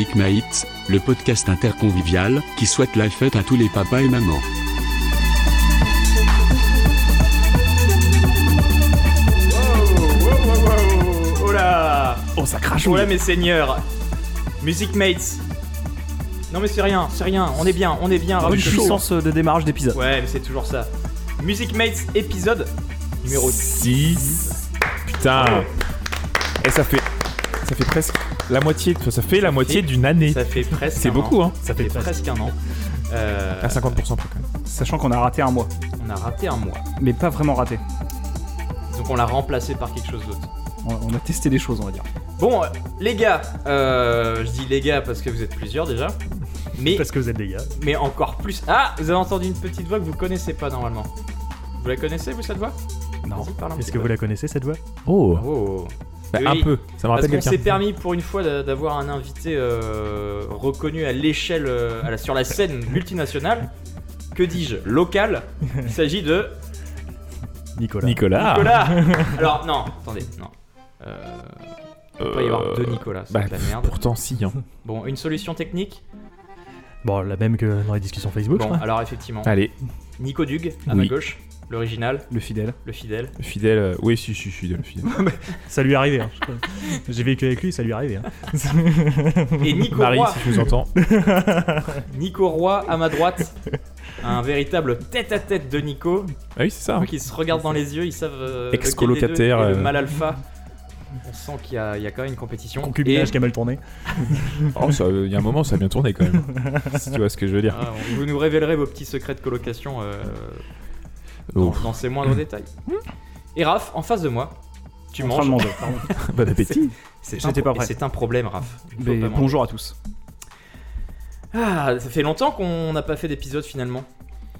Music Mates, le podcast interconvivial qui souhaite la fête à tous les papas et mamans. Oh là Oh, ça crache Oh là mes seigneurs Music Mates Non mais c'est rien, c'est rien, on est bien, on est bien, Bonne ravi de- puissance de démarrage d'épisode. Ouais mais c'est toujours ça. Music Mates épisode numéro 6. Putain. Et ça fait, ça fait presque la moitié. Ça fait la moitié d'une année. Ça fait presque C'est beaucoup, hein. Ça fait presque un an. Euh, À 50% près quand même. Sachant qu'on a raté un mois. on a raté un mois. Mais pas vraiment raté. Donc on l'a remplacé par quelque chose d'autre. On, on a testé des choses, on va dire. Bon, euh, les gars, euh, je dis les gars parce que vous êtes plusieurs déjà. Mais, que vous êtes des gars. mais encore plus. Ah, vous avez entendu une petite voix que vous connaissez pas normalement. Vous la connaissez, vous, cette voix? Non. Est-ce que peu. vous la connaissez cette voix? Oh. Oh. Bah, Oui. Un peu. Ça me Parce rappelle qu'on s'est permis pour une fois d'a- d'avoir un invité euh, reconnu à l'échelle, euh, sur la scène multinationale. Que dis-je Local? Il s'agit de Nicolas. Nicolas. Nicolas. Alors non, attendez, non. Euh, il peut pas y avoir Euh, deux Nicolas, c'est Bah, de la merde. pourtant, si. Hein. Bon, une solution technique? Bon, la même que dans les discussions Facebook. Bon, je crois. alors effectivement, Allez, Nico Dug à Oui. ma gauche, l'original, Le fidèle. le fidèle. fidèle. euh, Oui, si, si, fidèle. fidèle. Ça lui est arrivé. hein. J'ai vécu avec lui, ça lui est arrivé. hein. Et Nico Marie, Roy, si tu nous entends. Nico Roy à ma droite. Un véritable tête-à-tête de Nico. Ah oui, c'est ça. hein. Donc ils se regardent dans les yeux, ils savent. euh, Ex-colocataire, lequel des deux est le euh. mal alpha. On sent qu'il y, a- il y a quand même une compétition. Concubinage Et- qui a mal tourné. Oh, ça, euh, il y a un moment, ça a bien tourné quand même. si tu vois ce que je veux dire. Ah, vous nous révélerez vos petits secrets de colocation euh, dans, dans ses moindres détails. Et Raph, en face de moi, tu En train manges. de manger. Bon appétit. C'est J'étais un, pas pro- prêt. C'est un problème, Raph. Mais bonjour à tous. Ah, ça fait longtemps qu'on n'a pas fait d'épisode finalement.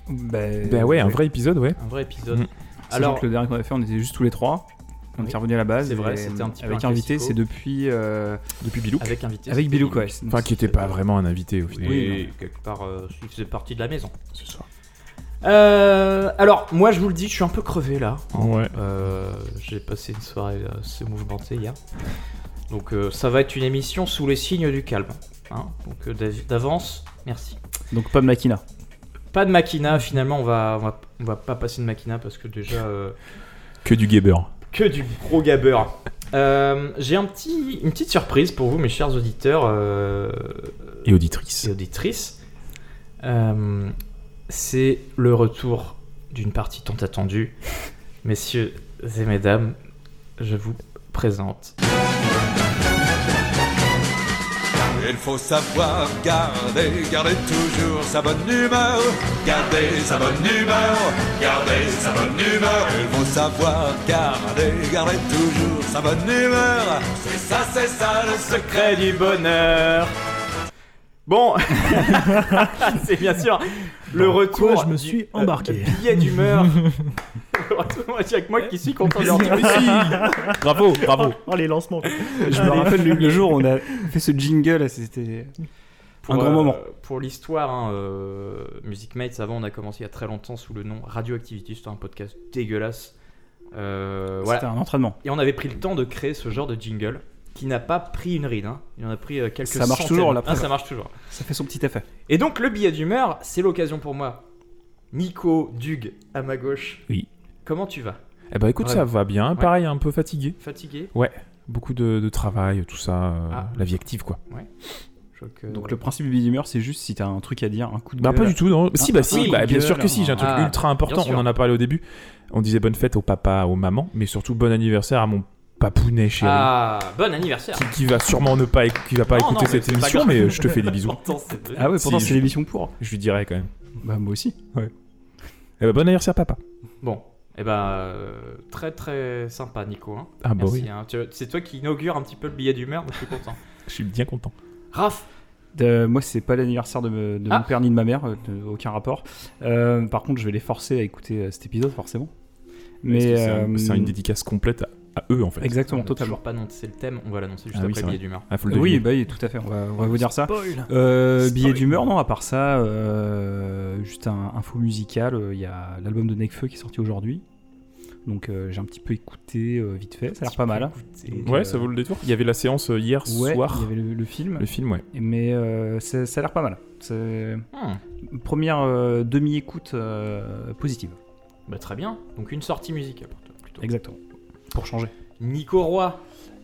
Bah, Bah ouais, un vrai épisode, ouais. Un vrai épisode. Mm. Alors que le dernier qu'on a fait, on était juste tous les trois. On Oui. est revenu à la base. C'est vrai, c'était un petit peu Avec un invité, c'est depuis. euh, Depuis Bilou. avec invité. avec c'était Bilou, Bilou. quoi. Enfin, qui était pas vraiment un invité au final. Oui, quelque part, euh, il faisait partie de la maison. C'est ça. Euh, alors, moi, je vous le dis, je suis un peu crevé là. hein. Ouais. Euh, J'ai passé une soirée assez mouvementée hier. Donc, euh, ça va être une émission sous les signes du calme. hein. Donc, euh, d'av- d'avance, merci. Donc, pas de Makina. Pas de Makina, finalement, on va, on va, on va pas passer de Makina parce que déjà, euh, Que du Gaber. que du gros gabeur. Euh, J'ai un petit, une petite surprise pour vous, mes chers auditeurs euh, Et auditrice. et auditrices. C'est le retour d'une partie tant attendue. Messieurs et mesdames, je vous présente. Il faut savoir garder, garder toujours sa bonne humeur, garder sa bonne humeur, garder sa bonne humeur. Il faut savoir garder, garder toujours sa bonne humeur. C'est ça, c'est ça le. Secret du bonheur. Bon, c'est bien sûr le Dans retour. quoi je me du- suis euh, embarqué. billet d'humeur. Le retour, moi, c'est avec moi qui suis content de. Bravo, bravo. Oh, les lancements. Je me rappelle le, le jour où on a fait ce jingle, c'était. Un grand euh, moment. Pour l'histoire, hein, euh, Music Mates, avant, on a commencé il y a très longtemps sous le nom Radioactivity. C'était un podcast dégueulasse. Euh, C'était voilà. un entraînement. Et on avait pris le temps de créer ce genre de jingle qui n'a pas pris une ride. hein. Il en a pris euh, quelques Ça marche centaines. toujours, Ah, ça marche toujours. Ça fait son petit effet. Et donc, le billet d'humeur, c'est l'occasion pour moi. Nico Dug à ma gauche. Oui. Comment tu vas? Eh bah écoute, Ouais. ça va bien. Pareil, un peu fatigué. Fatigué? Beaucoup de, de travail, tout ça. euh, Ah. La vie active, quoi. Je vois que- Donc, le principe du billet d'humeur, c'est juste si t'as un truc à dire, un coup de Bah gueule. pas du tout, non. Si, bah si, oui, bah, bien gueule, sûr que si. J'ai un truc ah, ultra important. sûr. On en a parlé au début. On disait bonne fête au papa, aux mamans, mais surtout bon anniversaire à mon papounet chéri. Ah, bon anniversaire Qui, qui va sûrement ne pas, qui va pas Non, écouter non, mais cette c'est pas émission, grave. mais je te fais des bisous. Pourtant, c'est- Ah ouais, pourtant, Si, c'est l'émission pour. Je lui dirai quand même. Bah, moi aussi. Eh bah, bon anniversaire, papa. Bon, et ben euh, très très sympa Nico. hein. Ah bah Merci. oui, hein. Tu- C'est toi qui inaugure un petit peu le billet d'humeur, donc je suis content. je suis bien content. Raph, De- moi, c'est pas l'anniversaire de, me- de Ah. mon père ni de ma mère, euh, de- aucun rapport. Euh, par contre, je vais les forcer à écouter euh, cet épisode, forcément. Parce Mais que c'est un- euh, c'est une dédicace complète à, à eux, en fait. Exactement, totalement. toujours pas annoncé le thème, on va l'annoncer juste Ah oui, après billet d'humeur. Ah, faut le Oui, bah oui, tout à fait. On va, on va vous dire ça. Spoil. Euh, billet d'humeur, non, à part ça, euh, juste un info musical. euh, Il y a l'album de Nekfeu qui est sorti aujourd'hui. Donc euh, j'ai un petit peu écouté euh, vite fait, ça a l'air pas mal. Donc, Ouais, euh, ça vaut le détour. Il y avait la séance euh, hier Ouais, soir. il y avait le, le film, Le film, ouais. mais euh, ça a l'air pas mal. C'est Hmm. première euh, demi-écoute euh, positive. Bah, très bien. Donc une sortie musicale pour toi, plutôt. Exactement. Pour changer. Nico Roy.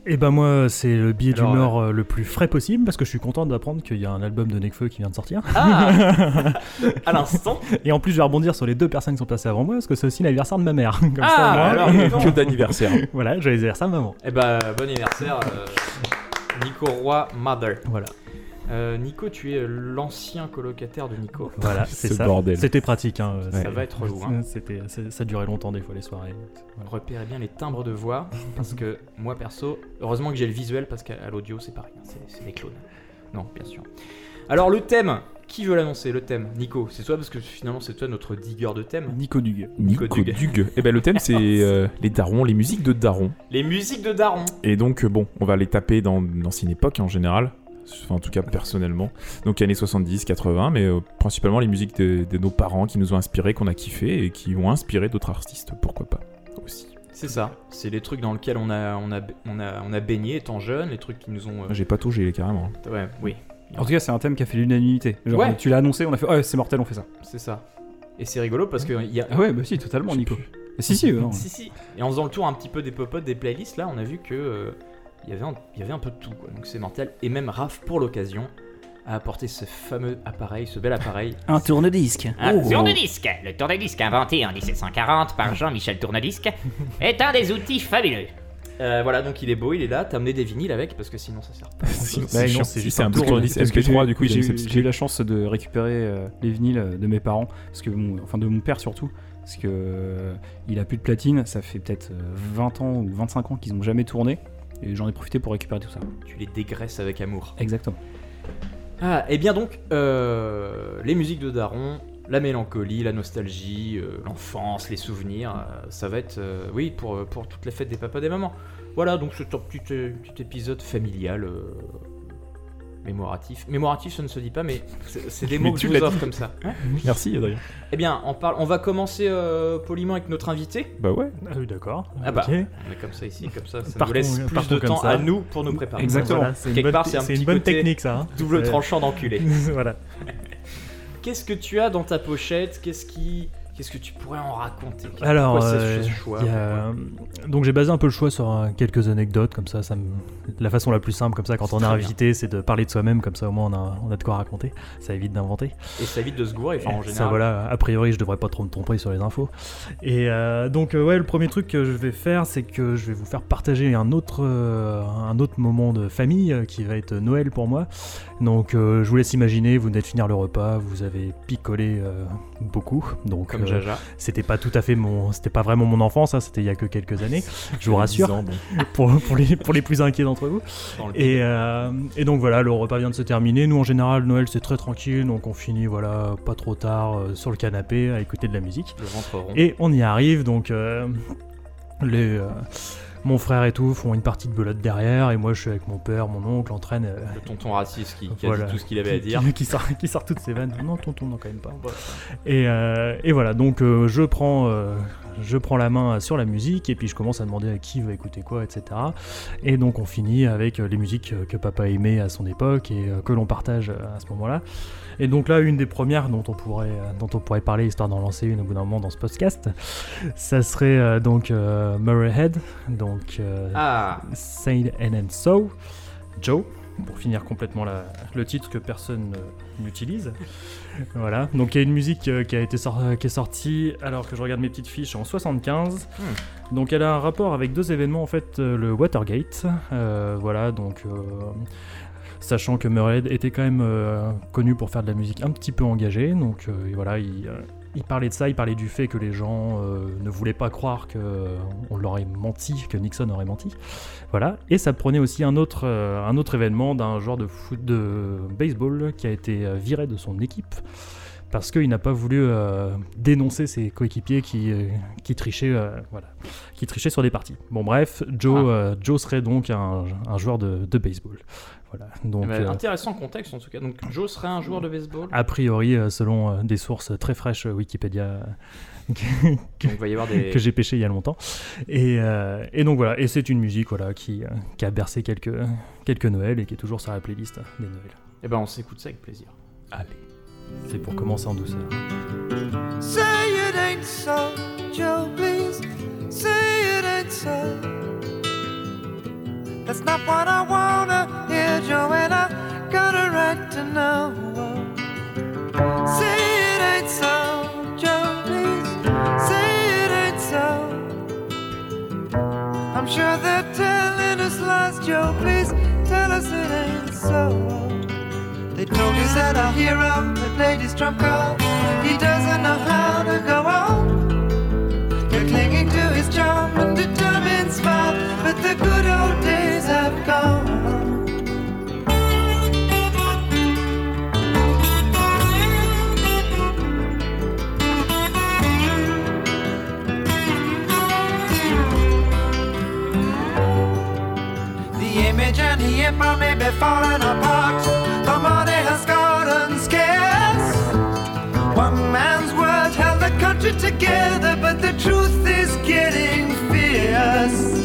Et ben moi, c'est le billet Alors, d'humeur euh, le plus frais possible parce que je suis content d'apprendre qu'il y a un album de Nekfeu qui vient de sortir. Ah À l'instant. Et en plus, je vais rebondir sur les deux personnes qui sont passées avant moi parce que c'est aussi l'anniversaire de ma mère. Comme Ah, ça, moi, alors, dis donc. Que d'anniversaire. voilà, joyeux anniversaire maman. Eh bah, bon anniversaire, euh, Nico Roy Mother. Voilà, Euh, Nico, tu es l'ancien colocataire de Nico. voilà, c'est Ce ça. bordel. C'était pratique. Hein, Ça va être relou. Hein. C'était, ça durait longtemps des fois les soirées. Voilà. Repérez bien les timbres de voix, parce que moi perso, heureusement que j'ai le visuel, parce qu'à à l'audio c'est pareil, hein, c'est, des clones. Non, bien sûr. Alors le thème, qui veut l'annoncer Le thème, Nico, c'est toi parce que finalement c'est toi notre digger de thème. Nico Dug. Nico Nico Dug. Dug. Eh ben le thème c'est euh, les darons, les musiques de darons. Les musiques de Daron. Et donc euh, bon, on va les taper dans l'ancienne époque en général. Enfin, en tout cas personnellement. Donc années 70, 80, mais euh, principalement les musiques de, de nos parents qui nous ont inspirés, qu'on a kiffé et qui ont inspiré d'autres artistes, pourquoi pas aussi. C'est ça, c'est les trucs dans lesquels on a, on a, on a, on a baigné étant jeune, les trucs qui nous ont... euh, J'ai pas tout, j'ai carrément. Ouais, oui, En tout cas, c'est un thème qui a fait l'unanimité. Genre, Ouais. tu l'as annoncé, on a fait, ouais, c'est mortel, on fait ça. c'est ça. Et c'est rigolo parce que il y a... Ah ouais, bah si, totalement, Nico. Si, si, non. Si, si. Et en faisant le tour un petit peu des popotes, des playlists, là, on a vu que euh, il y avait un- il y avait un peu de tout. Quoi. Donc c'est mortel. Et même Raph, pour l'occasion, a apporté ce fameux appareil, ce bel appareil. Un tourne-disque. Un tourne-disque. Le tourne-disque inventé en 1740 par Jean-Michel Tourne-disque est un des outils fabuleux. Euh, voilà, donc il est beau, il est là. T'as amené des vinyles avec parce que sinon ça sert pas. Sinon, Bah, c'est juste un un tour, tourne-disque Parce que MP3, j'ai- du coup, j'ai eu la chance de récupérer euh, les vinyles euh, de mes parents, parce que mon, enfin de mon père surtout, parce que euh, il a plus de platine, ça fait peut-être euh, 20 ans ou 25 ans qu'ils ont jamais tourné, et j'en ai profité pour récupérer tout ça. Tu les dégraisses avec amour. Exactement. Ah, et bien donc, euh, les musiques de Daron, la mélancolie, la nostalgie, euh, l'enfance, les souvenirs, euh, ça va être, oui, pour, pour toutes les fêtes des papas des mamans. Voilà, donc c'est un petit, petit épisode familial, mémoratif. Mémoratif, ça ne se dit pas, mais c'est des Mais mots que tu je vous offre comme ça. Merci Adrien. Eh bien, on, parle, on va commencer euh, poliment avec notre invité. Bah ouais. Ah oui, d'accord. Ah bah, on est comme ça ici, comme ça, ça nous Partons- laisse plus partons de temps ça. à nous pour nous préparer. Exactement. Voilà, c'est une Quelque bonne, part, c'est un c'est petit une bonne côté technique ça. hein. Double C'est- tranchant d'enculé. voilà. Qu'est-ce que tu as dans ta pochette? Qu'est-ce qui, qu'est-ce que tu pourrais en raconter? Alors, euh, ce choix il y a- donc j'ai basé un peu le choix sur euh, quelques anecdotes, comme ça, ça me... la façon la plus simple, comme ça, quand on est invité, c'est de parler de soi-même, comme ça au moins on a, on a de quoi raconter, ça évite d'inventer. Et ça évite de se gourer. Enfin, en Ça général. voilà, a priori je devrais pas trop me tromper sur les infos. Et euh, donc euh, ouais, le premier truc que je vais faire, c'est que je vais vous faire partager un autre, euh, un autre moment de famille qui va être Noël pour moi. Donc je vous laisse imaginer, vous venez de finir le repas, vous avez picolé beaucoup, donc Comme euh, Jaja. c'était pas tout à fait mon, c'était pas vraiment mon enfance, hein, c'était il y a que quelques années, je vous rassure, 10 ans, bon. pour, pour les, pour les plus inquiets d'entre vous. Et, euh, et donc voilà, le repas vient de se terminer. Nous en général, Noël c'est très tranquille, donc on finit voilà pas trop tard euh, sur le canapé à écouter de la musique. le ventre rond. Et on y arrive, donc euh, les, euh, mon frère et tout font une partie de belote derrière, et moi je suis avec mon père, mon oncle, en train de- Le tonton raciste qui, qui a Voilà. dit tout ce qu'il avait à dire. Qui, qui sort, qui sort toutes ses vannes. Non, tonton, non, quand même pas. Et, euh, et voilà, donc euh, je, prends, euh, je prends la main sur la musique et puis je commence à demander à qui va écouter quoi, etc. Et donc on finit avec euh, les musiques euh, que papa aimait à son époque et euh, que l'on partage euh, à ce moment-là. Et donc là, une des premières dont on pourrait, euh, dont on pourrait parler, histoire d'en lancer une au bout d'un moment dans ce podcast, ça serait euh, donc euh, Murray Head, donc euh, Ah, Saint and So, Joe, pour finir complètement la- le titre que personne euh, n'utilise. voilà, donc il y a une musique qui, a été sor- qui est sortie alors que je regarde mes petites fiches en 75. Donc elle a un rapport avec deux événements en fait, le Watergate, voilà, donc sachant que Murray était quand même euh, connu pour faire de la musique un petit peu engagée, donc euh, voilà, il, euh, il parlait de ça, il parlait du fait que les gens ne voulaient pas croire qu'on leur aurait menti, que Nixon aurait menti. Voilà, et ça prenait aussi un autre, un autre événement d'un joueur de de baseball qui a été viré de son équipe parce qu'il n'a pas voulu euh, dénoncer ses coéquipiers qui, euh, qui, trichaient, euh, voilà, qui trichaient sur des parties. Bon bref, Joe, Ah. Joe serait donc un, un joueur de, de baseball. Voilà. Donc, Eh ben, euh, Intéressant contexte en tout cas. Donc Joe serait un joueur de baseball. a priori, selon des sources très fraîches Wikipédia Donc il va y avoir des. que j'ai pêché il y a longtemps. Et, euh, et donc voilà, et c'est une musique voilà, qui, euh, qui a bercé quelques, quelques Noëls et qui est toujours sur la playlist des Noëls. Eh ben on s'écoute ça avec plaisir. C'est pour commencer en douceur. Say it ain't so, Joe, please. Say it ain't so. That's not what I wanna hear, Joe, and I got a right to know. Say it ain't so, Joe, please. Say it ain't so. I'm sure they're telling us lies, Joe, please tell us it ain't so. They told us that our hero had played his trump card. He doesn't know how to go on. They're clinging to his charm and determined smile, but the good old days have gone. The image and the empire may be falling apart. Together, but the truth is getting fierce.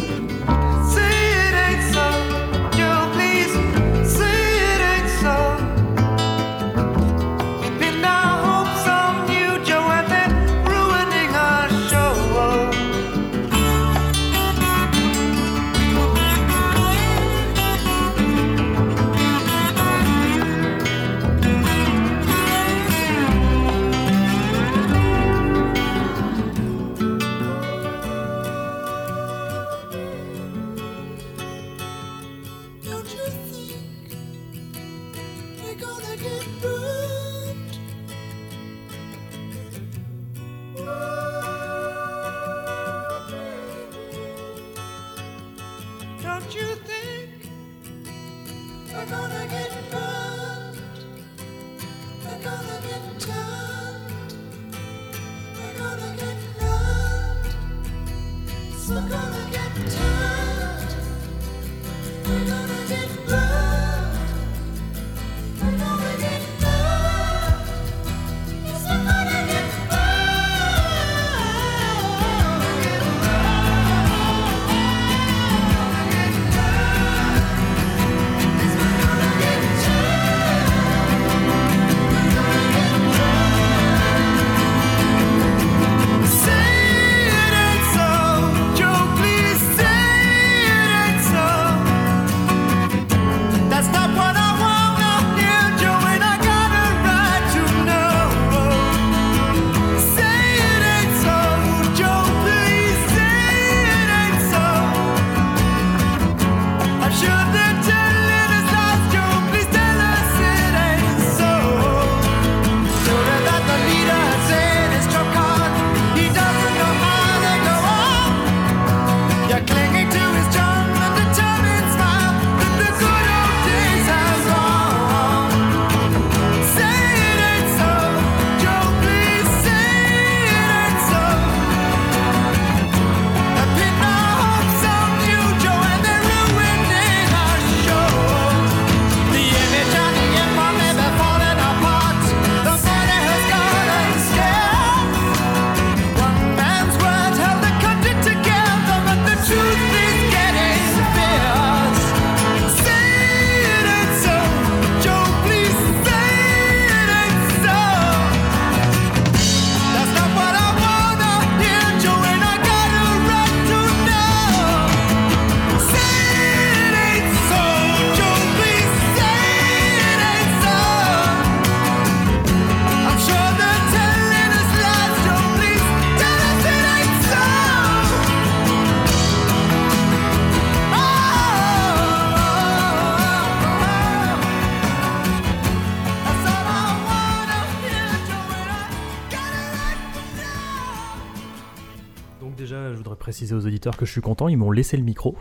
Auditeurs que je suis content, ils m'ont laissé le micro.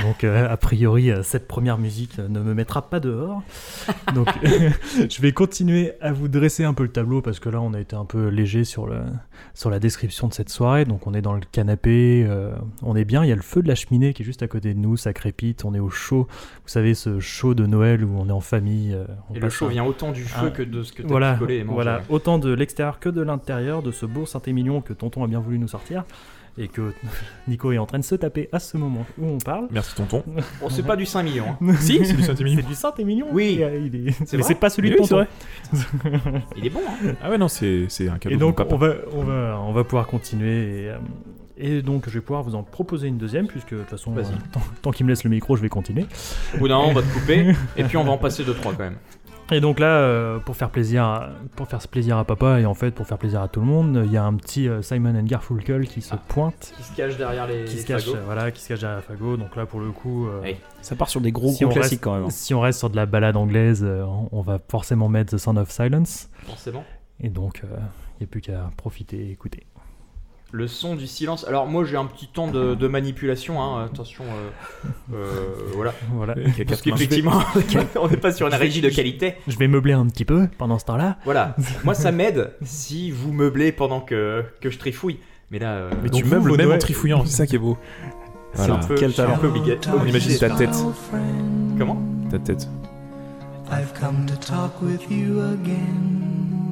Donc euh, a priori, euh, cette première musique ne me mettra pas dehors. Donc je vais continuer à vous dresser un peu le tableau parce que là, on a été un peu léger sur, le, sur la description de cette soirée. Donc on est dans le canapé, euh, on est bien, il y a le feu de la cheminée qui est juste à côté de nous, ça crépite, on est au chaud. Vous savez, ce chaud de Noël où on est en famille. euh, on Et le chaud un- vient autant du feu Ah, que de ce que t'as voilà, picolé et mangé. voilà, autant de l'extérieur que de l'intérieur de ce beau Saint-Émilion que Tonton a bien voulu nous sortir et que Nico est en train de se taper à ce moment où on parle. Merci tonton. Bon, c'est pas du 5 millions. hein. si, c'est du Saint-Émilion. C'est du Saint-Émilion. Oui. Et, euh, il est- C'est mais c'est pas celui de oui, c'est Tonton. vrai. Il est bon, hein. Ah ouais, non, c'est c'est un cadeau Et de mon donc papa. on va, on va, on va pouvoir continuer et, euh, et donc je vais pouvoir vous en proposer une deuxième puisque de toute façon Vas-y. euh, tant, tant qu'il me laisse le micro je vais continuer. Au bout d'un moment, on va te couper. et puis on va en passer 2-3 quand même. Et donc là, euh, pour faire plaisir, à, pour faire plaisir à papa et en fait pour faire plaisir à tout le monde, il y a un petit euh, Simon and Garfunkel qui se Ah. pointe, Qui se cache derrière les. qui les se cache, fagots. voilà, qui se cache derrière la fagot. Donc là pour le coup, euh, Hey. Ça part sur des gros Si gros on classiques reste- quand même. hein. si on reste sur de la balade anglaise, euh, on va forcément mettre The Sound of Silence. Forcément. Et donc il n'y a plus qu'à profiter et écouter. Le son du silence. Alors, moi, j'ai un petit temps de, de manipulation. Hein. Attention. euh, euh, voilà. Voilà. Parce qu'effectivement, on n'est pas sur une régie de qualité. Je vais meubler un petit peu pendant ce temps-là. Voilà. Moi, ça m'aide si vous meublez pendant que, que je trifouille. Mais là. euh, Mais tu meubles même en trifouillant, c'est ça qui est beau. c'est un peu, Quel suis un talent. peu obligé. On imagine ta tête. Comment? Ta tête. I've come to talk with you again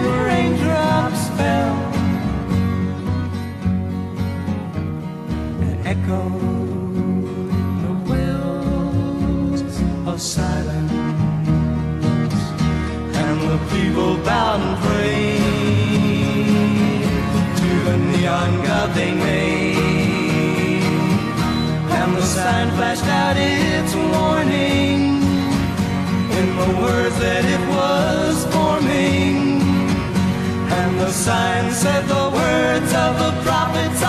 sign said the words of the prophets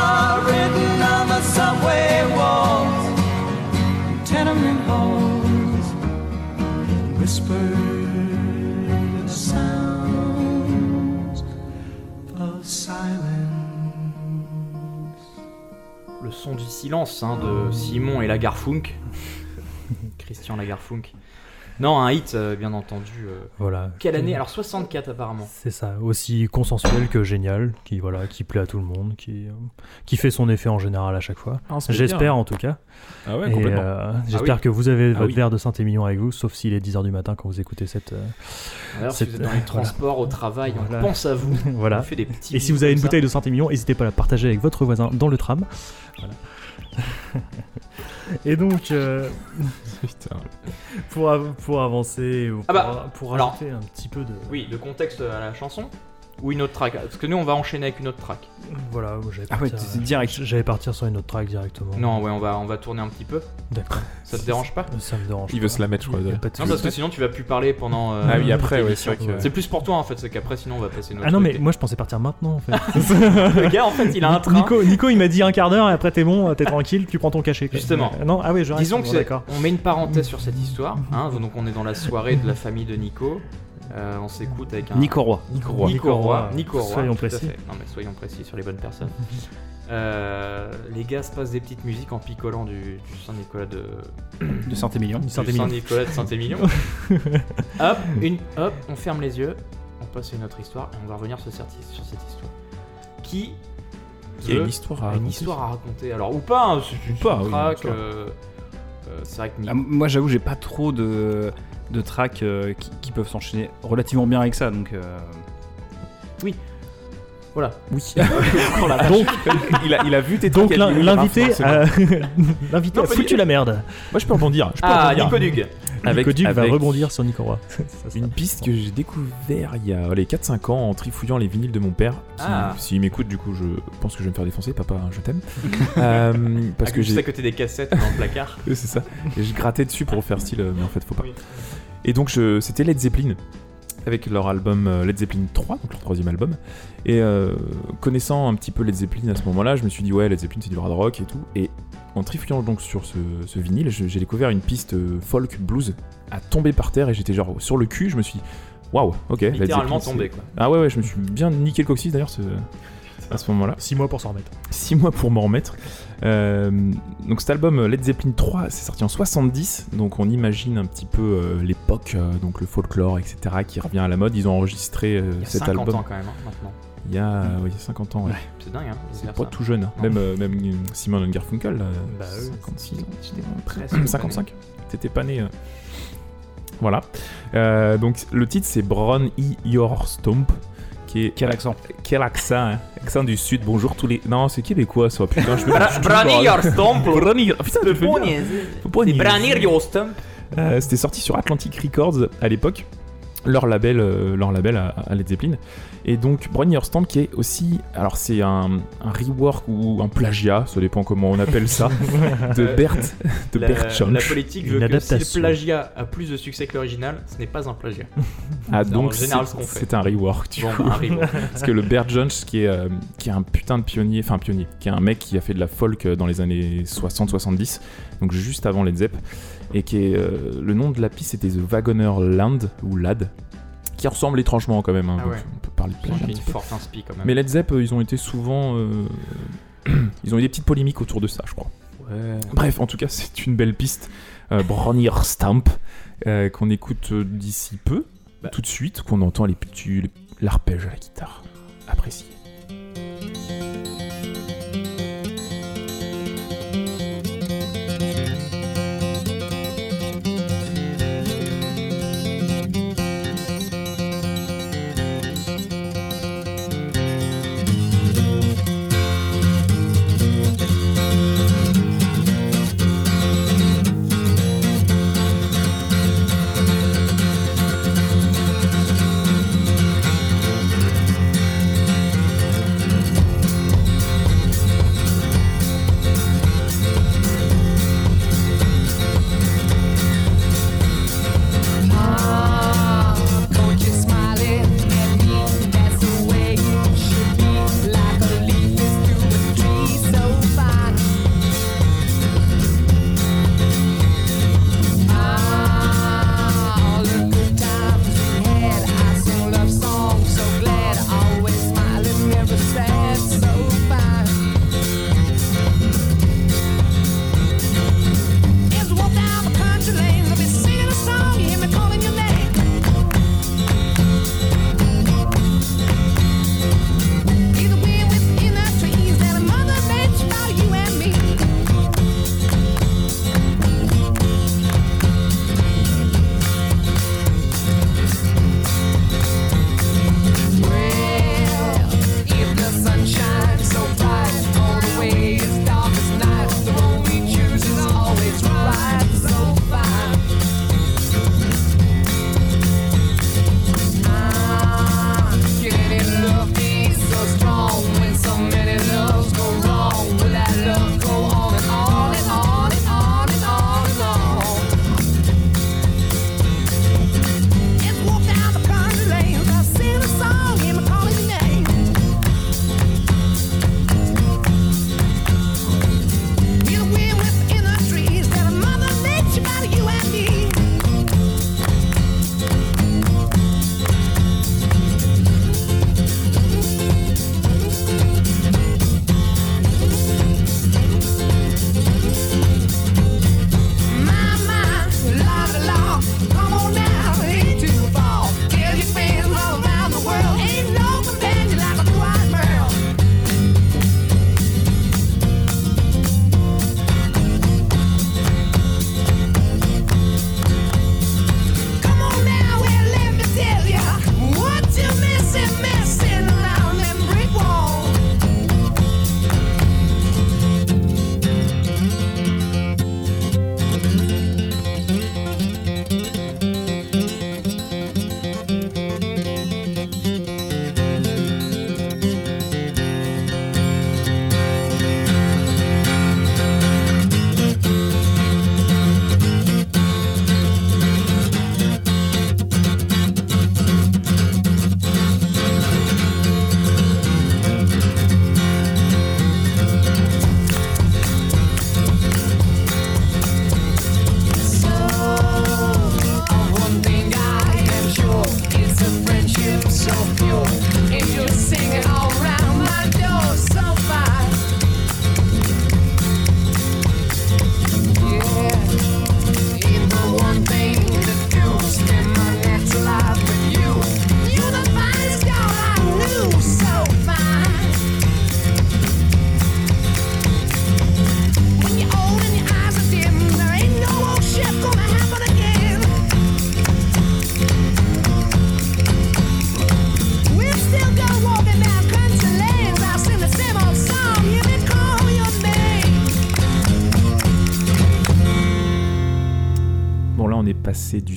son du silence hein, de Simon et Lagarfunk. Christian Lagarfunk. Non, un hit, euh, bien entendu. euh, Voilà. Quelle année Alors 64 apparemment. C'est ça, aussi consensuel que génial, qui voilà, qui plaît à tout le monde, qui, euh, qui fait son effet en général à chaque fois. Ah, on se fait J'espère en tout cas. Ah ouais, Et, complètement. euh, J'espère oui. que vous avez Ah votre oui. verre de Saint-Émilion avec vous, sauf s'il est 10h du matin quand vous écoutez cette. euh, Alors si C'est- vous êtes dans les voilà. transports, au travail, on Voilà. pense à vous. On voilà. fait des petits Et si vous avez une bouteille de Saint-Émilion, n'hésitez pas à la partager avec votre voisin dans le tram. Voilà. Et donc, euh, pour, av- pour avancer, ou Ah pour, bah, pour alors- rajouter un petit peu de. Oui, de contexte à la chanson ou une autre track Parce que nous, on va enchaîner avec une autre track. Voilà, j'allais Ah ouais, partir, c'est direct. J'allais partir sur une autre track directement. Non, ouais, on va, on va tourner un petit peu. D'accord. Ça te dérange pas? Ça me dérange. Il pas. veut se la mettre, je crois. Y a désolé. pas de Non, souci. parce que sinon, tu vas plus parler pendant. euh, Ah oui, après, toute ouais, l'émission. c'est vrai que- C'est plus pour toi en fait, c'est qu'après, sinon, on va passer notre. Ah non, mais moi je pensais partir maintenant en fait. le gars, en fait, il a un train. Nico, Nico, il m'a dit un quart d'heure et après t'es bon, t'es tranquille, tu prends ton cachet. quoi. Justement. Euh, Non, ah oui, je reste, Disons que bon, c'est- d'accord. on met une parenthèse sur cette histoire. Hein, donc, on est dans la soirée de la famille de Nico. Euh, on s'écoute avec un. Nico Roy. Nico Roy. Nico Roy. Nico Roy, Soyons précis. Non mais soyons précis sur les bonnes personnes. Euh, les gars se passent des petites musiques en picolant du, du Saint-Nicolas de, De Saint-Émilion. du Saint-Émilion. Saint-Nicolas de Saint-Émilion. hop, une, hop, on ferme les yeux, on passe à une autre histoire et on va revenir sur cette, sur cette histoire. Qui Il y a une histoire à une raconter. histoire à raconter. Alors ou pas, hein, c'est une pas, track, euh, euh, c'est vrai que Ah, moi, j'avoue, j'ai pas trop de, de tracks euh, qui, qui peuvent s'enchaîner relativement bien avec ça, donc. euh, voilà. Oui. Donc, il, a, il a vu tes donc l'invité ah, c'est a, l'invité a foutu du- la merde. Moi, je peux rebondir. Je peux Ah, rebondir. Nico Dug. Avec- Nico Duc va rebondir sur Nico Roy. Ça, ça, Une piste que j'ai découvert il y a les 4-5 ans en trifouillant les vinyles de mon père. Ah. S'il m'écoute, du coup, je pense que je vais me faire défoncer. Papa, je t'aime. Euh, parce Ah, que juste j'ai. à côté des cassettes dans le placard. Oui, c'est ça. Et je grattais dessus pour faire style, euh, mais en fait, faut pas. Oui. Et donc, je... c'était Led Zeppelin, avec leur album euh, Led Zeppelin 3, donc leur troisième album. Et euh, connaissant un petit peu Led Zeppelin à ce moment-là, je me suis dit, ouais, Led Zeppelin, c'est du hard rock et tout. Et en trifouillant donc sur ce, ce vinyle, je- j'ai découvert une piste euh, folk blues à tomber par terre et j'étais genre sur le cul. Je me suis dit, waouh, ok. Led Littéralement Zeppelin, tombé quoi. Ah ouais, ouais, je me suis bien niqué le coccyx d'ailleurs ce- à ce moment-là. 6 mois pour s'en remettre. 6 mois pour m'en remettre. Euh, donc cet album euh, Led Zeppelin 3, c'est sorti en 70, donc on imagine un petit peu euh, l'époque, euh, donc le folklore, etc., qui revient à la mode. Ils ont enregistré euh, Il y a cet 50 album ans quand même hein, maintenant. il y a euh, oui, il y a 50 ans. ouais. C'est dingue hein. C'est pas ça. tout jeune, hein. Même, même Simon Garfunkel, Bah oui. 56 ans. J'étais presque 55 T'étais pas né. Voilà. Donc le titre c'est Brown E. Your Stomp. Qui est, Quel accent? Quel accent hein? Accent du sud, bonjour tous les. Non, c'est québécois ça, putain, je Bra- Branir your stomp. Branir. Putain, je fais. Branir. Euh, C'était sorti sur Atlantic Records à l'époque, leur label, euh, leur label à, à Led Zeppelin. Et donc Your Stamp qui est aussi, alors c'est un, un rework ou un plagiat, ça dépend comment on appelle ça, de Bert, de La, Bert Jansch. la politique Une veut que si le plagiat a plus de succès que l'original, ce n'est pas un plagiat. Ah, donc c'est un rework, tu Bon, vois. bah. Parce que le Bert Jansch qui est, euh, qui est un putain de pionnier, enfin pionnier, qui est un mec qui a fait de la folk euh, dans les années 60-70, donc juste avant Led Zepp, et qui est, euh, le nom de la piste c'était The Wagoner Land, ou LAD, qui ressemble étrangement quand même, hein, Ah ouais. on peut parler de plagiat une forte inspi quand même. Mais Led Zepp, euh, ils ont été souvent... euh, ils ont eu des petites polémiques autour de ça, je crois. Ouais. Bref, en tout cas, c'est une belle piste. Euh, Bronnier Stamp, euh, qu'on écoute d'ici peu, Bah. tout de suite, qu'on entend les petits, l'arpège à la guitare. Apprécié.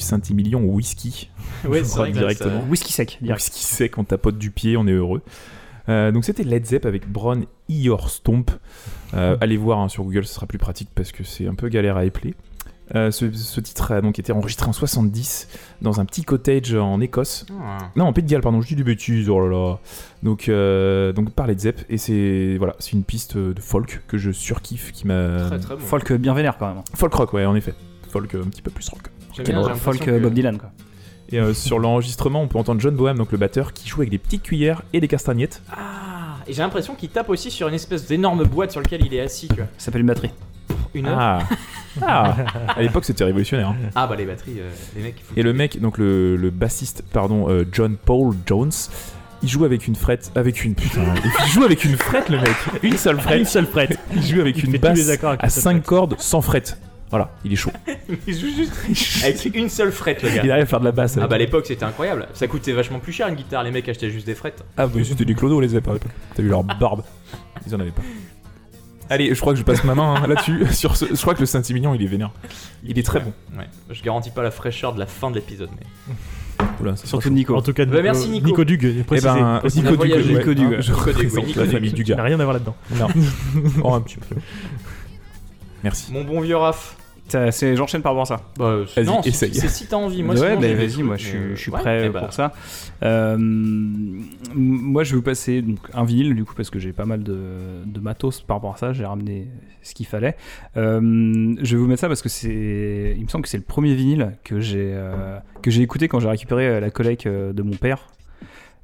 Saint-Emilion au whisky. Ouais, c'est vrai directement. ça- Whisky sec, direct. Whisky sec, on tapote du pied, on est heureux. Euh, donc c'était Led Zepp avec Bron Your Stomp. Euh, allez voir hein, sur Google, ce sera plus pratique parce que c'est un peu galère à épeler. Euh, ce, ce titre a donc été enregistré en 70 dans un petit cottage en Écosse. Ah. Non, en Pays de Galles, pardon, je dis des bêtises, oh là là. Donc, euh, donc par Led Zepp, et c'est voilà, c'est une piste de folk que je surkiffe, qui m'a... Très très bon. Folk bien vénère quand même. Folk rock, ouais, en effet. Folk un petit peu plus rock. L'impression Folk que- euh, Bob Dylan quoi. Et euh, sur l'enregistrement, on peut entendre John Boham, donc le batteur, qui joue avec des petites cuillères et des castagnettes. Ah, et j'ai l'impression qu'il tape aussi sur une espèce d'énorme boîte sur laquelle il est assis, tu vois. Ça s'appelle une batterie. Une heure. Ah, ah. À l'époque, c'était révolutionnaire. hein. Ah bah les batteries, euh, les mecs. Et le mec, donc le, le bassiste, pardon, euh, John Paul Jones, il joue avec une frette, avec une putain, il joue avec une frette le mec, une seule frette, Une seule frette. il joue avec Il une basse à une seule 5 frette. cordes sans frette. Voilà, il est chaud. il joue juste avec une seule frette, le gars. Il arrive à faire de la basse. Ah bah à l'époque c'était incroyable. Ça coûtait vachement plus cher une guitare. Les mecs achetaient juste des frettes. Ah bah c'était des clodos les Zepp à l'époque. T'as vu leur barbe Ils en avaient pas. Allez, je crois que je passe ma main hein, là-dessus. Sur ce, je crois que le Saint-Emilion, il est vénère. Il est très bon. Ouais. Je garantis pas la fraîcheur de la fin de l'épisode, mais. Oula, Surtout Nico. En tout cas, Bah, merci, Nico. Dug, Eh ben, Nico Nico ouais, Dugue. hein, je Nico Nico la Dugue. famille n'a rien à voir là-dedans. Non. Oh, un petit peu. Merci. Mon bon vieux Raph. C'est- J'enchaîne par rapport à ça. Bah, Vas-y, non, si- essaye. C'est si t'as envie. Moi, ouais, bah, vas-y, moi je suis, je suis ouais, prêt eh bah, pour ça. Euh, moi je vais vous passer donc, un vinyle du coup parce que j'ai pas mal de, de matos par rapport à ça, j'ai ramené ce qu'il fallait. Euh, je vais vous mettre ça parce que c'est, il me semble que c'est le premier vinyle que j'ai euh, que j'ai écouté quand j'ai récupéré la collecte de mon père.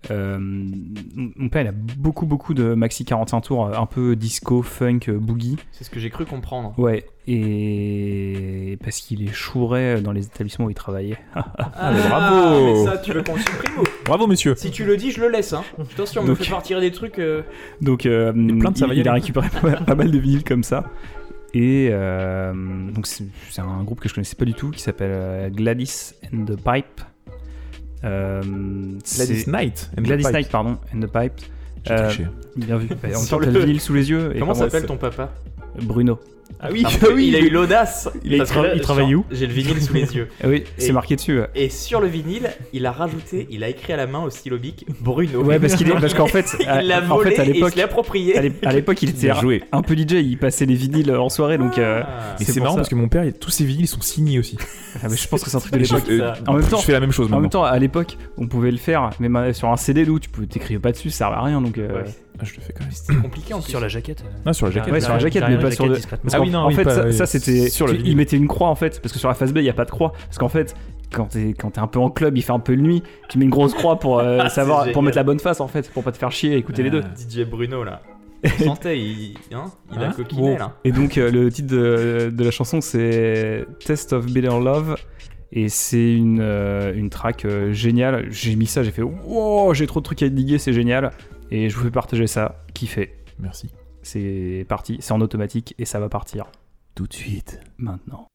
Euh, mon père il a beaucoup beaucoup de maxi 45 tours, euh, un peu disco, funk, euh, boogie. C'est ce que j'ai cru comprendre. Ouais, et parce qu'il échouerait dans les établissements où il travaillait. Ah, mais bravo. mais ça, tu veux qu'on le supprime ou- Bravo, monsieur. Si tu le dis, je le laisse. Hein. Attention, on me Donc- fait partir des trucs. euh, Donc, euh, ça va y il, il a récupéré pas, mal de vinyles comme ça. Et euh, donc, c'est un groupe que je connaissais pas du tout qui s'appelle Gladys and the Pipe. Euh, Gladys Knight. Gladys Pipe. Knight, pardon, and the Pipe. J'ai Euh, triché. Bien vu. Temps, t'as le- le vinyle sous les yeux. et comment- s'appelle ton papa? Bruno. Ah oui, il a eu l'audace. Il que il travaille où J'ai le vinyle sous les yeux. Ah oui, Et- c'est marqué dessus. ouais. Et sur le vinyle, il a rajouté, il a écrit à la main au stylo bic Bruno. Ouais, parce qu'il est, parce qu'en fait, il l'a en volé fait, à et il l'époque, se l'est approprié. à l'é- à l'époque, il était joué. un peu DJ. Il passait les vinyles en soirée, donc. euh, Ah. Et c'est marrant ça. parce que mon père, il- tous ses vinyles sont signés aussi. ah, mais je pense que c'est un truc de l'époque. euh, En même temps- je fais la même chose En même temps, à l'époque, on pouvait le faire, mais ma- sur un CD d'où tu peux t'écrire pas dessus, ça servait à rien. Donc, euh, Ouais. Ah, je le fais quand même. C'était compliqué en plus. Sur la jaquette. Ah, sur la jaquette. Ouais, sur la jaquette, mais pas sur le. Ah oui, non, en fait, ça, ça, c'était. sur le il mettait une croix en fait, parce que sur la face B, il y a pas de croix. Parce qu'en fait, quand t'es quand t'es un peu en club, il fait un peu de nuit, tu mets une grosse croix pour euh, Ah, savoir, pour mettre la bonne face en fait, pour pas te faire chier et écouter les deux. DJ Bruno là. On sentait, il, hein, il a Hein coquiné Bon. là. Et donc euh, le titre de, de la chanson c'est Test of Bitter Love et c'est une, euh, une track euh, géniale. J'ai mis ça, j'ai fait wow, j'ai trop de trucs à diguer, c'est génial. Et je vous fais partager ça, kiffez. Merci. C'est parti, c'est en automatique et ça va partir Tout de suite. maintenant.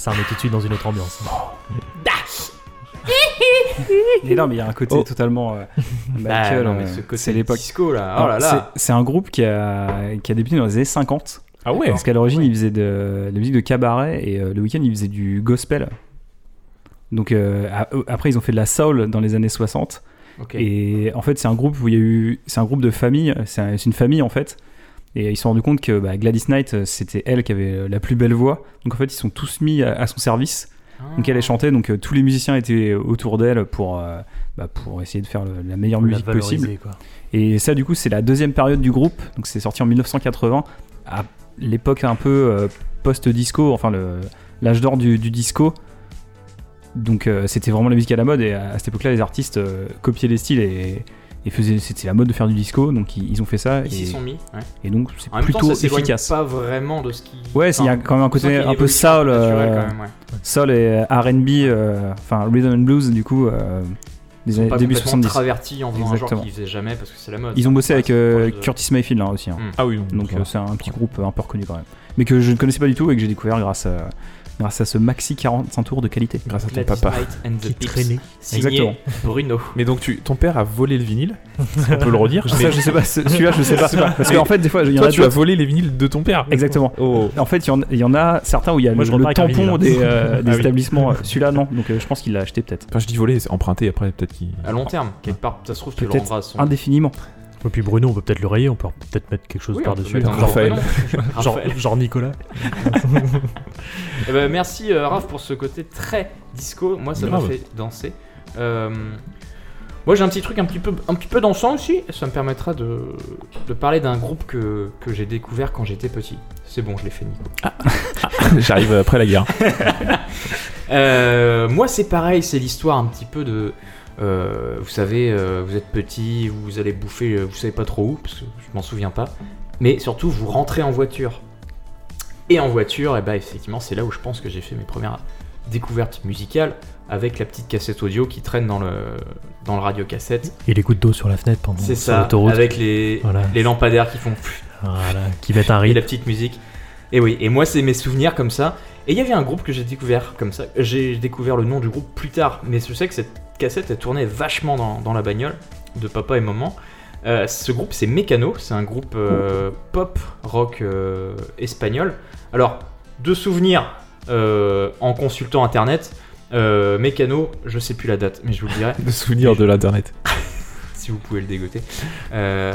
Ça remet tout de suite dans une autre ambiance. Et non, mais il y a un côté Oh. totalement euh, Bah, Michael. non, mais ce côté c'est l'époque. disco là. Oh là là. c'est- C'est un groupe qui a, qui a débuté dans les années 50. Ah ouais Parce qu'à l'origine, il faisait de, de la musique de cabaret et euh, le week-end, il faisait du gospel. Donc euh, a- après, ils ont fait de la soul dans les années 60. Ok. Et en fait, c'est un groupe où il y a eu. C'est un groupe de famille. C'est un- c'est une famille en fait. Et ils se sont rendus compte que bah, Gladys Knight, euh, c'était elle qui avait euh, la plus belle voix. Donc en fait, ils sont tous mis à, à son service. Donc elle est chantée. Donc euh, tous les musiciens étaient autour d'elle pour, euh, bah, pour essayer de faire le- la meilleure La musique possible. quoi. Et ça, du coup, c'est la deuxième période du groupe. Donc, c'est sorti en 1980, à l'époque un peu euh, post-disco, enfin l'âge d'or du, du disco. Donc, c'était vraiment la musique à la mode. Et à, à cette époque-là, les artistes copiaient les styles et, et faisaient. C'était la mode de faire du disco. Donc, ils, ils ont fait ça. Ils s'y Et, sont mis. ouais. et donc, c'est En même temps, plutôt ça efficace. pas vraiment de ce qui. Ouais, il y a quand même un côté un peu soul, euh, Soul et RB, euh, enfin rhythm and blues, du coup, euh, des années, début complètement 70. traverti en faisant un genre Exactement. qu'ils faisaient jamais parce que c'est la mode. Ils ont bossé avec euh, de- Curtis Mayfield hein, aussi. hein. Mm. Ah oui, Donc euh, va. c'est un petit groupe un peu reconnu quand même. Mais que je ne connaissais pas du tout et que j'ai découvert grâce à, grâce à ce maxi 45 tours de qualité. grâce à ton Gladys papa. Knight and the Qui traînait. signé Exactement. Bruno. Mais donc tu, ton père a volé le vinyle, on peut le redire. Je sais pas, ce- celui-là je sais pas. Parce qu'en fait, des fois, il y en a tu as volé les vinyles de ton père. Exactement. Oh. En fait, il y en- il y, en a certains où il y a Moi, le, tampon vinyle, des, euh, des Ah oui. établissements. Celui-là, non. Donc euh, je pense qu'il l'a acheté peut-être. Enfin je dis volé, c'est emprunté après peut-être qu'il. À long terme, quelque part, ça se trouve, tu le Peut-être rendras. Indéfiniment. Et puis Bruno, on peut peut-être le rayer, on peut peut-être mettre quelque chose Oui, par-dessus. Genre- Raphaël. Genre, Nicolas. Eh ben, merci euh, Raph pour ce côté très disco. Moi, ça m'a fait danser. Euh, moi, j'ai un petit truc un petit peu, un petit peu dansant aussi. Ça me permettra de, de parler d'un groupe que, que j'ai découvert quand j'étais petit. C'est bon, je l'ai fait, Nico. J'arrive après la guerre. Euh, moi, c'est pareil. C'est l'histoire un petit peu de. Euh, vous savez, euh, vous êtes petit, vous allez bouffer, euh, vous savez pas trop où, parce que je m'en souviens pas. Mais surtout, vous rentrez en voiture. Et en voiture, et bah effectivement, c'est là où je pense que j'ai fait mes premières découvertes musicales avec la petite cassette audio qui traîne dans le, dans le radio cassette. Et les gouttes d'eau sur la fenêtre pendant C'est ça, avec les, Voilà. les lampadaires qui font Voilà, qui être un et rythme. la petite musique. Et oui, et moi c'est mes souvenirs comme ça. Et il y avait un groupe que j'ai découvert comme ça. J'ai découvert le nom du groupe plus tard, mais je sais que cette cassette elle tournait vachement dans, dans la bagnole de papa et maman. Euh, ce groupe c'est Mécano, c'est un groupe euh, pop rock euh, espagnol. Alors, de souvenirs en consultant internet, Mécano, je sais plus la date, mais je vous le dirai De souvenirs de l'internet. si vous pouvez le dégoter.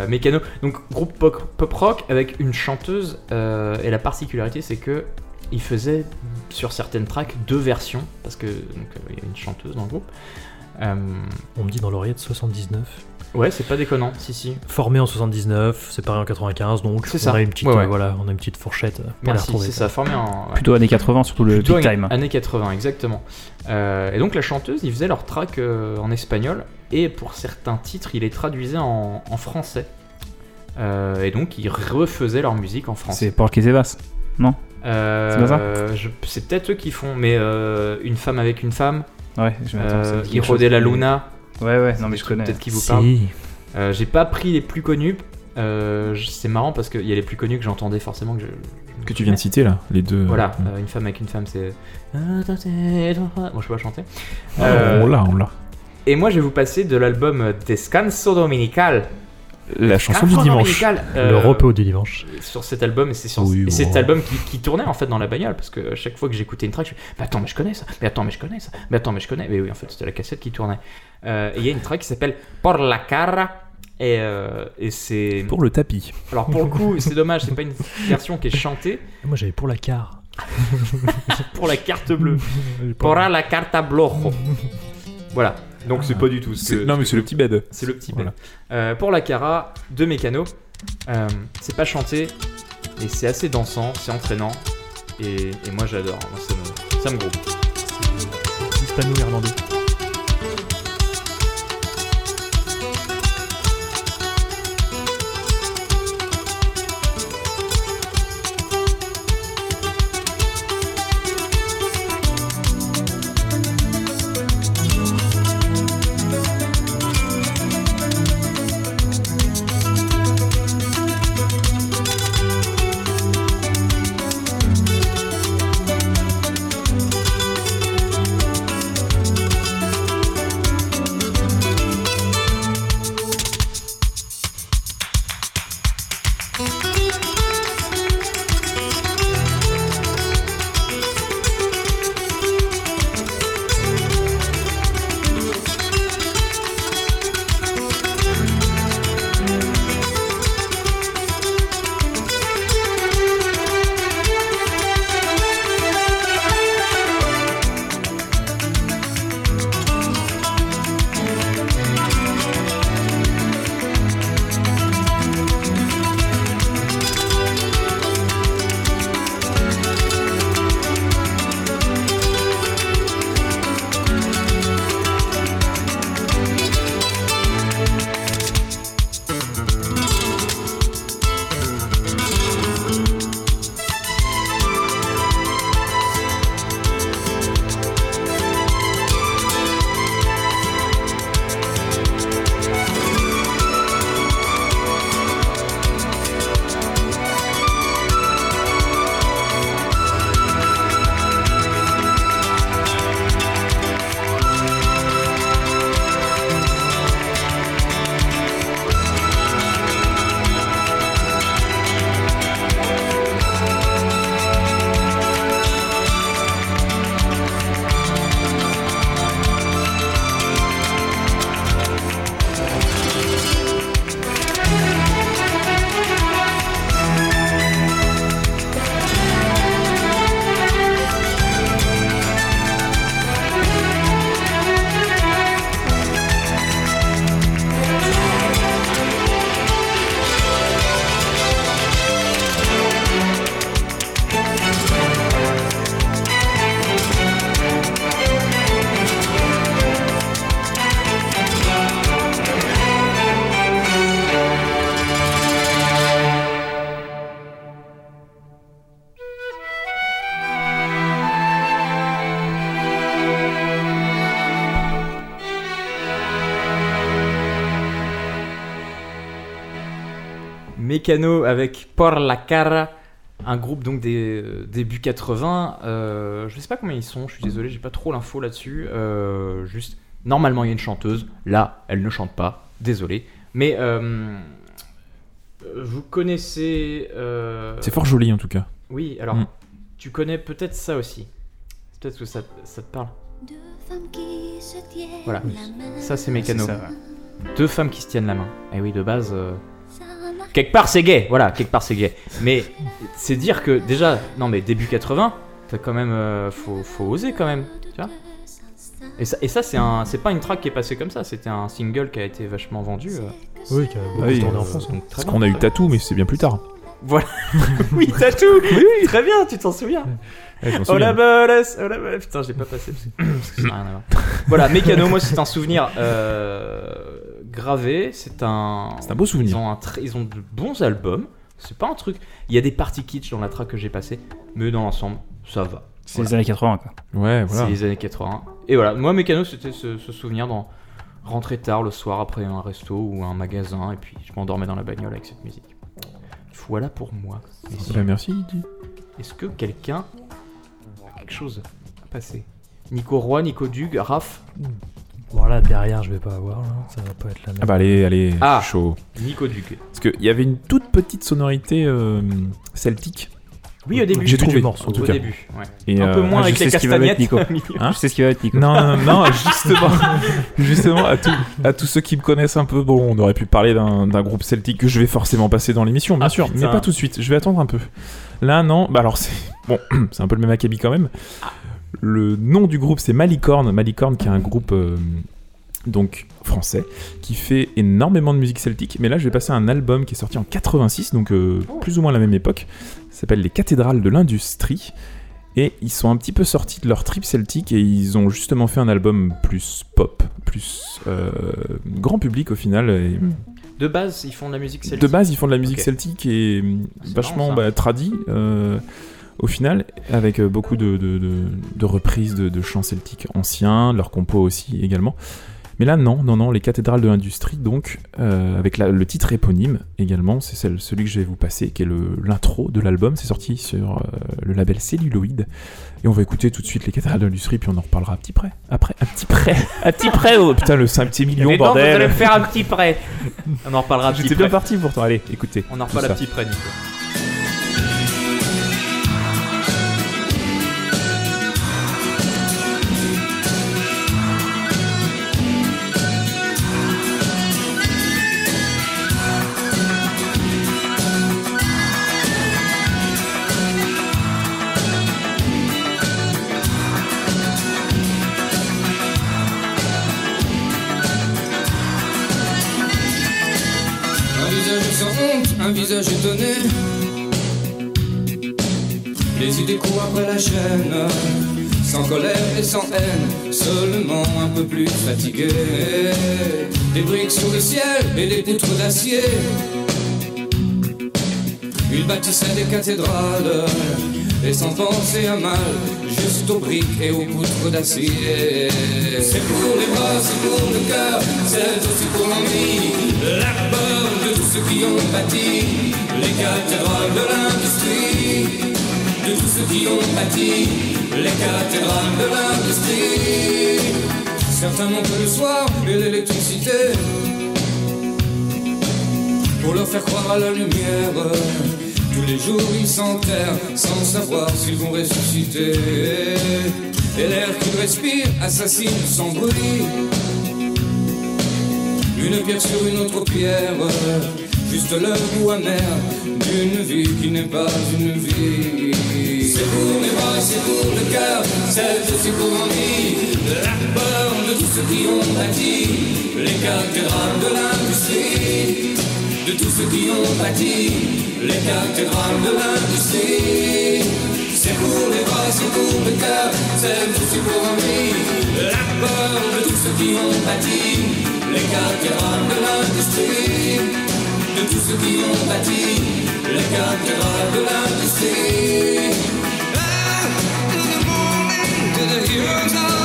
Mécano, donc groupe pop, pop rock avec une chanteuse, et la particularité c'est que il faisait sur certaines tracks deux versions, parce que donc, il y a une chanteuse dans le groupe. Euh, On me dit dans l'oreillette 79. ouais, c'est pas déconnant, si si. Formé en 79, séparé en 95, donc C'est on ça. a une petite, Ouais, ouais. euh, voilà, on a une petite fourchette euh, pour Merci, retrouver. c'est ça, formé en. ouais. Plutôt années 80, surtout le Plutôt années- time. Années 80, exactement. Euh, et donc la chanteuse, ils faisaient leur track euh, en espagnol, et pour certains titres, ils les traduisaient en, en français. Euh, et donc ils refaisaient leur musique en français. C'est Paul Quesevas. Euh, C'est peut-être eux qui font, mais euh, une femme avec une femme, Ouais, je euh, Hiro de la Luna, Ouais, ouais, non mais je connais. Peut-être qui vous Si. parle. Euh, J'ai pas pris les plus connus. euh, c'est marrant parce qu'il y a les plus connus que j'entendais forcément que je, je- Que tu viens de citer là, les deux. Voilà, Mm. euh, une femme avec une femme, c'est. Bon, je peux pas chanter. Ah, Euh, on l'a, on l'a. Et moi, je vais vous passer de l'album Descanso Dominical. La chanson du Descanso dimanche. Dominical, euh, Le repos du dimanche. sur cet album et c'est sur Oui, et bon. cet album qui, qui tournait en fait dans la bagnole parce que à chaque fois que j'écoutais une track je me mais attends mais je connais ça mais attends mais je connais ça mais attends mais je connais mais oui en fait c'était la cassette qui tournait Euh, et il y a une track qui s'appelle Por la cara et, euh, et c'est Pour le tapis. alors pour le coup c'est dommage c'est pas une version qui est chantée Moi j'avais pour la car. pour la carte bleue Por la carta blojo voilà donc c'est pas du tout ce que- Non, mais c'est le petit bed. c'est le petit Voilà. bed. Euh, pour la cara de Mécano, euh, c'est pas chanté, mais c'est assez dansant, c'est entraînant, et, et moi j'adore, ça me, ça me groupe. Hispano-irlandais. Mécano avec Por la Cara, un groupe donc des euh, début 80. Euh, je sais pas combien ils sont, je suis désolé, j'ai pas trop l'info là-dessus. Euh, juste, normalement il y a une chanteuse, là elle ne chante pas, désolé. Mais euh, vous connaissez. euh, C'est fort joli en tout cas. Oui, alors Mm. tu connais peut-être ça aussi. Peut-être que ça, ça te parle. Voilà, ça c'est Mécano. C'est ça, ouais. Deux femmes qui se tiennent la main. Et oui, de base. euh, Quelque part c'est gay, voilà, quelque part c'est gay. Mais c'est dire que déjà, non mais début 80, t'as quand même, euh, faut, faut oser quand même, tu vois. Et ça, et ça c'est un, c'est pas une track qui est passée comme ça, c'était un single qui a été vachement vendu. euh. Oui, qui a beaucoup Ah oui, tourné en euh, France. donc très Parce qu'on a eu Tatou, mais c'est bien plus tard. Voilà. oui, t'as tout. Oui, très bien, tu t'en souviens. Ouais, je Oh la bolesse, oh la bolesse. Putain, j'ai pas passé parce que, parce que ça n'a rien à voir. Voilà, Mécano, moi c'est un souvenir euh, gravé. C'est un. C'est un beau souvenir. Ils ont, un tr- ils ont de bons albums. C'est pas un truc. Il y a des parties kitsch dans la track que j'ai passé, mais dans l'ensemble, ça va. C'est les années 80, quoi. Ouais, voilà. C'est les années 80. Et voilà, moi Mécano, c'était ce, ce souvenir dans rentrer tard le soir après un resto ou un magasin, et puis je m'endormais dans la bagnole avec cette musique. Voilà pour moi. Bah, merci. Didi. Est-ce que quelqu'un a quelque chose à passer? Nico Roy, Nico Dug, Raph? Voilà, derrière, je vais pas avoir, là. ça va pas être la même. Ah bah allez, allez, Ah. chaud. Nico Dug. Parce qu'il y avait une toute petite sonorité euh, celtique. Oui, au début. J'ai du trouvé, morceau, en tout Au cas. début, ouais. Et, Un peu euh, moins ah, je avec sais les ce qui va castagnettes. Nico. milieu. Hein Je sais ce qui va être Nico. Non, non, non, non, justement, justement à, tout- à tous ceux qui me connaissent un peu, bon, on aurait pu parler d'un d'un groupe celtique que je vais forcément passer dans l'émission, bien Ah, sûr, putain. mais pas tout de suite, je vais attendre un peu. Là, non, bah alors c'est bon, c'est un peu le même acabit quand même. Le nom du groupe c'est Malicorne, Malicorne qui est un groupe euh, donc français qui fait énormément de musique celtique, mais là je vais passer un album qui est sorti en 86, donc euh, plus ou moins à la même époque. Ça s'appelle Les Cathédrales de l'Industrie. Et ils sont un petit peu sortis de leur trip celtique et ils ont justement fait un album plus pop, plus euh, grand public au final. Et De base, ils font de la musique celtique. de base, ils font de la musique celtique et vachement marrant, bah, tradit euh, au final, avec euh, beaucoup de, de- de- de reprises de, de chants celtiques anciens, leurs compos aussi également. Mais là, non, non, non, les cathédrales de l'industrie, donc, euh, avec la- le titre éponyme également, c'est celle- celui que je vais vous passer, qui est l'intro de l'album. C'est sorti sur euh, le label Celluloid. Et on va écouter tout de suite les cathédrales de l'industrie, puis on en reparlera à petit près. Après, à petit près, à petit près, oh putain, le 5 petit million, Mais non, vous allez bordel. faire un petit prêt. On en reparlera à petit J'étais bien parti pourtant, allez, écoutez. On en reparle à petit prêt, Nico. Courent après la chaîne, sans colère et sans haine, seulement un peu plus fatigué. Des briques sur le ciel et des poutres d'acier. Il bâtissait des cathédrales, et sans penser à mal, juste aux briques et aux poutres d'acier. C'est pour les bras, c'est pour le cœur, c'est aussi pour l'envie, la peur de tous ceux qui ont bâti les cathédrales de l'industrie. De tous ceux qui ont bâti les cathédrales de l'industrie. Certains n'ont que le soir et l'électricité pour leur faire croire à la lumière. Tous les jours ils s'enterrent sans savoir s'ils vont ressusciter. Et l'air qu'ils respirent assassine sans bruit. Une pierre sur une autre pierre, juste le goût amer d'une vie qui n'est pas une vie. C'est pour les bras, c'est pour le cœur, c'est aussi pour l'envie, la peur de tous ceux qui ont bâti les cathédrales de l'industrie. De tous ceux qui ont bâti les cathédrales de l'industrie. C'est pour les bras, c'est pour le cœur, c'est aussi pour l'envie, la peur de tous ceux qui ont bâti les cathédrales de l'industrie. De tous ceux qui ont bâti les cathédrales de l'industrie. The heroes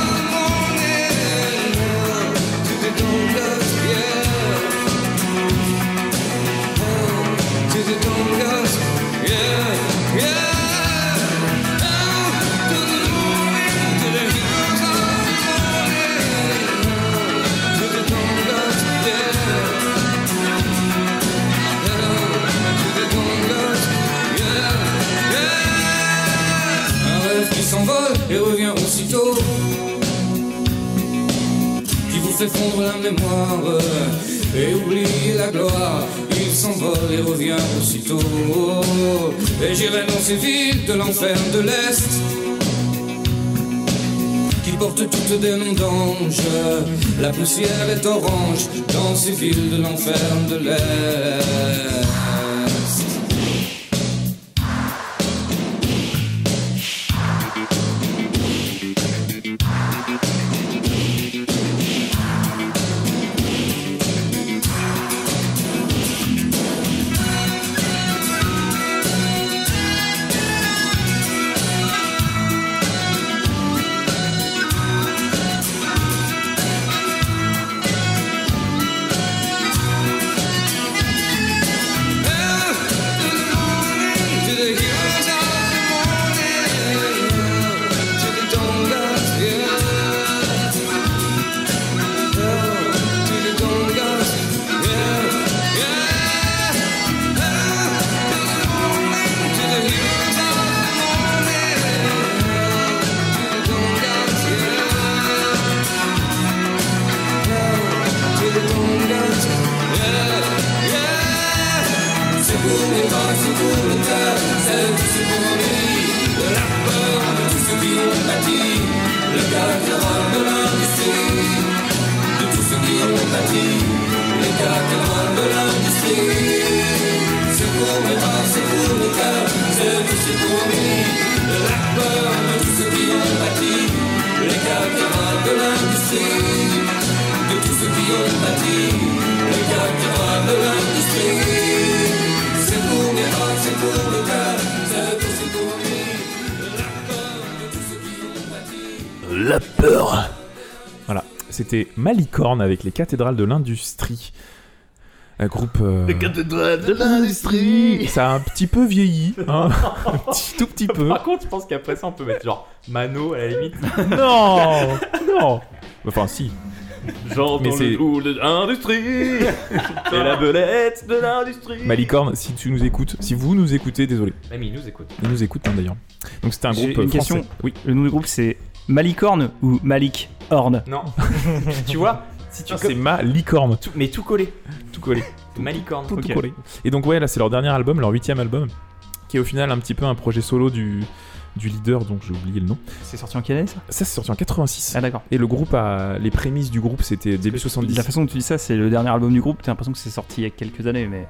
qui vous fait fondre la mémoire et oublier la gloire. Il s'envole et revient aussitôt. Et j'irai dans ces villes de l'enfer de l'Est qui portent toutes des noms. La poussière est orange dans ces villes de l'enfer de l'Est. C'était Malicorne avec les cathédrales de l'industrie. Un groupe. euh, cathédrales de l'industrie Ça a un petit peu vieilli, hein un petit, tout petit peu. Par contre, je pense qu'après ça, on peut mettre genre Mano à la limite. Non Non Enfin, si. Genre Mais dans c'est- le de l'industrie C'est la belette de l'industrie Malicorne, si tu nous écoutes, si vous nous écoutez, désolé. Mamie, il nous écoute. Ils nous écoutent hein, d'ailleurs. Donc c'était un J'ai groupe euh, une français. question. Oui. Le nom du groupe c'est Malicorne ou Malik? Horn Non. tu vois Si tu c'est Malicorne. tout- Mais tout collé. Tout collé. Malicorne. Tout, tout Ok. collé. Et donc ouais, là c'est leur dernier album, leur huitième album, qui est au final un petit peu un projet solo du, du leader, donc j'ai oublié le nom. C'est sorti en quelle année ça Ça c'est sorti en 86. Ah d'accord. Et le groupe a... Les prémices du groupe c'était début 70. La façon dont tu dis ça, c'est le dernier album du groupe. T'as l'impression que c'est sorti il y a quelques années, mais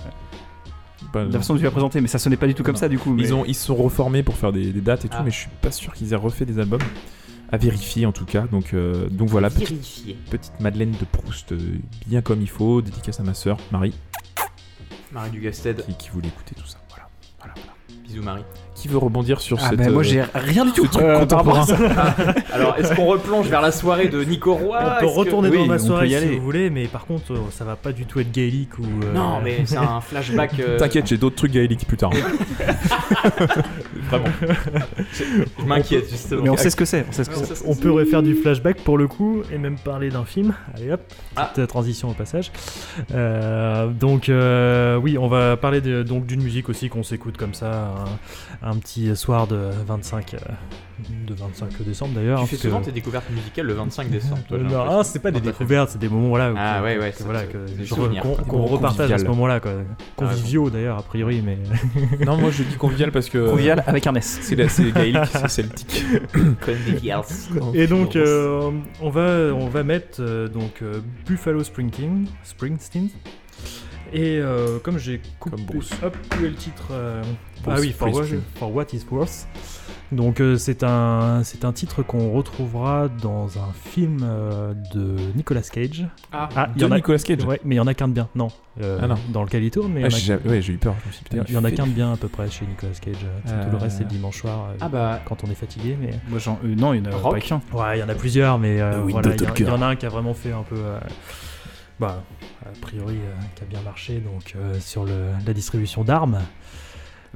Bah, la façon dont tu l'as présenté, mais ça sonnait pas du tout comme Non. ça du coup. mais- Ils, ont, ils se sont reformés pour faire des, des dates et tout, Ah. mais je suis pas sûr qu'ils aient refait des albums. À vérifier en tout cas. Donc, euh, donc voilà, petite Madeleine de Proust, euh, bien comme il faut. Dédicace à ma sœur Marie, Marie Dugasted. qui, qui voulait écouter tout ça. Voilà. voilà, voilà. Bisous Marie. Qui veut rebondir sur Ah cette. bah moi euh, j'ai rien du tout. ce truc euh. Alors, est-ce qu'on replonge vers la soirée de Nico Roy? On peut que- retourner oui, dans on ma soirée y si vous voulez, mais par contre, euh, ça va pas du tout être gaélique ou. euh, Non, mais c'est un flashback. euh, T'inquiète, j'ai d'autres trucs gaéliques plus tard. Vraiment. Je m'inquiète justement. Mais on sait ce que c'est. On sait ce que Ouais, on peut refaire du flashback pour le coup et même parler d'un film. Allez hop, Ah. petite transition au passage. Euh, donc euh, oui, on va parler de- donc d'une musique aussi qu'on s'écoute comme ça un, un petit soir de 25 euh, de 25 décembre d'ailleurs. Tu hein, fais que- souvent tes découvertes musicales le 25 décembre. Toi, Euh, non, ah, c'est pas des découvertes, c'est des moments voilà, Ah que- ouais, ouais, que, voilà, qu'on repartage à ce convivial. moment-là. quoi. Conviviaux d'ailleurs, a priori, mais non, moi je dis convivial parce que. Convivial avec un S. C'est gaélique, c'est celtique. Convivials. Et donc, euh, on, va, on va mettre euh, donc, euh, Buffalo Springsteen. Springsteen. Et euh, comme j'ai coupé, Comme Bruce. hop, où est le titre euh, Bruce Ah oui, for what, Springsteen. For What Is Worth. Donc euh, c'est un, c'est un titre qu'on retrouvera dans un film euh, de Nicolas Cage. Ah, Ah, il y De en a, Nicolas Cage. ouais, mais il y en a qu'un de bien. Non, euh, Ah non. dans lequel il tourne, mais il y Ah, en a j'ai- ouais, j'ai eu peur. Je me suis dit, putain, il y en a fait- qu'un de bien à peu près chez Nicolas Cage. Euh, Tout le reste c'est le dimanche soir euh, Ah bah, quand on est fatigué. Mais Moi, j'en- euh, non, il y en a Rock. pas qu'un. ouais, il y en a plusieurs, mais euh, Ah il y, a- Dr. il y en a un qui a vraiment fait un peu, euh, bah, a priori, euh, qui a bien marché donc euh, sur le, la distribution d'armes.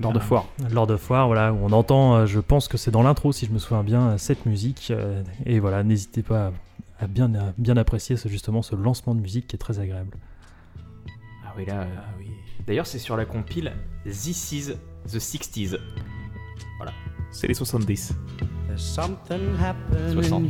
Lors de Ah. foire. Lors de foire, voilà, où on entend, euh, je pense que c'est dans l'intro si je me souviens bien, euh, cette musique. euh, et voilà, n'hésitez pas à, à bien, à bien apprécier ce, justement ce lancement de musique qui est très agréable. ah oui là. euh, D'ailleurs, c'est sur la compile This is the 60s. C'est les 70. There's something happening 60.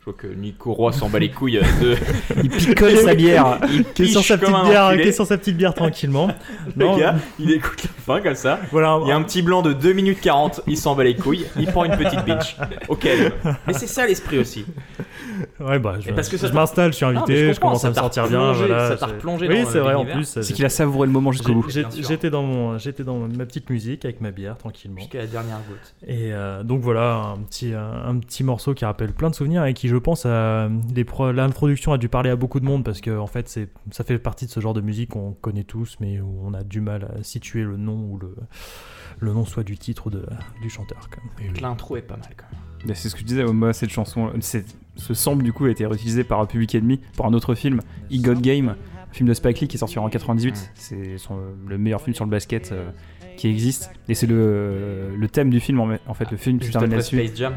Je vois que Nico Roy s'en bat les couilles de. Il picole sa bière. Il Qui est sur piche sa petite bière, qui est sur sa petite bière tranquillement. Le Non, gars, il écoute la fin comme ça. Voilà. Il y a un petit blanc de 2 minutes 40, il s'en bat les couilles, il prend une petite bitch. Ok. Mais c'est ça l'esprit aussi. Ouais, bah, je, parce que je t'a- m'installe, je suis Non, invité, je je, commence à me sentir bien. Voilà, ça t'a replongé Oui, dans c'est vrai, en plus. C'est qu'il a savouré le moment jusqu'au bout. J'étais dans, mon, j'étais dans ma petite musique avec ma bière tranquillement. Jusqu'à la dernière goutte. Et euh, donc voilà, un petit, un, un petit morceau qui rappelle plein de souvenirs et qui, je pense, a, les pro- l'introduction a dû parler à beaucoup de monde parce que en fait, c'est, ça fait partie de ce genre de musique qu'on connaît tous, mais où on a du mal à situer le nom ou le, le nom soit du titre ou de, du chanteur. Quand même. L'intro est pas mal quand même. C'est ce que je disais, moi, cette chanson, cette- ce sample du coup a été réutilisé par Public Enemy pour un autre film, E God Game, un film de Spike Lee qui est sorti en 98. C'est son- le meilleur film sur le basket euh, qui existe. Et c'est le, le thème du film en, en fait. Le film se Juste termine là-dessus. Space Jam.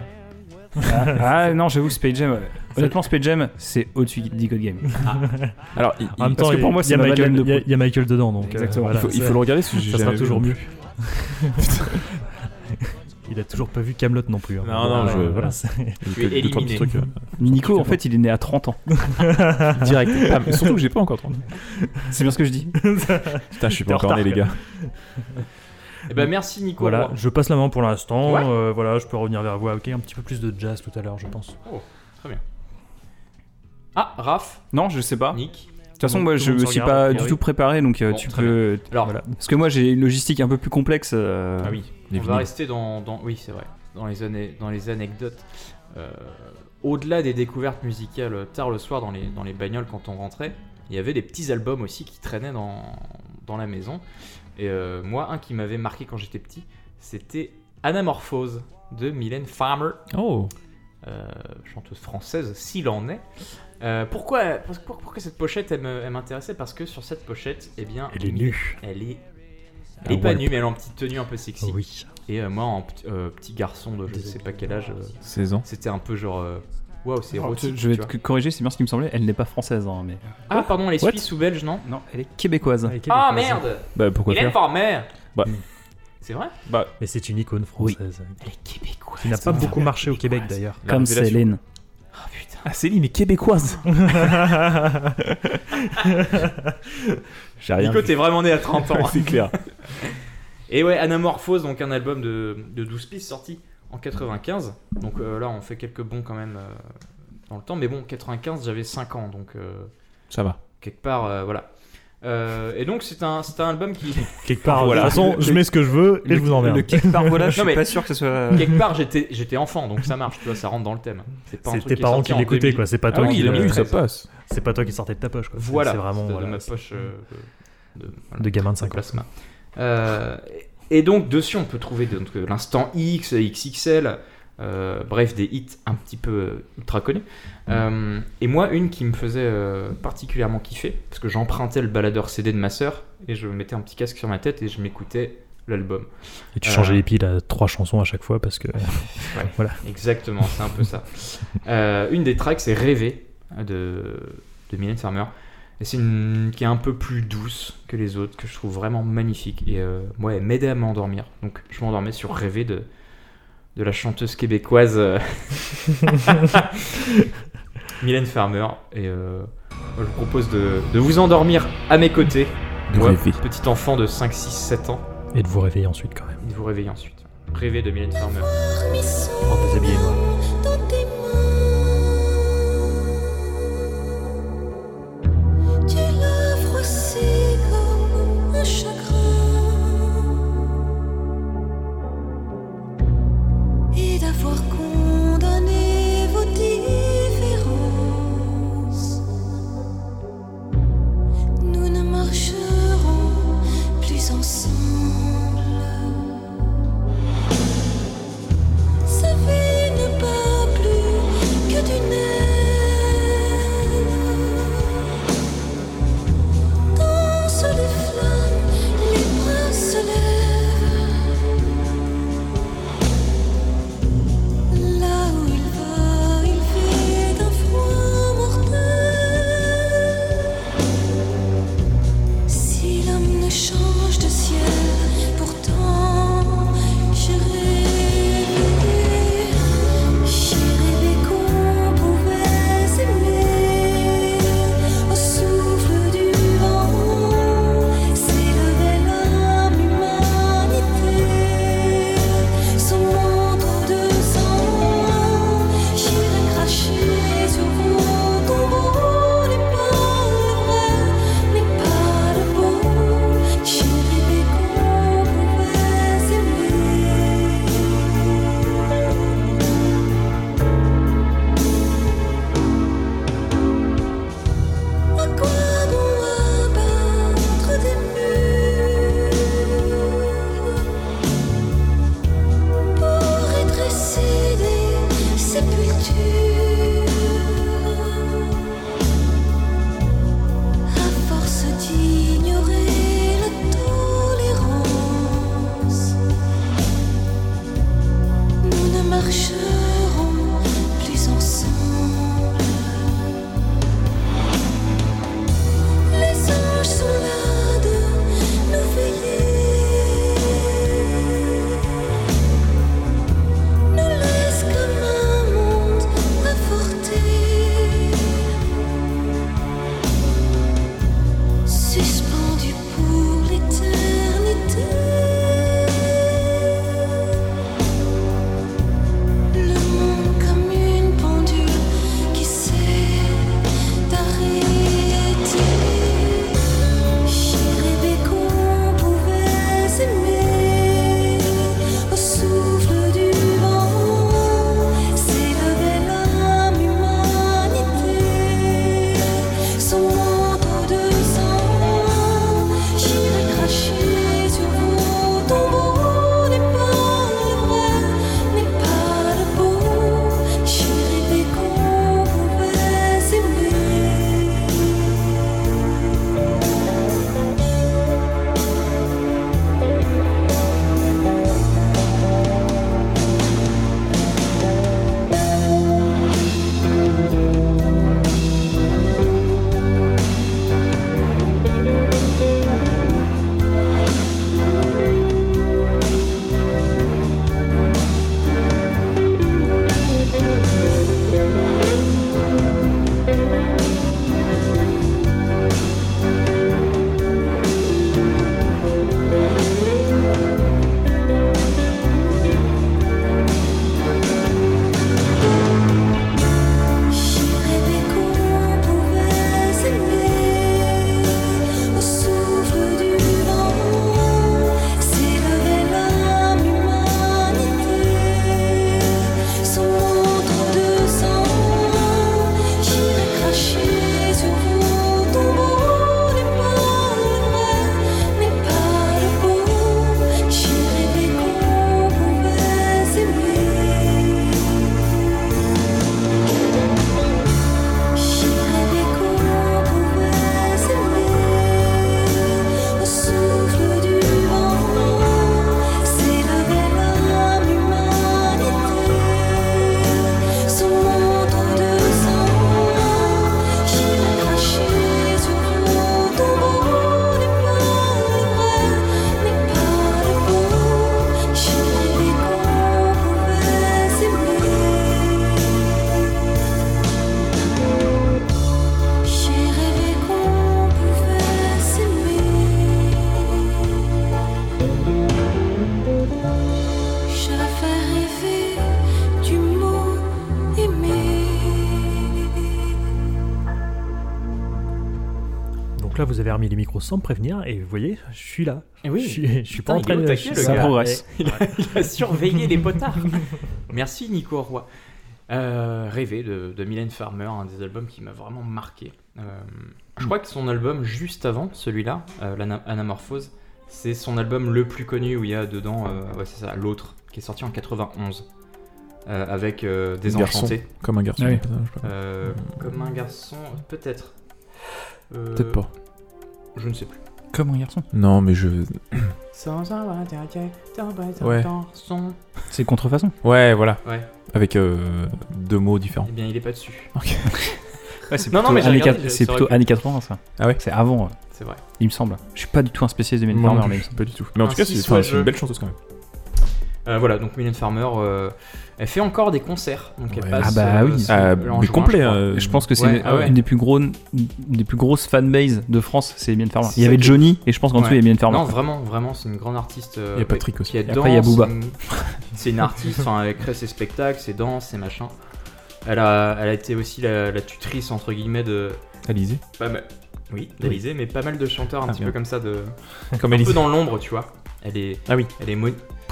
Ah, ah, non, j'avoue, Space Jam. Honnêtement, Space Jam, c'est au-dessus d'E God Game. Alors, il, En même parce temps, que pour il- moi, il y a ma Michael- de il y a- dedans, donc euh, voilà, il faut, il ça- faut le regarder si ça sera toujours mieux. Il a toujours pas vu Camelot non plus. hein. Non, non, Voilà, je- voilà, Tu es éliminé. trucs, euh, Nico, en fait, il est né à 30 ans. direct. Ah, mais surtout que j'ai pas encore 30. C'est bien ce que je dis. Putain, je suis pas en encore né, les gars. Eh ben merci Nico Voilà, je passe la main pour l'instant. Ouais. euh, voilà, je peux revenir vers vous avec un petit peu plus de jazz tout à l'heure, je pense. Ah, Raph, Non, je sais pas. Nick. De toute façon, moi, je me se suis pas a du tout préparé, donc euh, Bon, tu très peux. Alors, voilà. Parce que moi, j'ai une logistique un peu plus complexe. euh, Ah oui, on va rester dans, dans- oui c'est vrai, dans les années, dans les anecdotes. Euh, Au-delà des découvertes musicales tard le soir dans les dans les bagnoles quand on rentrait, il y avait des petits albums aussi qui traînaient dans dans la maison. Et euh, moi, un qui m'avait marqué quand j'étais petit, c'était Anamorphose de Mylène Farmer, Oh, euh, chanteuse française, s'il en est. Euh, pourquoi, pourquoi cette pochette elle elle m'intéressait? Parce que sur cette pochette, eh bien, Elle est nue. elle est, elle Un est pas nue, mais elle est en petite tenue un peu sexy. Oui. Et euh, moi, en petit, garçon de je sais pas quel âge, euh, 16 ans. c'était un peu genre. Waouh, c'est érotique. je vais te corriger, c'est bien ce qui me semblait. Elle n'est pas française, hein, mais. Ah, pardon, elle est What suisse ou belge, non Non, elle est québécoise. Ah Québécoise. merde Bah, pourquoi faire Farmer Bah. C'est vrai Bah, Mais c'est une icône française. Elle est québécoise. Qui n'a pas beaucoup marché au Québec d'ailleurs. Comme. Céline. Ah putain. Ah, Céline est québécoise. J'ai rien Nico, t'es vraiment né à 30 ans. C'est clair. Et ouais, Anamorphose, donc un album de, de 12 pistes sorti en 95. Donc euh, là, on fait quelques bons quand même euh, dans le temps. Mais bon, 95, j'avais 5 ans, donc euh, Ça va. quelque part, euh, voilà. Euh, et donc, c'est un, c'est un album qui. Quelque part, Voilà. de toute façon, je mets ce que je veux et je vous emmerde. Le quelque part, voilà, je suis mais- pas sûr que ce soit. quelque part, j'étais, j'étais enfant, donc ça marche, tu vois, ça rentre dans le thème. C'est pas un C'est truc tes qui parents qui en l'écoutaient, 2000. quoi. C'est pas Ah toi oui, qui ça passe. C'est pas toi qui sortais de ta poche, quoi. C'est- Voilà, C'est vraiment de, voilà, de ma poche euh, de, de gamin de 5 ans. Et donc dessus on peut trouver donc, euh, l'instant X, XXL, euh, bref des hits un petit peu euh, ultra connus. Euh, et moi une qui me faisait euh, particulièrement kiffer, parce que j'empruntais le baladeur CD de ma sœur et je mettais un petit casque sur ma tête et je m'écoutais l'album. Et tu changeais les piles à trois chansons à chaque fois parce que. Exactement, c'est un peu ça. Une des tracks c'est Rêver de, de Mylène Farmer. Et c'est une qui est un peu plus douce que les autres, que je trouve vraiment magnifique. Et euh, moi, elle m'aidait à m'endormir. Donc je m'endormais sur Rêver de, de la chanteuse québécoise euh, Mylène Farmer. Et euh, moi, je vous propose de, de vous endormir à mes côtés. De Moi, rêver. petit enfant de 5, 6, 7 ans. Et de vous réveiller ensuite quand même. Et de vous réveiller ensuite. Rêver de Mylène Farmer. En déshabillé comme sans me prévenir et vous voyez, je suis là. Et oui. Je suis, je suis pas en train de. taquet, le Ça gars. progresse. Il a, il a surveillé les potards. Merci Nico Roy. Euh, Rêver de, de Mylène Farmer, un des albums qui m'a vraiment marqué. Euh, je crois que son album juste avant celui-là, euh, l'Ana- Anamorphose, c'est son album le plus connu où il y a dedans, euh, ouais c'est ça, l'autre, qui est sorti en 91, euh, avec euh, Garçon. Désenchanté. Comme un garçon. Ah oui. Euh, comme un garçon, peut-être. Euh, Peut-être pas. Je ne sais plus. Comme un garçon. Non, mais je. Ouais. C'est contrefaçon. Ouais, voilà. Ouais, Avec euh, deux mots différents. eh bien il est pas dessus. Ouais, c'est Non, non, plutôt, mais j'ai années, regardé, quat- c'est ça aurait plutôt pu. années 80 ça. Ah ouais C'est avant, euh, C'est vrai. il me semble. Je suis pas du tout un spécialiste de Moi non plus, mais pas du tout. Mais en tout cas, c'est soit enfin, c'est je. une belle chanteuse quand même. Euh, voilà, donc Mylène Farmer, euh, elle fait encore des concerts. Donc elle Ouais. passe. Ah bah euh, oui. mais Langevin, complet. je euh, je pense que c'est Ouais, une, ah ouais. une des plus gros, une des plus grosses fanbases de France, c'est Mylène Farmer. Il y avait Johnny et je pense qu'en dessous il y a Mylène Farmer. Non, vraiment, vraiment, c'est une grande artiste. euh, Il y a Patrick aussi. Qui est Et après, il y a Booba. C'est une artiste, enfin, elle crée ses spectacles, ses danses, ses machins. Elle a, elle a été aussi la, la tutrice, entre guillemets, de. Alizé. Pas mal. Oui, d'Alizé, mais pas mal de chanteurs un Ah, petit bien. peu comme ça, de. Comme un peu Alizé. dans l'ombre, tu vois. Elle est. Ah oui. Elle est.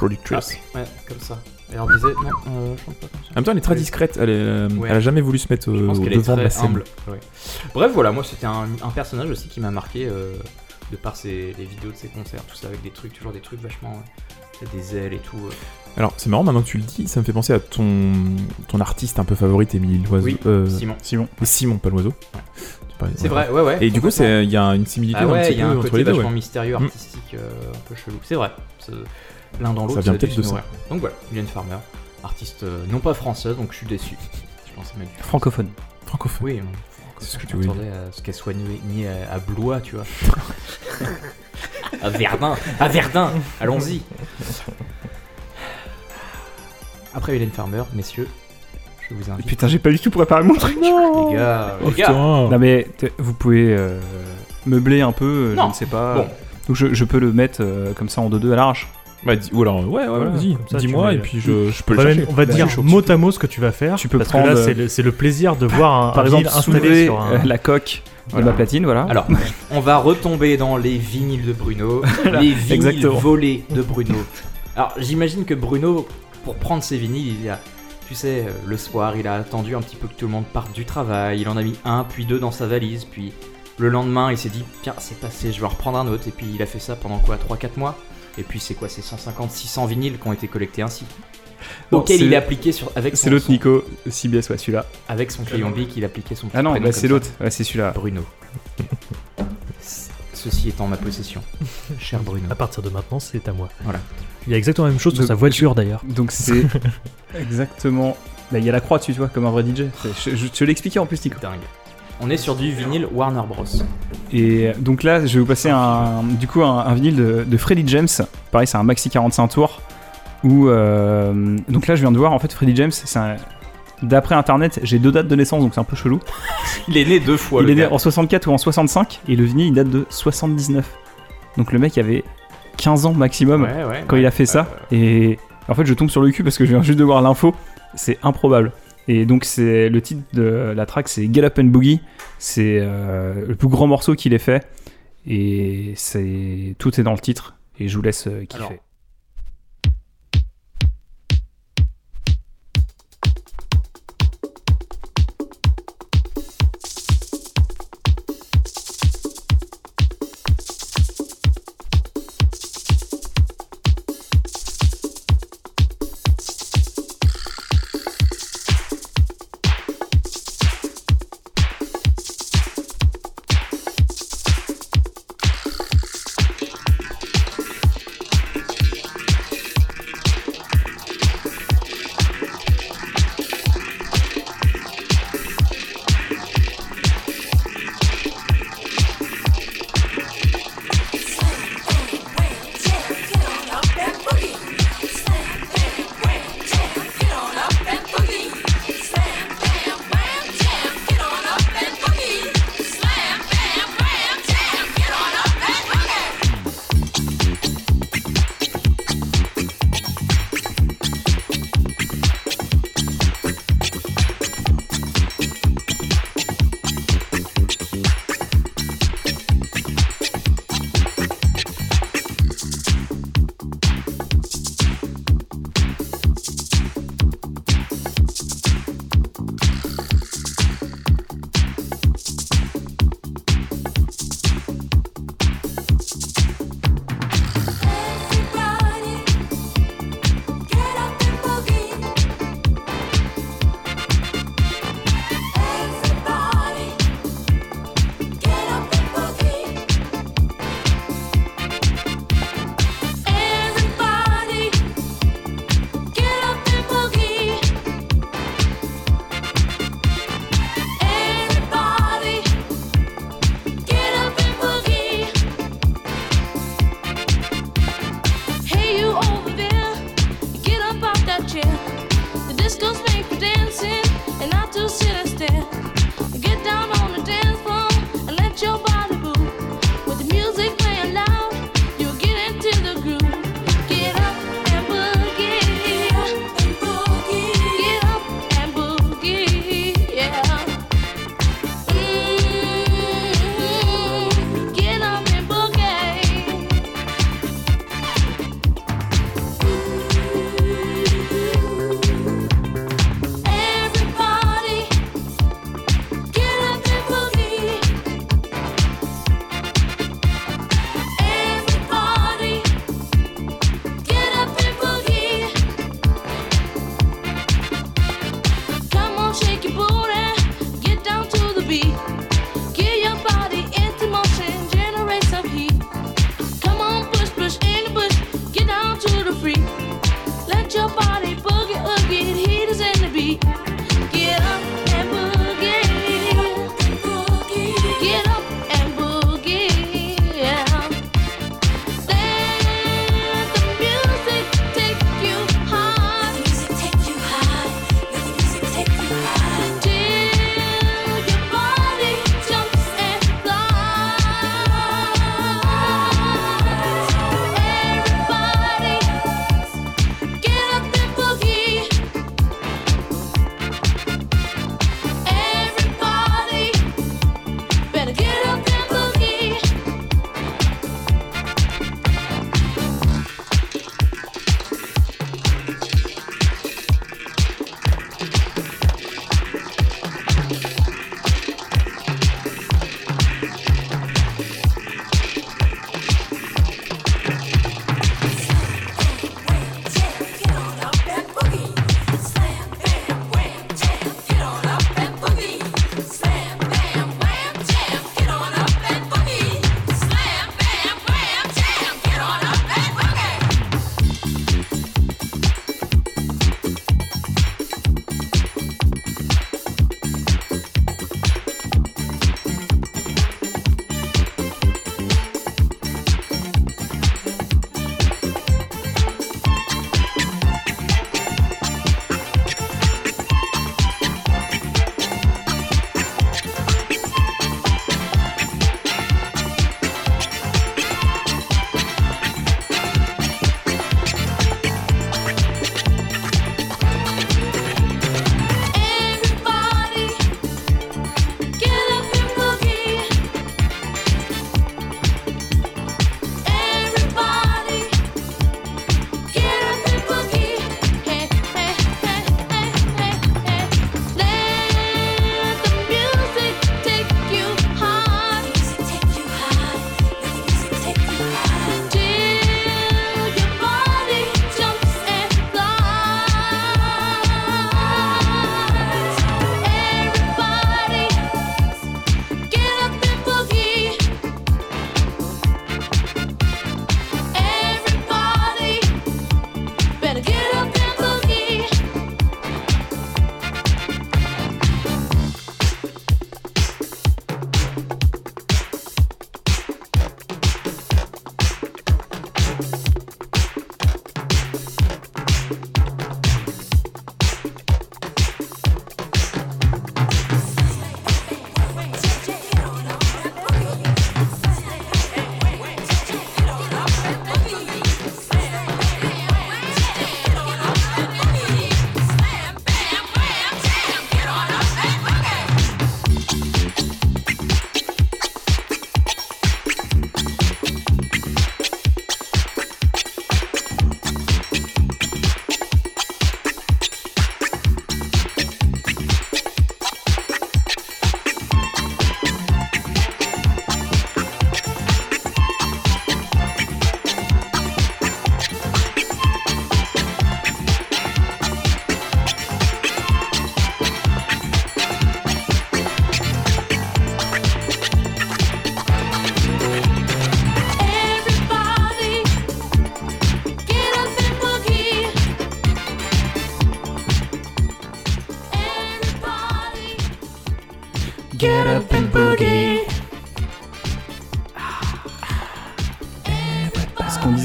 Productrice. Ah, ouais, comme ça. Elle leur disait, non, euh, je chante pas comme ça. En même temps, elle est très discrète. Elle, est, euh, Ouais. elle a jamais voulu se mettre au, pense au est devant de la scène. humble. ouais. Bref, voilà, moi c'était un, un personnage aussi qui m'a marqué euh, de par ses, les vidéos de ses concerts, tout ça avec des trucs, toujours des trucs vachement. euh, des ailes et tout. euh. Alors, c'est marrant maintenant que tu le dis, ça me fait penser à ton, ton artiste un peu favori, Émilie Loiseau. Oui, euh, Simon. Simon. Simon, pas l'oiseau. C'est vrai, ouais, ouais. Et du coup, il y a une similité Ah un ouais, petit il y a peu un entre côté les deux. vachement ouais. mystérieux, Mm. artistique, euh, un peu chelou. C'est vrai. L'un dans l'autre, Ça vient peut-être de ça. Donc voilà, Mylène Farmer, artiste euh, non pas française, donc je suis déçu. Je pensais mettre du Francophone. Francophone. Oui, C'est ce que je tu voulais m'attendais à ce qu'elle soit née, à, à Blois, tu vois. à Verdun, à Verdun, allons-y. Après Hélène Farmer, messieurs, je vous invite. Putain, j'ai pas du tout préparé mon truc. les gars, Oh les gars. Non mais vous pouvez euh, meubler un peu, euh, Non. je ne sais pas. Bon. Donc je, je peux le mettre euh, comme ça en 2-2 à l'arrache. Bah, dis- ou alors, ouais, ouais, Voilà, vas-y, dis-moi, et puis je, je peux On le va, chercher. même- on va Bah, dire mot à mot ce que tu vas faire. Tu peux parce prendre, que là, euh, c'est le, c'est le plaisir de voir un, Par un exemple, installé sur un. euh, la coque Voilà. de ma platine, voilà. Alors, on va retomber dans les vinyles de Bruno, les vinyles exactement. volés de Bruno. Alors, j'imagine que Bruno, pour prendre ses vinyles, il a, tu sais, euh, le soir, il a attendu un petit peu que tout le monde parte du travail, il en a mis un, puis deux dans sa valise, puis le lendemain, il s'est dit, tiens, c'est passé, je vais en reprendre un autre, et puis il a fait ça pendant quoi, 3-4 mois? Et puis c'est quoi, c'est 150-600 vinyles qui ont été collectés ainsi. Non, auquel c'est- il a appliqué sur, avec son, C'est l'autre Nico, CBS, ouais, celui-là. avec son crayon bic, il appliquait son Ah non, bah, c'est l'autre, ouais, c'est celui-là. Bruno. Ceci est en ma possession, cher Bruno. À partir de maintenant, c'est à moi. Voilà. Il y a exactement la même chose sur sa voiture d'ailleurs. Donc c'est exactement. Là, il y a la croix dessus, tu vois, comme un vrai DJ. Je, je te l'ai expliqué en plus, Nico. Dingue. On est sur du vinyle Warner Bros. Et donc là, je vais vous passer un, du coup un, un vinyle de, de Freddie James. Pareil, c'est un maxi 45 tours. Où, euh, donc là, je viens de voir, en fait, Freddie James, c'est un- D'après internet, j'ai deux dates de naissance, donc c'est un peu chelou. Il est né deux fois. il le est né gars. en 64 ou en 65, et le vinyle il date de 79. Donc le mec avait 15 ans maximum Ouais, ouais, quand ouais. il a fait ça. Et en fait, je tombe sur le cul parce que je viens juste de voir l'info. C'est improbable. Et donc, c'est le titre de la track, c'est Get and Boogie. C'est euh, le plus grand morceau qu'il ait fait. Et c'est tout est dans le titre. Et je vous laisse euh, kiffer.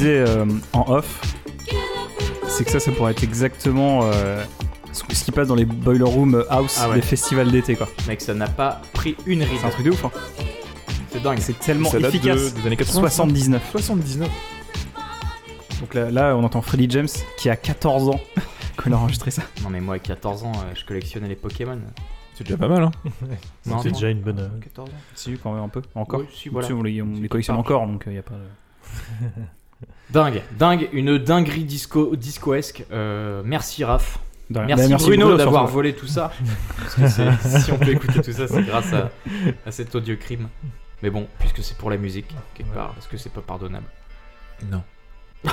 Qu'on euh, en off, c'est que ça, ça pourrait être exactement euh, ce qui passe dans les boiler room house Ah ouais. des festivals d'été, quoi. Mec, ça n'a pas pris une ride. C'est un truc de ouf, hein. C'est dingue. C'est tellement Ça date de- efficace. des années 80. 79. 79. Donc là, là, on entend Freddie James qui a 14 ans quand il a enregistré ça. Non, mais moi, à 14 ans, euh, je collectionnais les Pokémon. C'est déjà pas mal, hein. C'est déjà une bonne. euh, 14 ans. Si, quand même un peu. Encore. Oui, si, voilà. Si, on les, on les collectionne encore, donc il n'y a pas de... Dingue, dingue, une dinguerie disco, discoesque. Euh, merci Raph. rien. Merci, Bah, Bruno Bruno, d'avoir volé tout ça. Parce que c'est- si on peut écouter tout ça, c'est grâce à, à cet audio crime. Mais bon, puisque c'est pour la musique, quelque part, est-ce que c'est pas pardonnable? Non.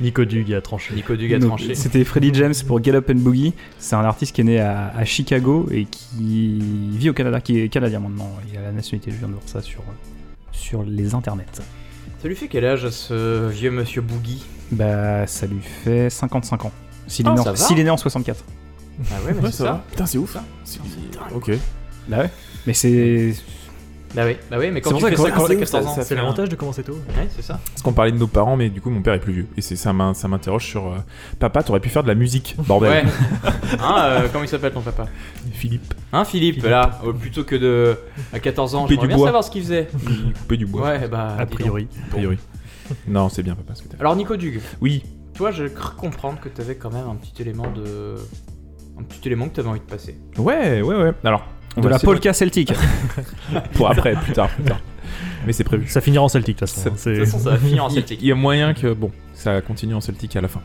Nico Dug a tranché. Nico Dug a Donc, tranché. C'était Freddie James pour Get Up and Boogie. C'est un artiste qui est né à, à Chicago et qui vit au Canada, qui est canadien maintenant. Il a la nationalité, je viens de voir ça sur, sur les internets. Ça lui fait quel âge à ce vieux monsieur Boogie Bah, ça lui fait 55 ans. S'il est, Ah, né en- ça va. s'il est né en 64. Ah ouais, mais Ouais, c'est ça va. ça. Putain, c'est ouf. C'est- Ok. Bah ouais. Mais c'est. Bah oui, bah oui, mais quand C'est tu pour fais ça que quand quand- t'as ça- 14 ans. ça C'est fait l'avantage de commencer tôt. Ouais, c'est ça. Parce qu'on parlait de nos parents, mais du coup, mon père est plus vieux. Et c'est ça m'in- ça m'interroge sur. euh, Papa, t'aurais pu faire de la musique, bordel. Ouais. hein, euh, comment il s'appelle ton papa? Philippe, Hein, Philippe, là, euh, plutôt que de. À 14 ans, j'aimerais bien bois. savoir ce qu'il faisait. il coupait du bois. Ouais, bah. A priori. A priori. non, c'est bien, papa, ce que t'as. Alors, Nico Dug, Oui, toi, je cru comprendre que t'avais quand même un petit élément de. Un petit élément que t'avais envie de passer. ouais, ouais, ouais. Alors, De va la polka celtique. Pour après, plus tard, plus tard. Mais c'est prévu. Ça finira en Celtic de toute façon. Ça- hein, De c'est- toute façon, ça va finir en Il Celtic. il y a moyen que, bon, ça continue en celtique à la fin.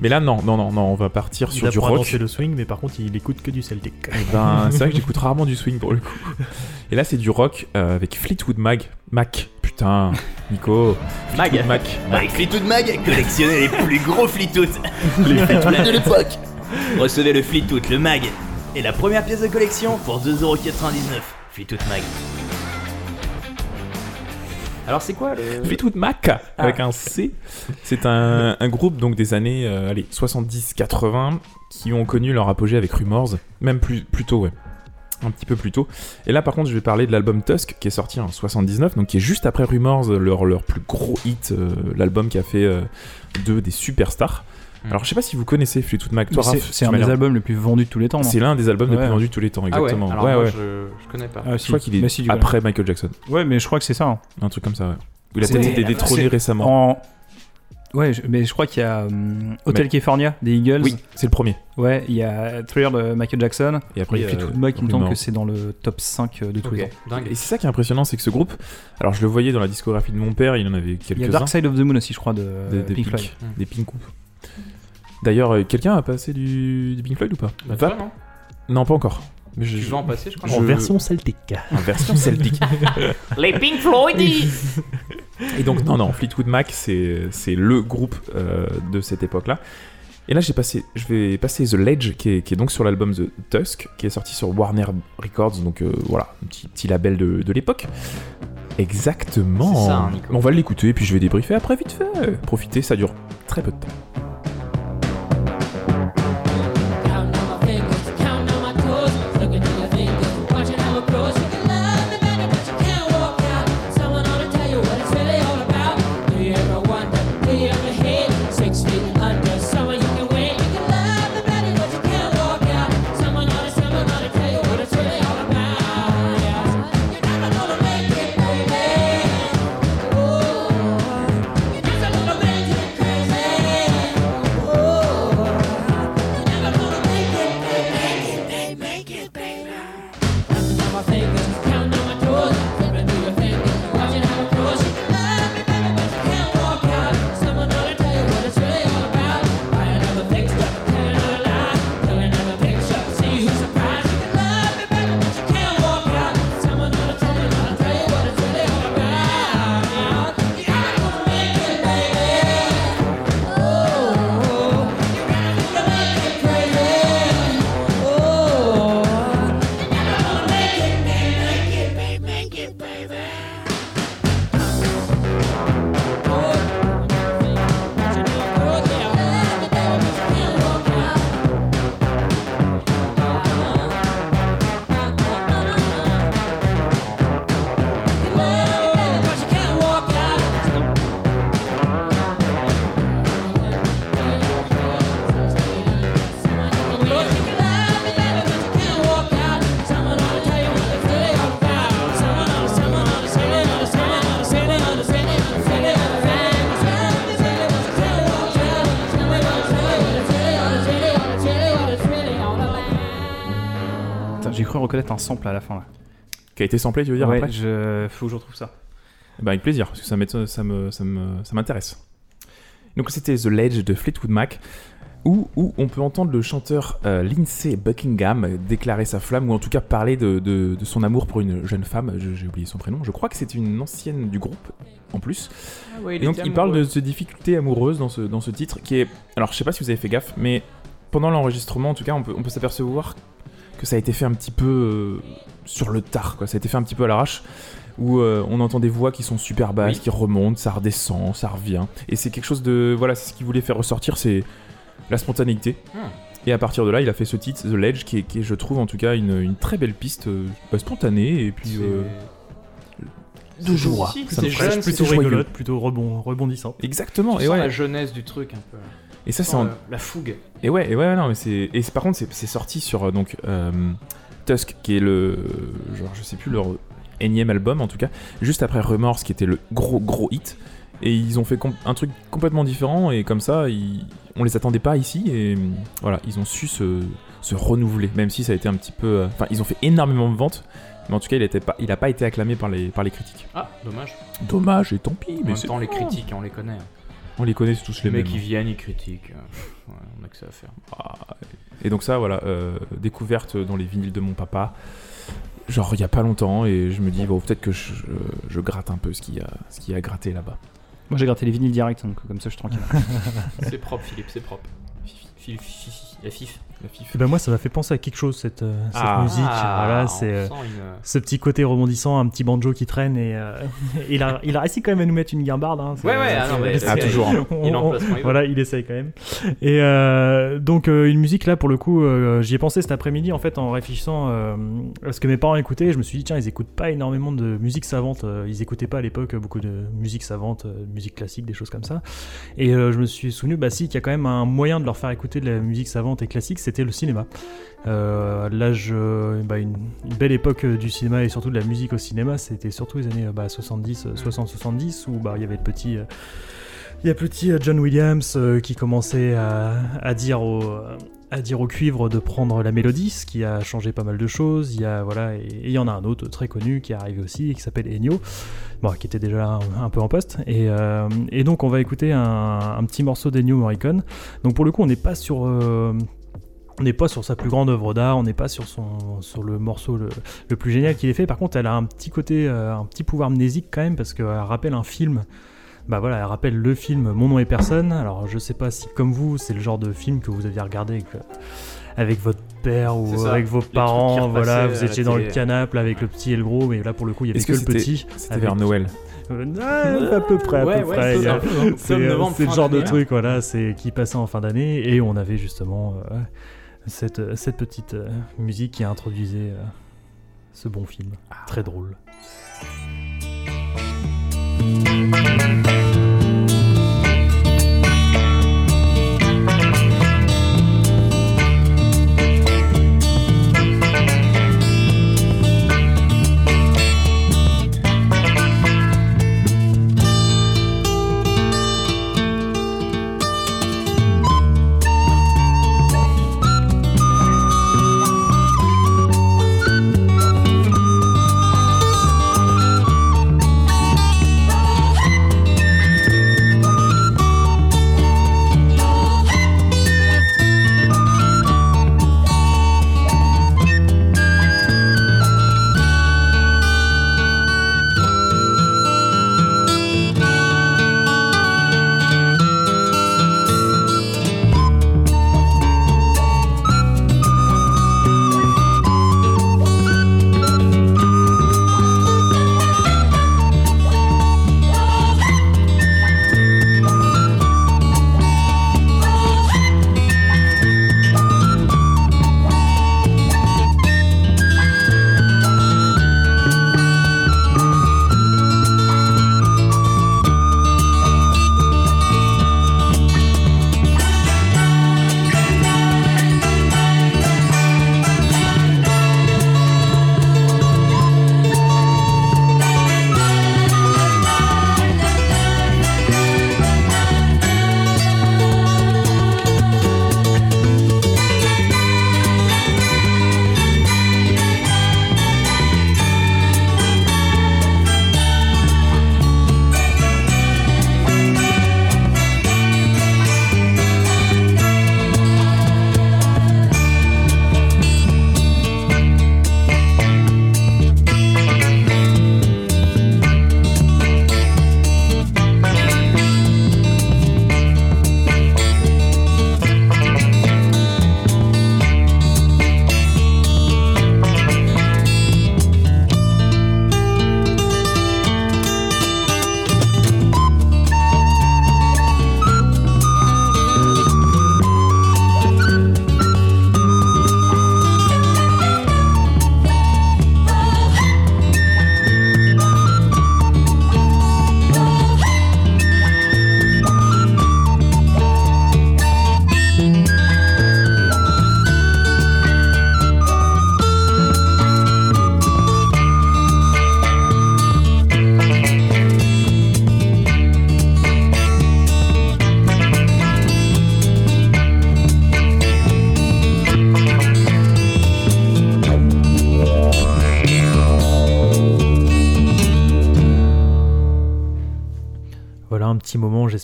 Mais là, non, non, non, non, on va partir Il sur du rock. danser le swing, mais par contre, il écoute que du Celtic. Eh ben, c'est vrai que j'écoute rarement du swing pour le coup. Et là, c'est du rock euh, avec Fleetwood Mac. Mac, putain, Nico. Mag. Fleetwood Mac. Avec Fleetwood Mag, collectionnez les plus gros Fleetwood. Les Fleetwood de l'époque. Recevez le Fleetwood, le Mag. Et la première pièce de collection pour 2,99€. Fleetwood Mag. Alors, c'est quoi le. Fleetwood Mac avec un C? C'est un, un groupe donc des années euh, allez 70-80 qui ont connu leur apogée avec Rumors, même plus, plus tôt, ouais. Un petit peu plus tôt. Et là, par contre, je vais parler de l'album Tusk qui est sorti en 79, donc qui est juste après Rumors, leur, leur plus gros hit, euh, l'album qui a fait euh, d'eux des superstars. Mm. Alors, je sais pas si vous connaissez Fleetwood Mac. Toi, C'est un des albums les plus vendus de tous les temps, C'est l'un des albums les Ouais. plus vendus de tous les temps, Ah ouais, exactement. alors ouais, moi, ouais. Je, je connais pas. Ah, Je crois qu'il est si, après Michael Jackson. Ouais, mais je crois que c'est ça. hein. Un truc comme ça, ouais. Il a peut-être été détrôné récemment. En... Ouais, je- mais je crois qu'il y a hum, Hotel Mais- California des Eagles. Oui, c'est le premier. Ouais, il y a Thriller de Michael Jackson. Et après, il y a Fleetwood Mac, il me semble que c'est dans le top 5 de tous les temps. dingue. Et c'est ça qui est impressionnant, c'est que ce groupe, alors je le voyais dans la discographie de mon père, il en avait Il y a quelques-uns. Dark Side of the Moon aussi, je crois, de, des, des Pink Floyd. Des Pink Coupe. D'ailleurs, euh, quelqu'un a passé du, du Pink Floyd ou pas Bah, toi, non Non, pas encore. Mais je, Tu vas en passer, je crois. Je- En version Celtic. en version celtique. Les Pink Floyd. Et donc, non, non, Fleetwood Mac, c'est c'est le groupe euh, de cette époque-là. Et là, j'ai passé, je vais passer The Ledge, qui est, qui est donc sur l'album The Tusk, qui est sorti sur Warner Records, donc euh, voilà, un petit, petit label de, de l'époque. Exactement. Ça, hein, Nico. On va l'écouter, puis je vais débriefer après vite fait. Profitez, ça dure très peu de temps. Reconnaître un sample à la fin là. Qui a été samplé, tu veux dire ouais, après je... faut que je retrouve ça. Bah, avec plaisir, parce que ça m'étonne- ça me, ça me, ça m'intéresse. Donc c'était The Ledge de Fleetwood Mac, où, où on peut entendre le chanteur euh, Lindsay Buckingham déclarer sa flamme, ou en tout cas parler de, de- de son amour pour une jeune femme. Je- J'ai oublié son prénom. Je crois que c'était une ancienne du groupe, en plus. Ah ouais, Et donc il parle de ses difficultés amoureuses dans ce, dans ce titre, qui est... Alors je sais pas si vous avez fait gaffe, mais pendant l'enregistrement, en tout cas, on peut, on peut s'apercevoir que ça a été fait un petit peu euh, sur le tard, quoi. Ça a été fait un petit peu à l'arrache, où euh, on entend des voix qui sont super basses, Oui. qui remontent, ça redescend, ça revient. Et c'est quelque chose de... Voilà, c'est ce qu'il voulait faire ressortir, c'est la spontanéité. Hmm. Et à partir de là, il a fait ce titre, The Ledge, qui est, qui est, je trouve, en tout cas, une, une très belle piste euh, bah, spontanée, et puis... Euh, de joie. C'est jeune, Plutôt joyeux. rigolote, plutôt rebond, rebondissante. Exactement, Tu et sens ouais. la jeunesse du truc un peu. Et ça, c'est en- la, la fougue. Et ouais, et ouais, non, mais c'est. Et par contre, c'est sorti sur euh, donc euh, Tusk, qui est le. Genre, je sais plus leur énième album en tout cas, juste après Remorse, qui était le gros gros hit. Et ils ont fait un truc complètement différent, et comme ça, ils- on les attendait pas ici, et euh, voilà, ils ont su se, se renouveler, même si ça a été un petit peu. euh, Enfin, ils ont fait énormément de ventes, mais en tout cas, il, était pas, il a pas été acclamé par les, par les critiques. Ah, dommage. Dommage, et tant pis, En mais même c'est temps, les critiques, on les connaît. Hein. On les connaît tous Les les mecs qui viennent, ils critiquent. euh, ouais, on a que ça à faire. Ah, Et donc ça, voilà, euh, découverte dans les vinyles de mon papa, genre il y a pas longtemps, et je me dis, bon, peut-être que je, je gratte un peu ce qu'il y a, ce qu'il y a gratté là-bas. Moi j'ai gratté les vinyles direct, donc comme ça je suis tranquille. C'est propre, Philippe, c'est propre. Fifi, Fifi, Fifi, la fif. La. Et ben moi, ça m'a fait penser à quelque chose cette, euh, cette Ah. musique. voilà, on c'est euh, une- ce petit côté rebondissant, un petit banjo qui traîne et euh, il a il a réussi quand même à nous mettre une guimbarde. Hein, Ouais, ouais, ah non, mais c'est- Ah, toujours. on- Il on- place. Voilà, il essaye quand même. Et euh, donc euh, une musique là pour le coup, euh, j'y ai pensé cet après-midi en fait en réfléchissant euh, à ce que mes parents écoutaient. Je me suis dit tiens ils écoutent pas énormément de musique savante. euh, Ils écoutaient pas à l'époque euh, beaucoup de musique savante, euh, musique classique, des choses comme ça. Et euh, je me suis souvenu bah si qu'il y a quand même un moyen de leur faire écouter de la musique savante et classique, c'était le cinéma. Euh, l'âge, bah, une, une belle époque euh, du cinéma et surtout de la musique au cinéma, c'était surtout les années euh, bah, 70, euh, 60-70 où bah, il y avait le petit, il y a petit John Williams qui commençait à, à dire au, euh, à dire au cuivre de prendre la mélodie, ce qui a changé pas mal de choses. Il y a voilà et et il y en a un autre très connu qui est arrivé aussi qui s'appelle Ennio, bon, qui était déjà un, un peu en poste. Et, euh, et donc on va écouter un, un petit morceau d'Ennio Morricone. Donc pour le coup on n'est pas sur euh, on n'est pas sur sa plus grande œuvre d'art, on n'est pas sur, son, sur le morceau le, le plus génial qu'il ait fait. Par contre, elle a un petit côté, euh, un petit pouvoir mnésique quand même, parce qu'elle rappelle un film. Bah voilà, elle rappelle le film Mon nom et personne. Alors je sais pas si, comme vous, c'est le genre de film que vous aviez regardé avec, euh, avec votre père ou ça, avec vos parents. Voilà, repassaient vous étiez dans le canapé avec le petit et le gros, mais là pour le coup, il y avait que, que le petit. C'était avec- vers Noël. Euh, ouais, à peu près, à Ouais, peu ouais, près. c'est euh, le genre de d'année, truc, voilà, c'est qui passait en fin d'année et on avait justement euh, cette, cette petite euh, musique qui introduisait euh, ce bon film, très drôle.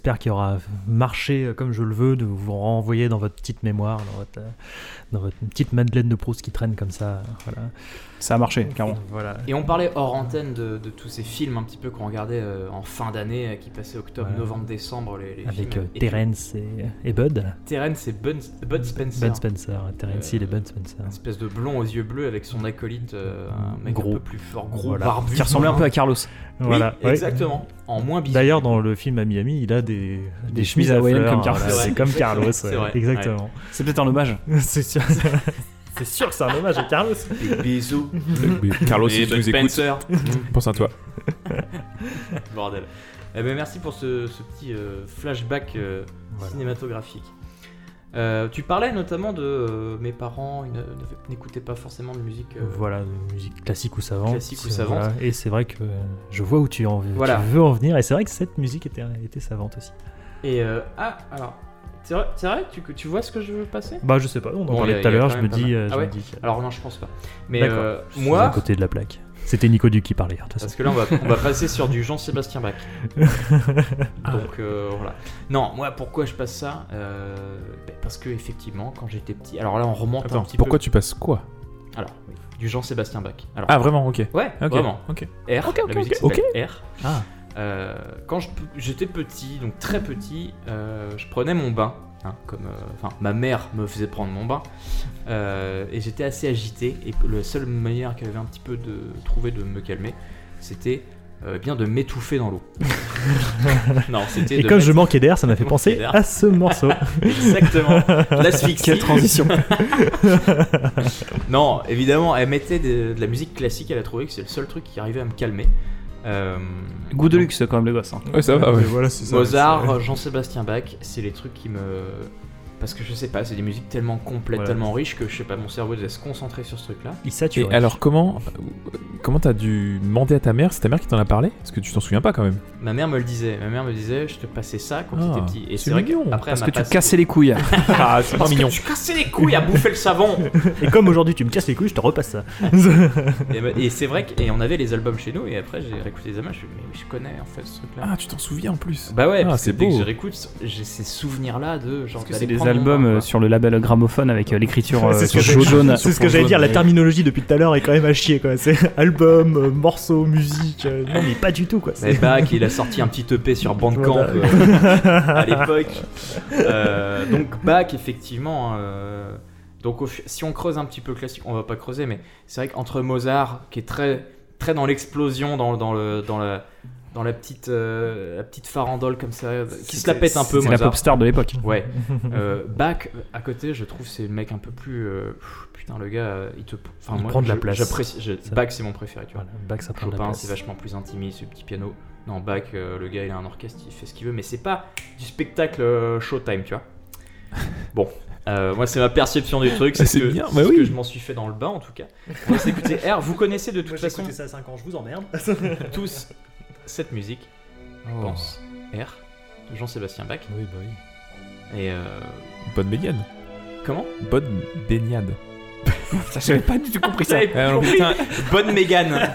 J'espère qu'il aura marché euh, comme je le veux, de vous renvoyer dans votre petite mémoire, dans votre, euh, dans votre petite Madeleine de Proust qui traîne comme ça. Voilà. Ça a marché, clairement. Voilà. Et on parlait hors antenne de, de tous ces films un petit peu qu'on regardait euh, en fin d'année, euh, qui passaient octobre, novembre, décembre. Les, les Avec films. euh, Terence et, et Bud. Terence et Bud, Bud Spencer. Bud Spencer, Terence Hill et Bud Spencer. Une espèce de blond aux yeux bleus avec son acolyte, euh, un mec Gros. un peu plus fort, gros, Voilà. barbu. Qui ressemblait un peu à Carlos. Oui, Voilà, exactement. En moins bizarre. D'ailleurs, dans le film à Miami, il a des, des, chemises hawaïennes fleurs, comme Carlos. voilà, C'est comme Carlos, C'est ouais, vrai. exactement. C'est peut-être un hommage. c'est sûr. c'est sûr que c'est un hommage à Carlos. Bisous. Carlos, Et si tu nous écoutes, Spencer. pense à toi. Bordel. Eh ben, merci pour ce, ce petit euh, flashback euh, Voilà. cinématographique. Euh, tu parlais notamment de euh, mes parents, n'écoutaient pas forcément de musique. euh, Voilà, de musique classique ou savante. Classique ou savante. voilà. Et c'est vrai que je vois où tu, en, tu Voilà. veux en venir. Et c'est vrai que cette musique était, était savante aussi. Et ah, alors, c'est vrai, vrai tu, tu vois ce que je veux passer? Bah, je sais pas, on en Bon, parlait tout à l'heure. Je me dis. Ah je ouais me dis que- Alors non, je pense pas. Mais moi, à côté de la plaque. C'était Nico Duc qui parlait. hein, de Parce que là, on va, on va passer sur du Jean-Sébastien Bach. Donc euh, voilà. Non, moi, pourquoi je passe ça Euh, ben, Parce que effectivement, quand j'étais petit. Alors là, on remonte un petit pourquoi peu. tu passes quoi? Alors, du Jean-Sébastien Bach. Alors, Ah, vraiment, ok. ouais, vraiment. Ok. R. Ok, ok, la musique R. Ah. Euh, quand j'étais petit, donc très petit, je prenais mon bain. Hein, comme, euh, enfin, ma mère me faisait prendre mon bain euh, et j'étais assez agité. Et la seule manière qu'elle avait un petit peu de trouver de me calmer, c'était euh, bien de m'étouffer dans l'eau. non, c'était. Et de comme je manquais d'air, ça m'a fait penser à ce morceau. Exactement. L'asphyxie. Quelle transition. non, évidemment, elle mettait de, de la musique classique. Elle a trouvé que c'est le seul truc qui arrivait à me calmer. Euh, Goût de donc, luxe quand même, les gosses. hein. Ouais, ça va, ouais. voilà, c'est ça. Mozart, Jean-Sébastien Bach, c'est les trucs qui me. Parce que je sais pas, c'est des musiques tellement complètes, tellement riches que je sais pas, mon cerveau devait se concentrer sur ce truc-là. Il Et sature. alors, comment comment t'as dû demander à ta mère C'est ta mère qui t'en a parlé? Parce que tu t'en souviens pas quand même. Ma mère me le disait, ma mère me disait, je te passais ça quand Ah, t'étais petit. Et c'est vrai mignon, qu'après, elle Parce que tu passé- cassais les couilles. Ah, c'est pas Parce que mignon. tu cassais les couilles à bouffer le savon Et comme aujourd'hui tu me casses les couilles, je te repasse ça. Et, et c'est vrai que, et on avait les albums chez nous, et après j'ai réécouté les albums, je me suis dit, mais je connais en fait ce truc-là. Ah, tu t'en souviens en plus. Bah ouais, Ah, parce que c'est dès que beau. je réécoute, j'ai ces souvenirs-là de genre Parce que d'aller prendre bain, euh, sur le label gramophone avec euh, l'écriture euh, sur j'ai- jaune. C'est ce que j'allais dire, la ouais. terminologie depuis tout à l'heure est quand même à chier quoi. C'est album, euh, morceau, musique. euh, non mais pas du tout quoi. Mais C'est- Bach, il a sorti un petit EP sur Bandcamp Voilà. euh, à l'époque. Euh, donc Bach, effectivement. euh, donc si on creuse un petit peu classique, on va pas creuser, mais c'est vrai qu'entre Mozart, qui est très, très dans l'explosion, dans, dans, le, dans, la, dans la, petite, euh, la petite farandole comme ça, qui se la pète un peu, C'est la pop star de l'époque. Ouais. Euh, Bach, à côté, je trouve c'est le mec un peu plus. euh, putain, le gars, euh, il te. Enfin, Il moi, prend de la place. J'apprécie. Bach, c'est mon préféré, tu vois. Voilà, Bach ça prend de la Chopin, place. c'est vachement plus intimiste, ce petit piano. Non, Bach, euh, le gars, il a un orchestre, il fait ce qu'il veut, mais c'est pas du spectacle euh, Showtime, tu vois. Bon, euh, moi, c'est ma perception du truc, c'est C'est ce que, bien, c'est bah ce oui. que je m'en suis fait dans le bain, en tout cas. On va s'écouter R, vous connaissez de toute façon ça à 5 ans, je vous emmerde. tous cette musique, je pense. R, de Jean-Sébastien Bach. Oui, bah oui. Et euh, Bonne baignade. comment? Bonne baignade. Ça, j'avais pas du tout compris ça. Compris. putain. Bonne Mégane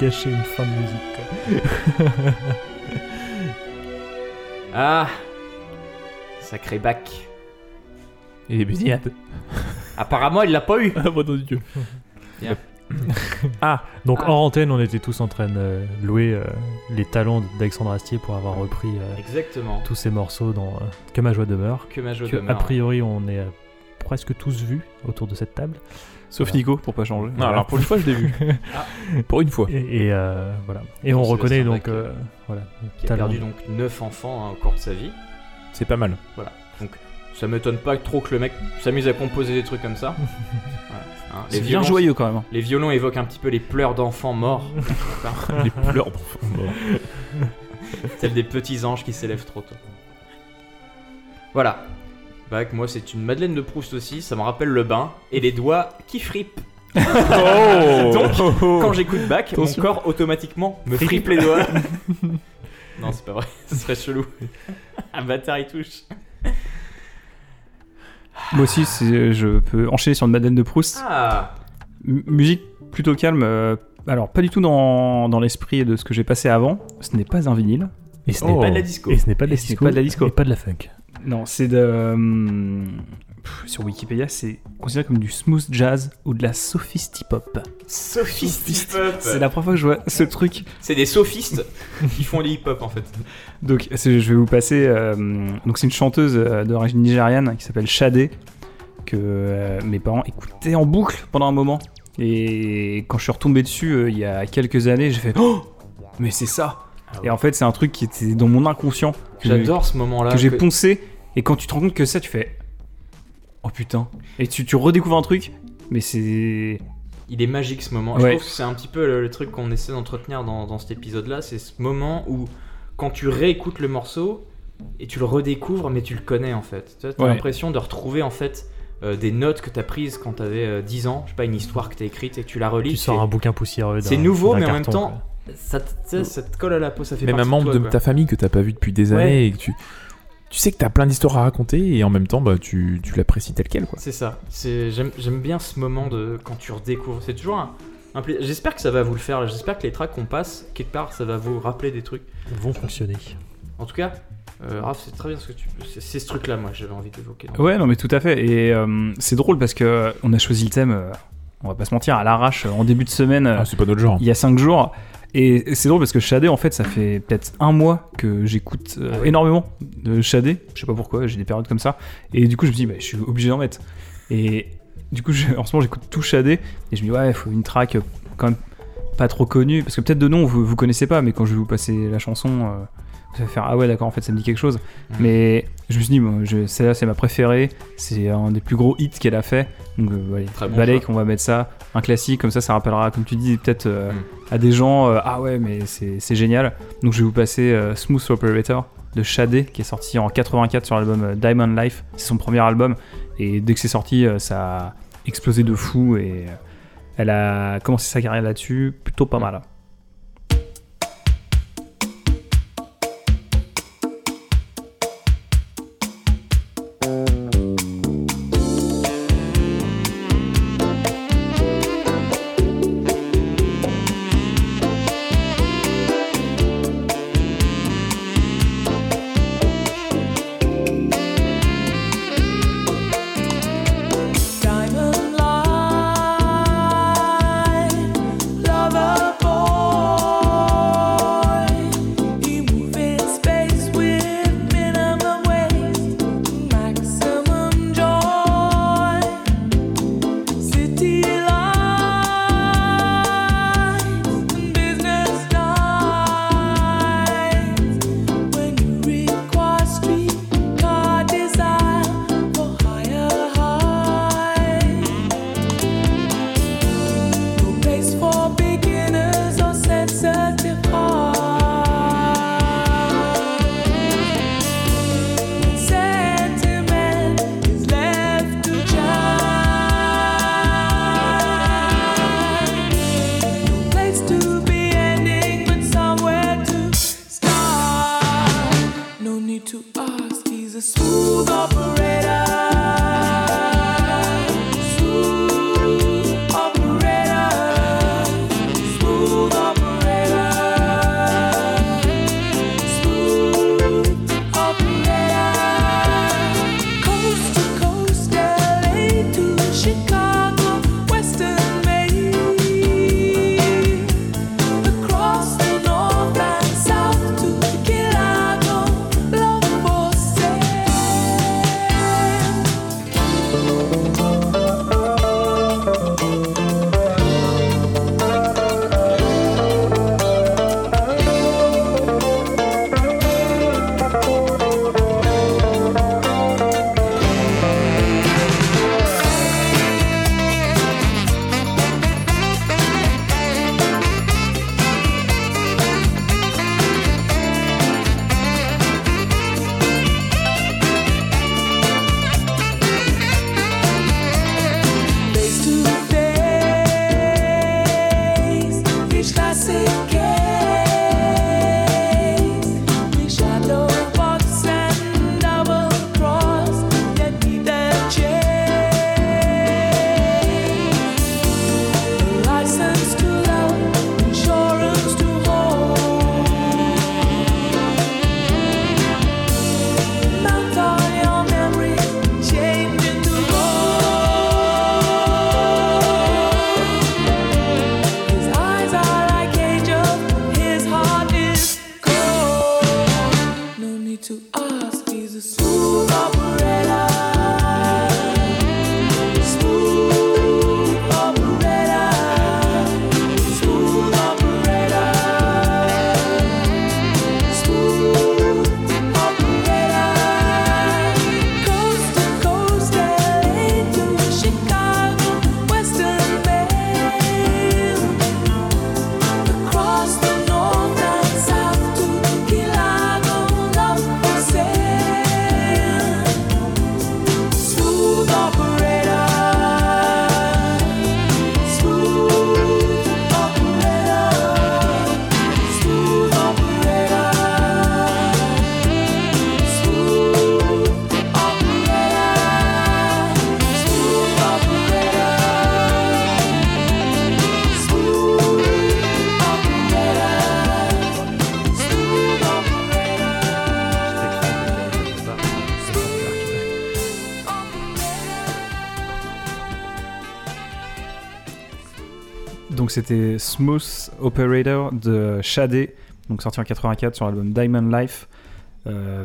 gâcher une fin de musique quoi. Ah Sacré bac. Et les busillades. Apparemment, il l'a pas eu. Ah, bon Dieu. Ah, donc Ah. hors antenne, on était tous en train de louer euh, les talents d'Alexandre Astier pour avoir repris euh, Exactement. tous ces morceaux dans euh, Que ma joie demeure. Que ma joie Que, demeure. a priori, on est euh, presque tous vus autour de cette table. Sauf Voilà. Nico, pour pas changer. Non, alors pour une fois, je l'ai vu. Pour une fois. Et, et, euh, voilà. Et on reconnaît donc qui- euh, voilà, Qui a perdu donc 9 enfants hein, au cours de sa vie. C'est pas mal. Voilà. Donc ça m'étonne pas trop que le mec s'amuse à composer des trucs comme ça. Voilà. Hein, C'est bien joyeux quand même. hein. Les violons évoquent un petit peu les pleurs d'enfants morts. Les pleurs d'enfants. Bon. Tels des petits anges qui s'élèvent trop tôt. Voilà. Bac, moi c'est une Madeleine de Proust aussi, ça me rappelle le bain et les doigts qui fripent. Oh Donc, quand j'écoute Bach, mon Attention. corps automatiquement me fripe les doigts. non, c'est pas vrai, ce serait chelou. Un bâtard il touche. Moi aussi, c'est- je peux enchaîner sur une Madeleine de Proust. Ah M- musique plutôt calme. euh, alors, pas du tout dans, dans l'esprit de ce que j'ai passé avant. Ce n'est pas un vinyle. Et ce Oh. n'est Pas de la disco. et ce n'est pas de la Et ce n'est disco. pas de la disco. Et pas de la funk. Non, c'est de. pff, sur Wikipédia, c'est considéré comme du smooth jazz ou de la sophistipop. Sophistipop. C'est la première fois que je vois ce truc. C'est des sophistes qui font du hip-hop en fait. Donc, je vais vous passer. euh, donc, c'est une chanteuse euh, d'origine nigériane qui s'appelle Shadé, que euh, mes parents écoutaient en boucle pendant un moment. Et quand je suis retombé dessus euh, il y a quelques années, j'ai fait Oh Mais c'est ça Ah Et en fait, c'est un truc qui était dans mon inconscient. que- J'adore ce moment-là. Que j'ai que- poncé. Et quand tu te rends compte que ça, tu fais Oh putain. Et tu, tu redécouvres un truc, mais c'est. Il est magique ce moment. Ouais. Je trouve que c'est un petit peu le, le truc qu'on essaie d'entretenir dans, dans cet épisode-là. C'est ce moment où, quand tu réécoutes le morceau et tu le redécouvres, mais tu le connais en fait. Tu as Ouais. l'impression de retrouver en fait euh, des notes que tu as prises quand tu avais 10 ans. Je sais pas, une histoire que tu as écrite et que tu la relis. Tu sors un bouquin poussiéreux. C'est nouveau, mais en même temps. Ça, te- ça te colle à la peau. Ça fait Même un membre de, toi, ta famille que t'as pas vu depuis des Ouais. années et que tu, tu sais que t'as plein d'histoires à raconter et en même temps bah, tu, tu l'apprécies tel quel quoi. C'est ça. C'est j'aime j'aime bien ce moment de quand tu redécouvres. C'est toujours un, un pla- J'espère que ça va vous le faire. J'espère que les tracks qu'on passe quelque part, ça va vous rappeler des trucs. vont fonctionner. En tout cas, euh, Raph, c'est très bien ce que tu. C'est c'est ce truc-là, moi, j'avais envie d'évoquer. Ouais, non, mais tout à fait. Et euh, c'est drôle parce que euh, on a choisi le thème, euh, on va pas se mentir, à l'arrache en début de semaine, Ah, c'est pas notre genre. il y a 5 jours. Et c'est drôle parce que Shadé, en fait, ça fait peut-être un mois que j'écoute euh, Ah ouais. énormément de Shadé. Je sais pas pourquoi, j'ai des périodes comme ça. Et du coup, je me dis, bah, je suis obligé d'en mettre. Et du coup, je- en ce moment, j'écoute tout Shadé. Et je me dis, ouais, il faut une track euh, quand même pas trop connue. Parce que peut-être de nom, vous, vous connaissez pas, mais quand je vais vous passer la chanson, euh, allez faire, ah ouais, d'accord, en fait, ça me dit quelque chose. Mm. Mais je me suis dit, bon, celle-là, c'est ma préférée. C'est un des plus gros hits qu'elle a fait. Donc, euh, allez, Très bon Balek, on va mettre ça. Un classique, comme ça, ça rappellera, comme tu dis, peut-être euh, Mm. à des gens, euh, ah ouais, mais c'est génial. Donc, je vais vous passer euh, Smooth Operator de Shadé, qui est sorti en 84 sur l'album Diamond Life. C'est son premier album. Et dès que c'est sorti, ça a explosé de fou. Et elle a commencé sa carrière là-dessus, plutôt pas mal. Donc c'était Smooth Operator de Shadé, donc sorti en 84 sur l'album Diamond Life. Euh,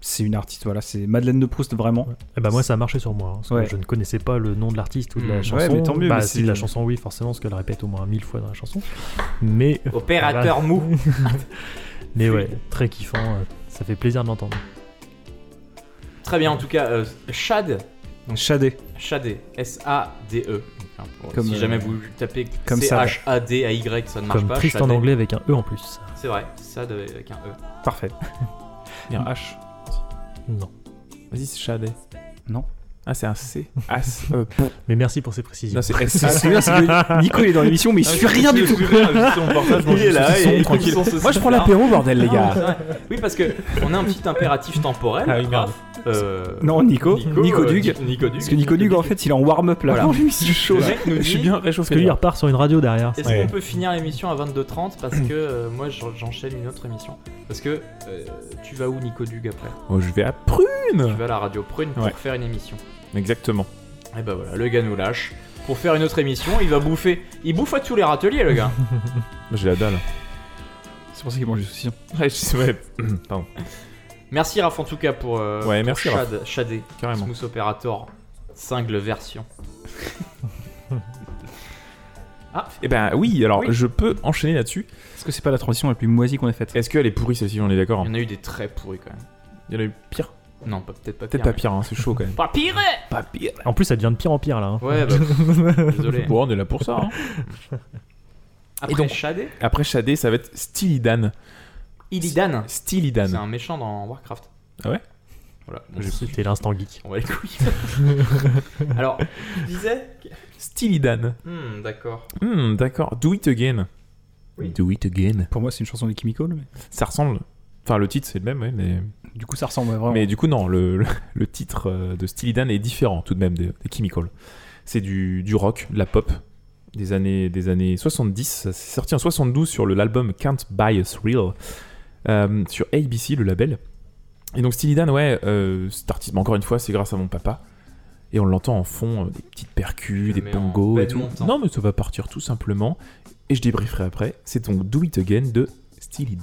c'est une artiste, voilà, c'est Madeleine de Proust vraiment. Eh ben moi ça a marché sur moi, hein, parce que Ouais. je ne connaissais pas le nom de l'artiste ou de la Mmh. chanson. Ouais, mais tant mieux, Bah mais si la chanson oui forcément, parce qu'elle répète au moins mille fois dans la chanson. Mais Opérateur Voilà. mou. Mais ouais, très kiffant, euh, ça fait plaisir de l'entendre. Très bien, en tout cas, euh, Shad. Donc, Shadé. Shadé. S-A-D-E. Enfin, pour- Comme, si euh, jamais vous tapez comme ça. C-H-A-D-A-Y, ça ne marche Comme pas. triste en anglais avec un E en plus. C'est vrai, Sad avec un E. Parfait. Il y a un H. Non. Vas-y, c'est Shadé. Non. Ah, c'est un C. As. euh, Mais merci pour ces précisions. non, c'est S. C'est c'est que Nico il est dans l'émission mais il suit rien du tout. Il est là, tranquille. ils sont Moi, je prends l'apéro, bordel, les gars. c'est. Oui, parce que on a un petit impératif temporel. Ah oui, merde. Euh, Non, Nico, Nico, euh, Dug. Nico Dug. Parce que Nico Dug en fait il est en warm-up là. Voilà. Avant l'émission chaud Je suis bien Parce réchauffé. que lui il repart sur une radio derrière. Est-ce Ouais. qu'on peut finir l'émission à 22h30 parce que euh, moi j'en- j'enchaîne une autre émission Parce que euh, tu vas où Nico Dug après? Oh, je vais à Tu Prune. vas à la radio Prune pour Ouais. faire une émission. Exactement. Et bah voilà, le gars nous lâche. Pour faire une autre émission, il va bouffer. Il bouffe à tous les râteliers, le gars. J'ai la dalle. C'est pour ça qu'il mange du saucisson. Ouais, je- ouais. Pardon. Merci Raph en tout cas pour, euh, Ouais, pour merci, Shad, Shadé, Carrément. Smooth Operator, single version. Eh ben oui, alors Oui. je peux enchaîner là-dessus. Est-ce que c'est pas la transition la plus moisie qu'on ait faite Est-ce qu'elle est pourrie celle-ci On est d'accord Il y en a eu des très pourris quand même. Il y en a eu pire. Non, pas- peut-être pas Peut-être pire. pas pire, hein, c'est chaud quand même. Pas pire Pas pire. En plus ça devient de pire en pire là. hein. Ouais, bah, désolé. Bon, on est là pour ça. hein. Après donc- Shadé, Après Shadé, ça va être Stylidan. Illidan. C'est Stylidan. un méchant dans Warcraft. Ah ouais Voilà. bon, C'était l'instant geek. on va les couilles. Alors, tu disais Stylidan. Hmm, d'accord. Hmm, d'accord. Do it again. Oui. Do it again. Pour moi c'est une chanson des Chemical mais... Ça ressemble. Enfin, le titre c'est le même, ouais, mais. Du coup, ça ressemble vraiment. Mais du coup, non, le, le- le titre euh, de Steely Dan est différent tout de même des, des Chemical. C'est du, du rock, de la pop des années, des années 70. Ça s'est sorti en 72 sur l'album Can't Buy Us Real euh, sur ABC, le label. Et donc Steely Dan, ouais, euh, cet artiste, mais encore une fois, c'est grâce à mon papa. Et on l'entend en fond, euh, des petites percus, des pongos et tout. montant. Non, mais ça va partir tout simplement. Et je débrieferai après. C'est donc Do It Again de Steely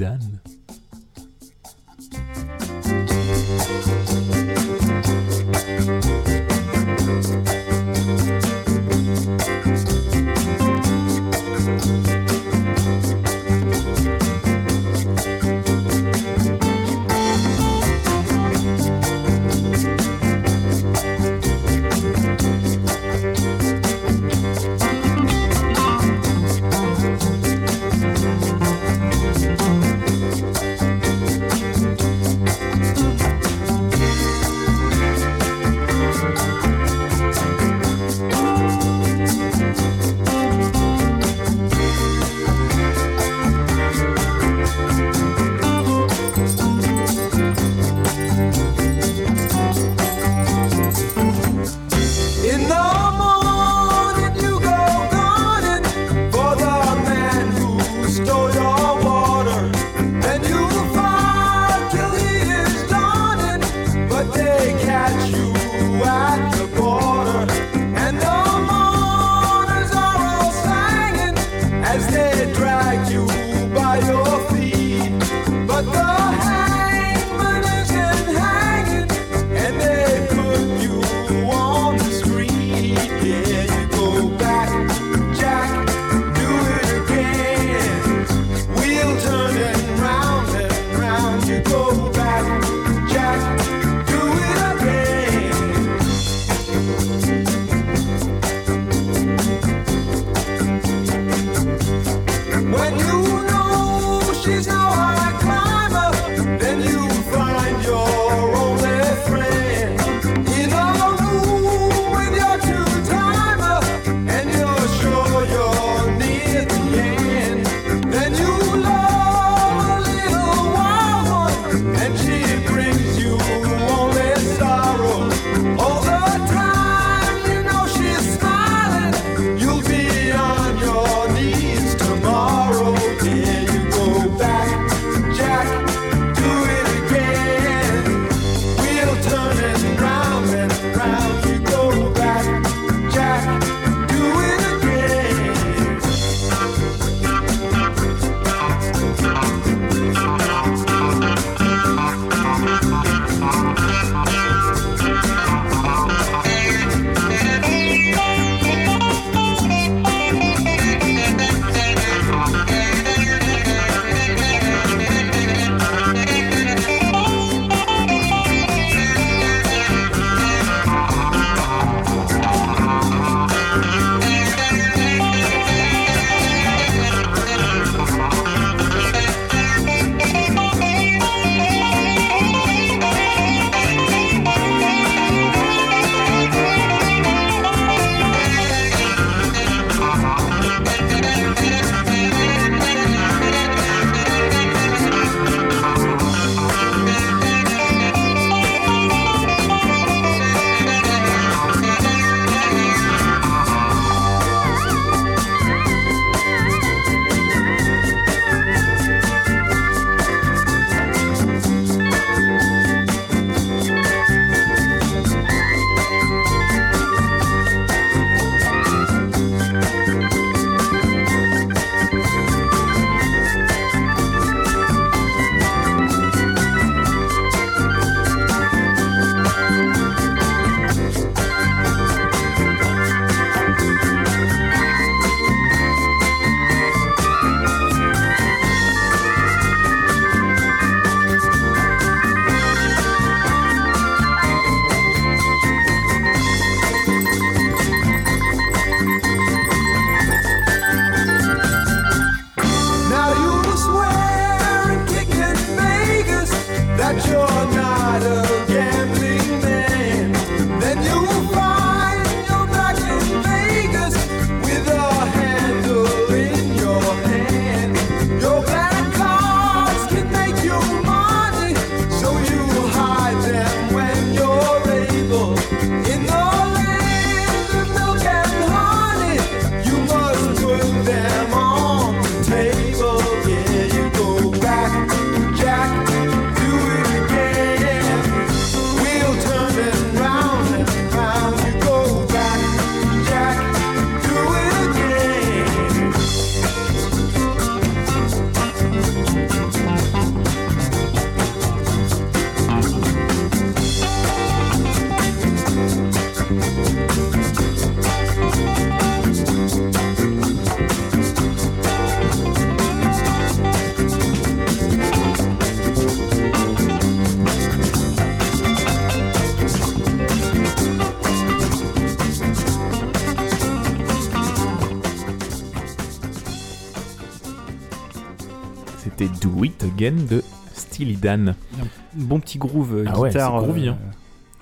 Again de Steely Dan. Bon petit groove euh, Ah ouais, guitare. groovy, hein.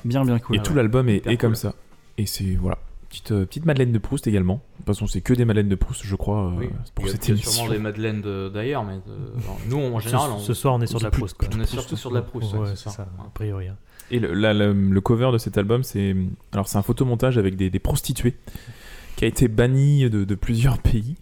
Bien, bien cool. et tout l'album est, comme cool. ça. Et c'est voilà. Petite, euh, petite Madeleine de Proust également. De toute façon, c'est que des Madeleines de Proust, je crois, euh, Oui. pour il y a, cette il y a émission. sûrement des madeleines de- d'ailleurs, mais de- nous en Ce, général, on, ce soir, on est sur de la Proust. Quoi. on est surtout sur de la Proust. Ouais, ouais, c'est ça, a priori. hein. Et le, la- la- le cover de cet album, c'est alors c'est un photomontage avec des, des prostituées qui a été banni de, de plusieurs pays.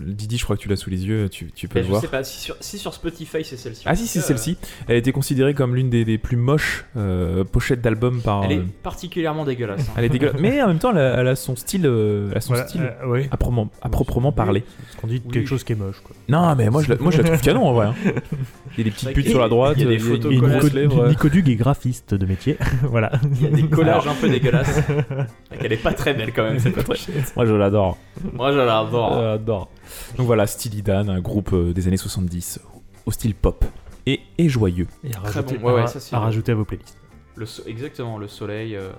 Didi, je crois que tu l'as sous les yeux, tu, tu peux Mais le je voir. sais pas si sur, si sur Spotify c'est celle-ci. Ah si, c'est Euh, celle-ci. Elle a été considérée comme l'une des, des plus moches euh, pochettes d'album par. Elle est euh, particulièrement dégueulasse. hein. elle est dégueulasse. Mais en même temps, elle a, elle a son style, euh, elle a son Voilà, style euh, ouais. à, proprement, à proprement parler. Parce qu'on dit Oui. quelque chose qui est moche. Quoi. Non, mais moi je la, moi, je la trouve canon en vrai. hein. Il y a des petites vrai putes sur la droite, il y a des photos. Nico Dug est graphiste de métier. voilà. Il y a des collages un peu dégueulasses. Elle est pas très belle quand même cette pochette. Moi je l'adore. Moi je l'adore. Donc voilà, Steely Dan, un groupe euh, des années 70 au style pop et, et joyeux. Et à Très rajouter, bon. Ouais, ouais, à- ça, c'est à le- rajouter à vos playlists. Le so- exactement, le soleil, euh,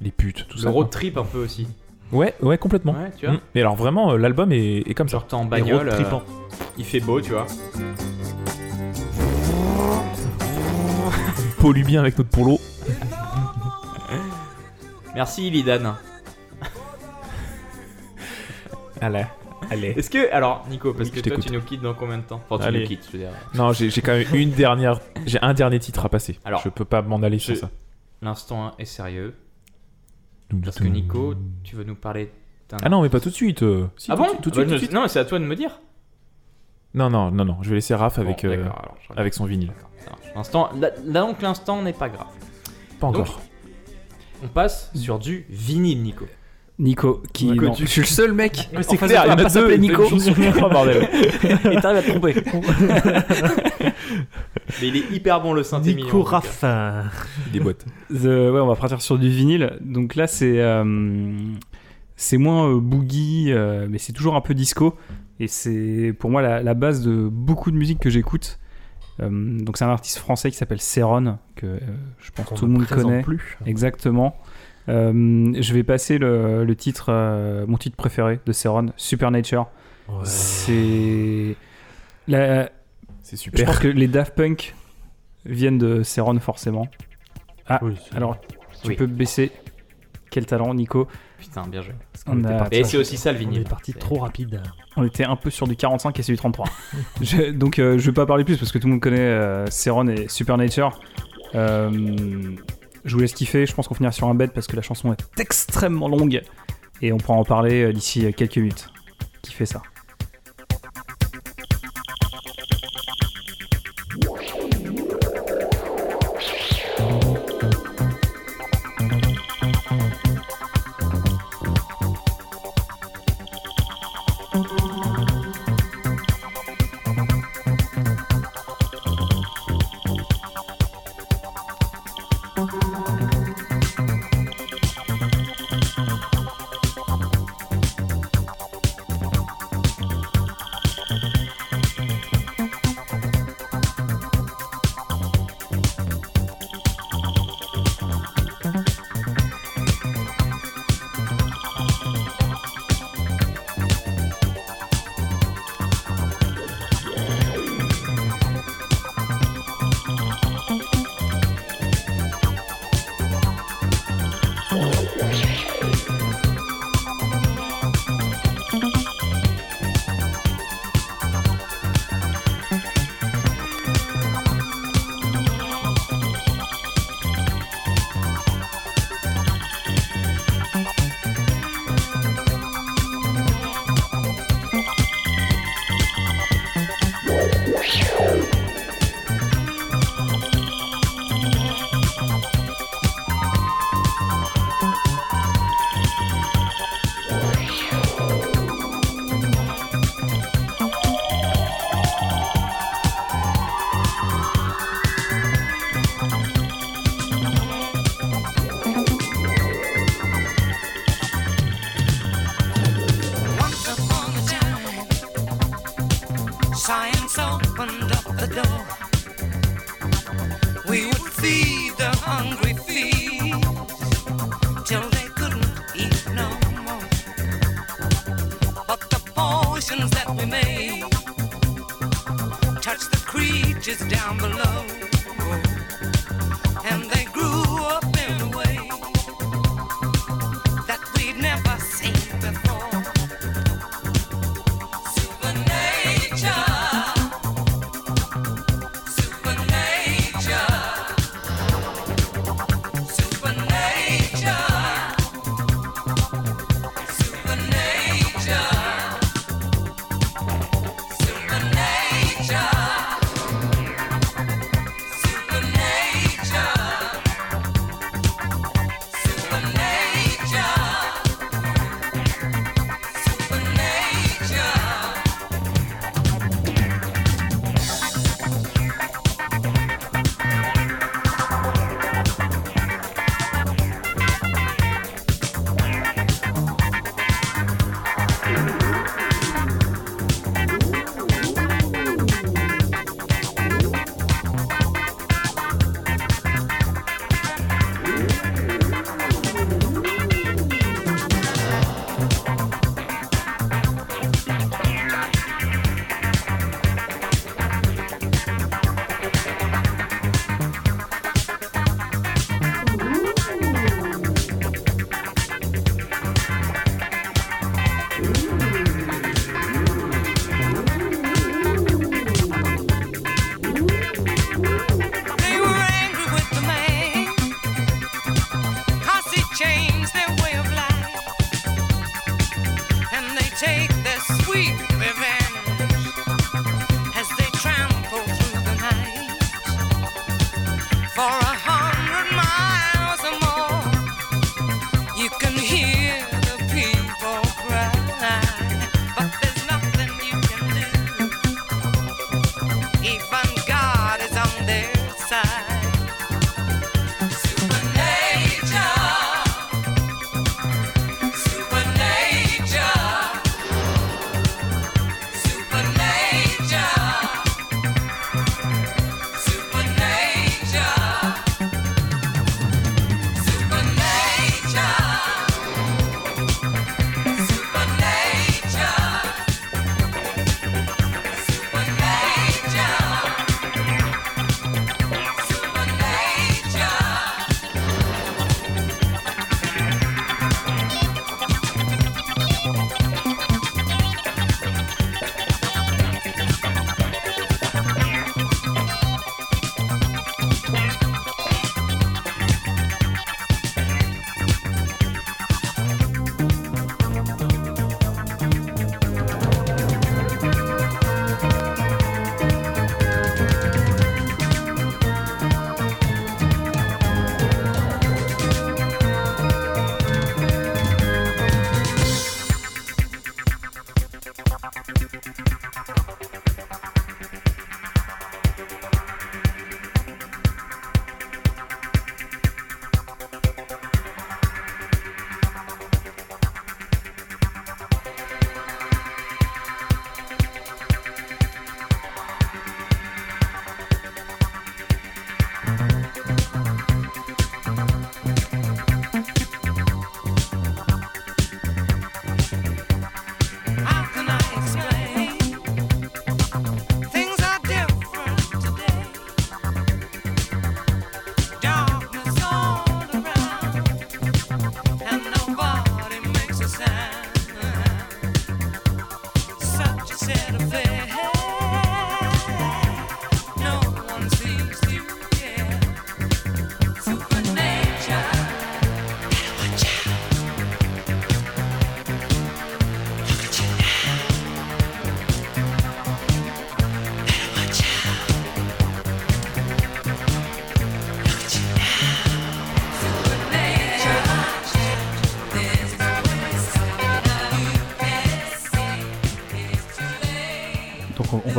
Les putes, tout le ça. road trip un peu aussi. Ouais, ouais, complètement. Ouais, tu vois. Mm. Et alors vraiment, euh, l'album est, est comme ça. Genre en bagnole, euh, il fait beau, tu vois. Pollue bien avec notre polo. Merci Lidan. Allez, allez. Est-ce que, alors Nico, parce que toi tu nous quittes dans combien de temps? Enfin tu Allez. nous quittes, je veux dire. Non, j'ai quand même une dernière, j'ai un dernier titre à passer. Alors, je peux pas m'en aller je- sur ça. L'instant est sérieux. Parce que Nico, tu veux nous parler d'un... Ah non, mais pas tout de suite. euh. Si, ah tout bon tout de Bah, suite, de. Non, c'est à toi de me dire. Non, non, non, non. Je vais laisser Raph avec, Bon, euh, alors, avec son vinyle. L'instant, donc l'instant n'est pas grave. Pas Donc, encore. On passe sur du vinyle, Nico. Nico, qui. Quoi, non, tu- Je suis le seul mec. Mais c'est clair, il y en toi à a pas s'appeler deux. Nico. Oh bordel. Et t'arrives à te tromper. Mais il est hyper bon le synthé Nico. Raffin. Des boîtes. The- ouais, on va partir sur du vinyle. Donc là, c'est euh, c'est moins euh, boogie, euh, mais c'est toujours un peu disco. Et c'est pour moi la, la base de beaucoup de musique que j'écoute. Euh, donc c'est un artiste français qui s'appelle Céron, que euh, je pense que tout le monde connaît. Plus. Exactement. Euh, je vais passer le, le titre, euh, mon titre préféré de Céron, Supernature. Ouais. C'est la, C'est je super. pense que les Daft Punk viennent de Céron forcément. Ah, Oui, alors tu Oui. peux baisser. Quel talent, Nico. Putain, bien joué. On, était a- Et c'est aussi ça le on vinyle. est parti trop rapide. on était un peu sur du 45 et c'est du 33. Je- donc euh, je vais pas parler plus parce que tout le monde connaît euh, Céron et Supernature. Euh, je vous laisse kiffer. Je pense qu'on finira sur un bed parce que la chanson est extrêmement longue et on pourra en parler euh, d'ici euh, quelques minutes. Kiffez ça?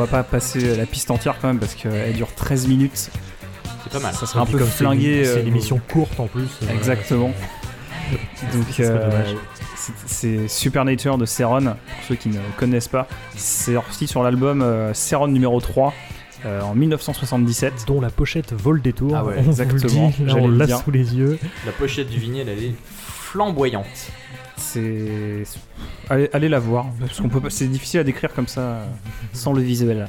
Va pas passer la piste entière quand même parce qu'elle dure 13 minutes. C'est pas mal. Ça serait un peu comme c'est une- flingué. C'est euh, une émission courte en plus. euh, Exactement. Donc, euh, dommage. c'est- Supernature de Seron, pour ceux qui ne connaissent pas. C'est sorti sur l'album Seron numéro 3 euh, en 1977. Dont la pochette vole des tours. Ah ouais, on exactement, dit, là, on l'a sous les yeux. La pochette du vinyle, elle est flamboyante. C'est. Allez, allez la voir, parce qu'on peut pas... c'est difficile à décrire comme ça sans le visuel.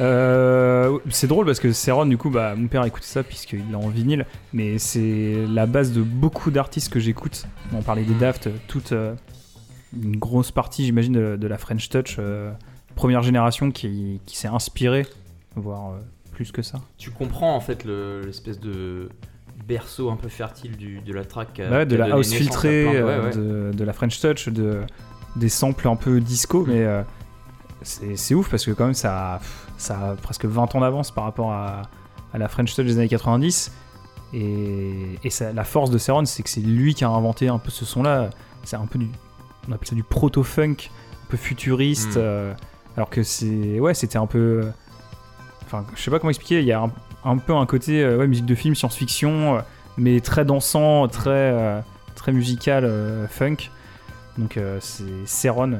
Euh, c'est drôle parce que Seron, du coup, bah, mon père écoutait ça puisqu'il l'a en vinyle, mais c'est la base de beaucoup d'artistes que j'écoute. On parlait des Daft, toute euh, une grosse partie, j'imagine, de, de la French Touch, euh, première génération qui, qui s'est inspirée, voire euh, plus que ça. Tu comprends en fait le- l'espèce de berceau un peu fertile du, de la track. Bah de la house filtrée, plein de- ouais, ouais. De, de la French Touch, de, des samples un peu disco, mais euh, c'est ouf parce que quand même ça a, ça a presque 20 ans d'avance par rapport à, à la French Touch des années 90. Et, et ça- la force de Seron, c'est que c'est lui qui a inventé un peu ce son-là. C'est un peu du, on appelle ça du proto-funk, un peu futuriste. Mm. euh, alors que c'est, ouais, c'était un peu, euh, enfin, je sais pas comment expliquer. Il y a un, un peu un côté, euh, ouais, musique de film, science-fiction, mais très dansant, très, très musical, euh, funk. Donc euh, c'est Seron.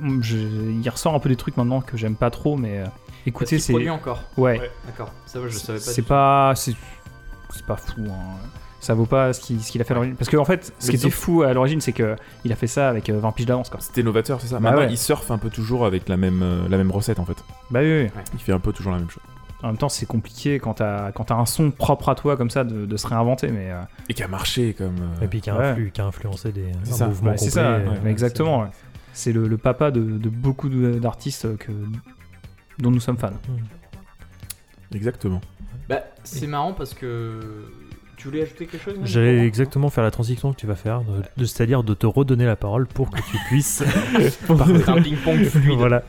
Mm, je- il ressort un peu des trucs maintenant que j'aime pas trop, mais euh, écoutez, c'est produit encore. ouais, D'accord. Ça, va, je savais pas. c'est pas, c'est pas fou. hein. Ça vaut pas ce qu'il a fait à l'origine. Parce qu'en fait, ce Mais qui était fou à l'origine, c'est que il a fait ça avec euh, 20 piges d'avance. quoi. C'était novateur, c'est ça. Bah Maintenant, ouais. il surfe un peu toujours avec la même, euh, la même recette en fait. Bah oui, oui. Il fait un peu toujours la même chose. En même temps, c'est compliqué quand t'as quand t'as un son propre à toi comme ça de, de se réinventer, mais euh, Et qui a marqué comme. euh, Et puis qui a, Ouais. influ- qui a influencé des un ça, mouvement ouais, c'est complet, ça, ouais, exactement. ouais. C'est le, le papa de, de beaucoup d'artistes que dont nous sommes fans. Exactement. Bah, c'est marrant parce que. Tu voulais ajouter quelque chose J'allais exactement faire la transition que tu vas faire, de, de- c'est-à-dire de te redonner la parole pour que tu puisses. Par un ping-pong fluide. voilà.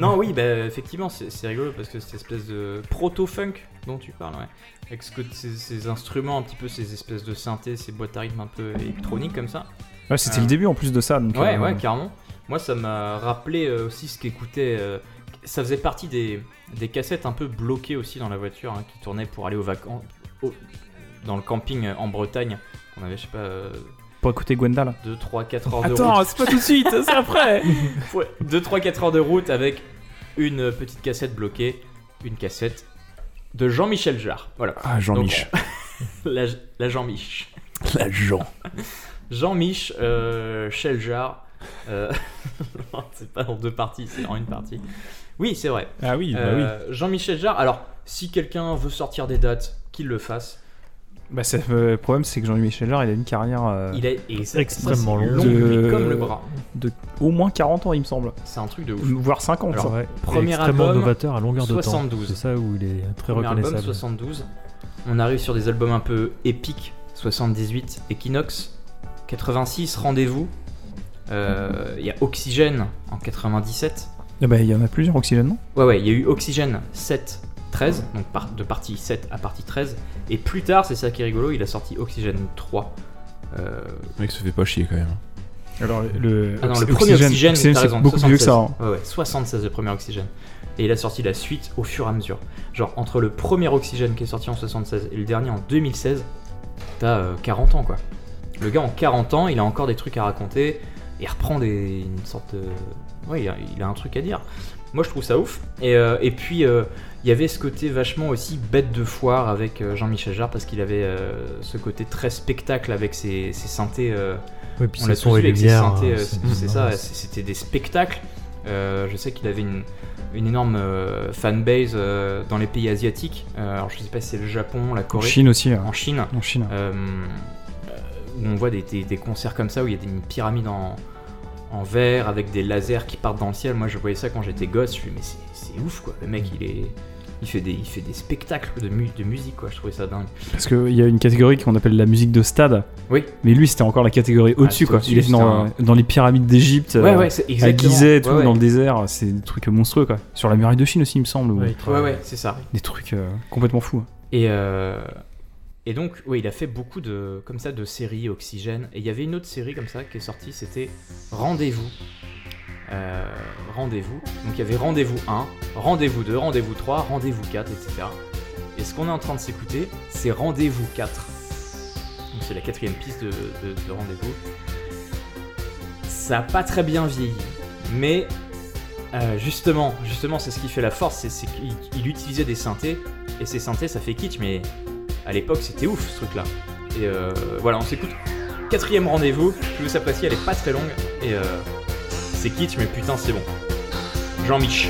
Non, oui, bah, effectivement, c'est c'est rigolo parce que cette espèce de proto-funk dont tu parles, ouais. Avec ce que, ces, ces instruments, un petit peu ces espèces de synthés, ces boîtes à rythme un peu électroniques comme ça. Ouais, c'était Euh, le début en plus de ça. Donc, Ouais, euh, ouais, carrément. Moi, ça m'a rappelé euh, aussi ce qu'écoutait. euh, ça faisait partie des, des cassettes un peu bloquées aussi dans la voiture hein, qui tournaient pour aller aux vacances. au- dans le camping euh, en Bretagne. On avait, je sais pas, Pour écouter Gwenda là. 2, 3, 4 heures de Attends, route. c'est pas tout de suite, c'est après 2, 3, 4 heures de route avec une petite cassette bloquée. Une cassette de Jean-Michel Jarre. Voilà. Ah, Jean-Mich. La, la Jean-Mich. La Jean. Jean-Mich, euh. Euh... non, c'est pas en deux parties, c'est en une partie. Oui, c'est vrai. Ah oui, bah Euh, Jean-Michel Jarre. Alors, si quelqu'un veut sortir des dates, qu'il le fasse. Bah, c'est- euh, le problème, c'est que Jean-Louis Jarre, il a une carrière euh, Il est et Extrêmement c'est long. long, De- mais comme le bras. de au moins 40 ans, il me semble. C'est un truc de ouf. Voire 50. Alors. Ouais. Premier extrêmement album, novateur à longueur de 72. temps. C'est ça où il est très Premier album, reconnaissable. 72. On arrive sur des albums un peu épiques. 78, Equinox. 86, Rendez-vous. Euh, Il y a Oxygène en 97. Ah bah, il y en a plusieurs oxygènes, non? Ouais, ouais, il y a eu Oxygène 7, 13, donc par- de partie 7 à partie 13. Et plus tard, c'est ça qui est rigolo, il a sorti Oxygène 3. Euh, Le mec se fait pas chier quand même. Alors, le, Ah non, le premier Oxygène, c'est raison, beaucoup plus vieux que 76. ça. hein. Ouais, ouais, 76 le premier Oxygène. Et il a sorti la suite au fur et à mesure. Genre, entre le premier Oxygène qui est sorti en 76 et le dernier en 2016, t'as euh, 40 ans quoi. Le gars en 40 ans, il a encore des trucs à raconter, il reprend des, une sorte de. Ouais, il a, il a un truc à dire. Moi je trouve ça ouf. Et, euh, et puis, euh, il y avait ce côté vachement aussi bête de foire avec euh, Jean-Michel Jarre parce qu'il avait ce côté très spectacle avec ses, ses synthés. Oui, puis on l'a son tous et vu avec ses synthés, c'est- ça, c'était des spectacles. Je sais qu'il avait une, une énorme fanbase dans les pays asiatiques. Alors je sais pas si c'est le Japon, la En Corée. Chine aussi. hein. En Chine. En Chine. où on voit des, des- des concerts comme ça où il y a des- une pyramide en, en verre avec des lasers qui partent dans le ciel. Moi je voyais ça quand j'étais gosse. Je me mais c'est c'est ouf quoi. Le mec il est. Il fait, des, il fait des spectacles de, mu- de musique, quoi. Je trouvais ça dingue. Parce qu'il y a une catégorie qu'on appelle la musique de stade. Oui. Mais lui, c'était encore la catégorie au-dessus, c'est quoi. au-dessus, Il est dans, c'était dans les pyramides d'Égypte, Ouais, euh, ouais, c'est à exactement. Gizeh et tout, Ouais, ouais. dans le désert. C'est des trucs monstrueux, quoi. Sur la muraille de Chine aussi, il me semble. ou- Ouais, ouais, c'est ça. Des trucs euh, complètement fous. Et, euh, et donc, oui, il a fait beaucoup de, comme ça, de séries Oxygène. Et il y avait une autre série comme ça qui est sortie, c'était Rendez-vous. euh, rendez-vous. Donc il y avait rendez-vous 1, rendez-vous 2, rendez-vous 3, rendez-vous 4, etc. Et ce qu'on est en train de s'écouter, c'est rendez-vous 4. Donc c'est la quatrième piste de, de- de rendez-vous. Ça a pas très bien vieilli, mais euh, justement, justement, c'est ce qui fait la force, c'est- qu'il il utilisait des synthés, et ces synthés, ça fait kitsch, mais à l'époque, c'était ouf ce truc-là. Et euh, voilà, on s'écoute. Quatrième rendez-vous, je vous apprécie, elle est pas très longue, et euh, c'est kitsch, mais putain, c'est bon. Jean-Mich.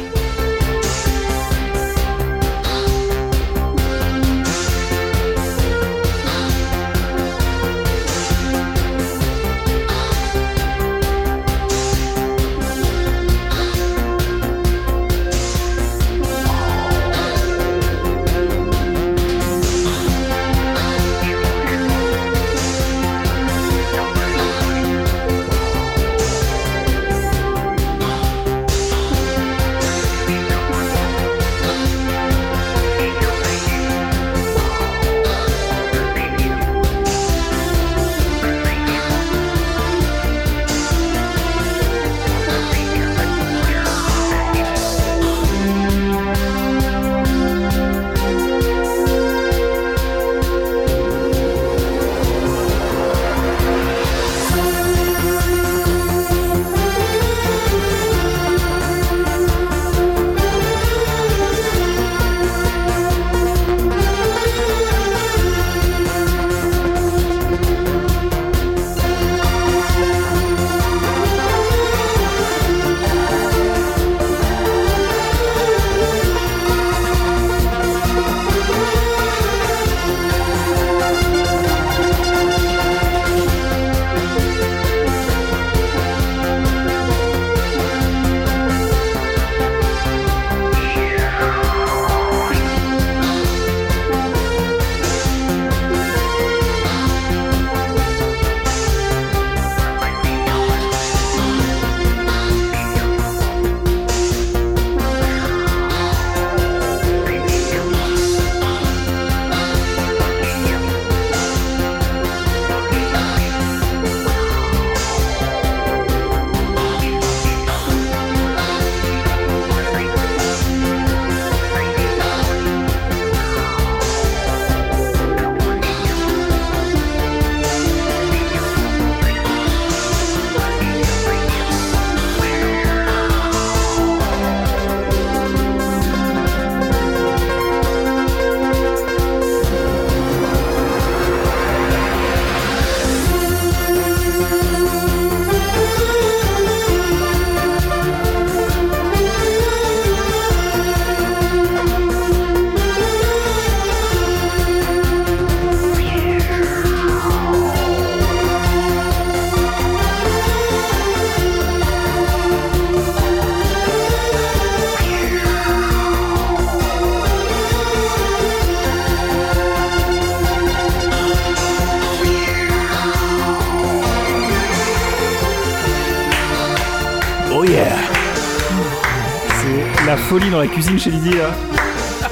Dans la cuisine chez Didier là.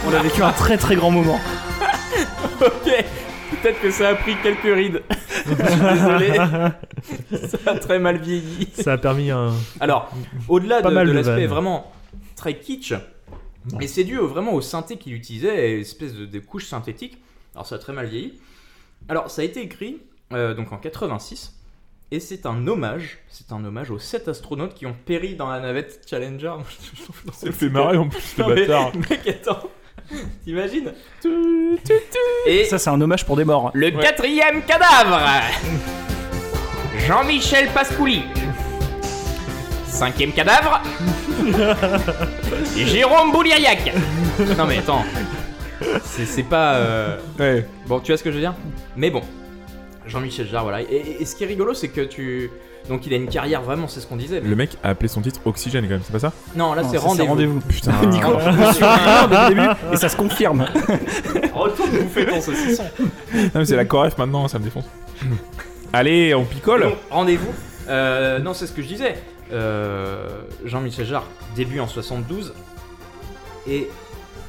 On a vécu un très très grand moment. Ok, peut-être que ça a pris quelques rides. Je suis désolé. ça a très mal vieilli. Ça a permis un. Alors, au-delà de, l'aspect vraiment très kitsch, et c'est dû au- vraiment au synthé qu'il utilisait, et une espèce de, de couche synthétique. Alors ça a très mal vieilli. Alors ça a été écrit euh, donc en 86, et c'est un hommage, c'est un hommage aux 7 astronautes qui ont péri dans la navette Challenger. Ça me fait marrer en plus, le bâtard. Mec, attends, t'imagines Et Ça c'est un hommage pour des morts. le quatrième cadavre Jean-Michel Pascouli. Cinquième cadavre Jérôme Bouliayak. Non mais attends. C'est c'est pas... euh, Ouais. Bon, tu vois ce que je veux dire? Mais bon. Jean-Michel Jarre, voilà. Et, et ce qui est rigolo, c'est que tu... Donc il a une carrière vraiment, c'est ce qu'on disait. mais- Le mec a appelé son titre Oxygène quand même, c'est pas ça? Non, là c'est ça, rendez-vous. Putain. Nico, je suis début et ça se confirme. Retourne bouffer ton saucisson. Non, mais c'est la Coref maintenant, ça me défonce. Allez, on picole rendez-vous. Euh, non, c'est ce que je disais. Euh, Jean-Michel Jarre, début en 72. Et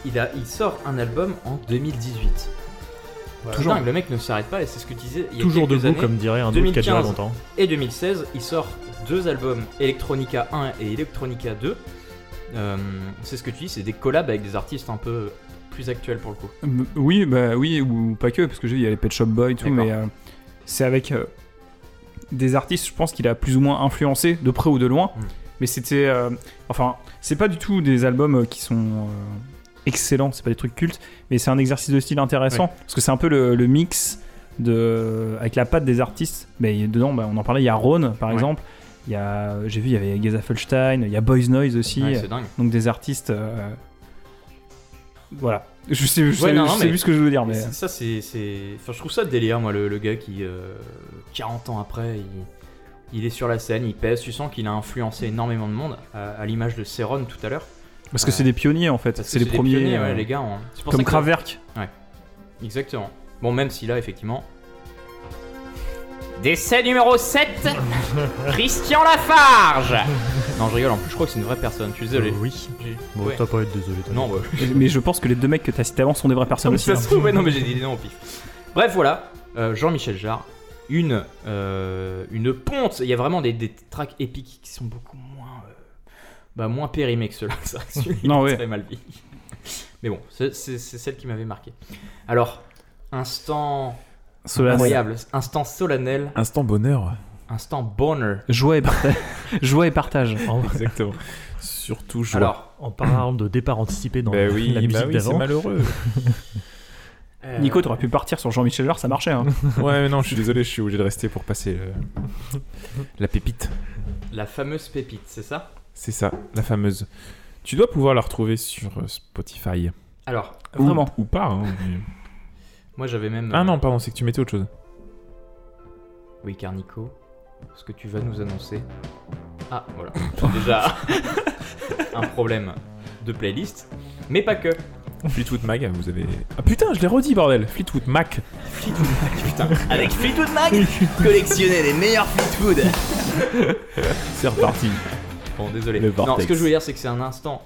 il, a, il sort un album en 2018. Toujours. Dingue, le mec ne s'arrête pas et c'est ce que tu disais. Il y a Toujours debout, années, comme dirait un doute qui a duré 2015 longtemps. et 2016, il sort deux albums Electronica 1 et Electronica 2. Euh, c'est ce que tu dis, c'est des collabs avec des artistes un peu plus actuels pour le coup. Euh, Oui, bah oui, ou pas que, parce que j'ai vu, il y a les Pet Shop Boys et tout, mais euh, c'est avec euh, des artistes, je pense qu'il a plus ou moins influencé, de près ou de loin. Mm. Mais c'était. euh, enfin, c'est pas du tout des albums qui sont euh, excellents, c'est pas des trucs cultes, mais c'est un exercice de style intéressant, parce que c'est un peu le, le mix de, avec la patte des artistes. Mais dedans, bah, on en parlait, il y a Ron par exemple. Il y a, j'ai vu, il y avait Geza Felstein, il y a Boys Noise aussi. Ouais, donc des artistes. euh, voilà. Je sais, je Ouais, sais- non, je non, sais mais- plus ce que je veux dire, mais. Ça, c'est. Enfin, je trouve ça délire, moi, le, le gars qui, euh, 40 ans après, il, il est sur la scène, il pèse. Tu sens qu'il a influencé énormément de monde, à, à l'image de Céron tout à l'heure. Parce que c'est des pionniers en fait, c'est les des premiers. pionniers, ouais, euh, les gars. hein. Pour comme que- Kraftwerk. Exactement. Bon, même si là, effectivement. Décès numéro 7 Christian Lafarge Non, je rigole, en plus, je crois que c'est une vraie personne, je suis désolé. Euh, oui. Bon, ouais. t'as pas à être désolé. toi. Non, bah. mais je pense que les deux mecs que t'as cités avant sont des vraies personnes aussi. ça hein. se trouve, ouais, non, mais j'ai dit des noms au pif. Bref, voilà. Euh, Jean-Michel Jarre, une, euh, une ponte. Il y a vraiment des, des tracks épiques qui sont beaucoup moins, bah, moins périmés que ceux-là. C'est vrai que Non, ouais. très mal vieilli. Mais bon, c'est celle qui m'avait marqué. Alors, instant Solennel. incroyable, instant solennel, Instant bonheur. instant bonheur. Joie et partage. Joie et partage. En, Exactement. Surtout joie. Alors, en parlant de départ anticipé dans bah oui, la bah musique oui, c'est d'avant. malheureux. euh, Nico, t'aurais pu partir sur Jean-Michel Jarre, ça marchait. Hein. ouais, mais non, je suis désolé, je suis obligé de rester pour passer le- la pépite. la fameuse pépite, c'est ça? C'est ça, la fameuse. Tu dois pouvoir la retrouver sur euh, Spotify. Alors, Ou- Vraiment. Ou, pas. hein, mais- moi j'avais même. Ah euh, non, pardon, c'est que tu mettais autre chose. Oui, car Nico, ce que tu vas nous annoncer. Ah, voilà. Déjà un problème de playlist, mais pas que. Fleetwood Mac, vous avez. Ah putain, je l'ai redit, bordel Fleetwood Mac. Avec Fleetwood Mac, collectionnez les meilleurs Fleetwood. C'est reparti. Bon, désolé. Le non, ce que je voulais dire, c'est que c'est un instant.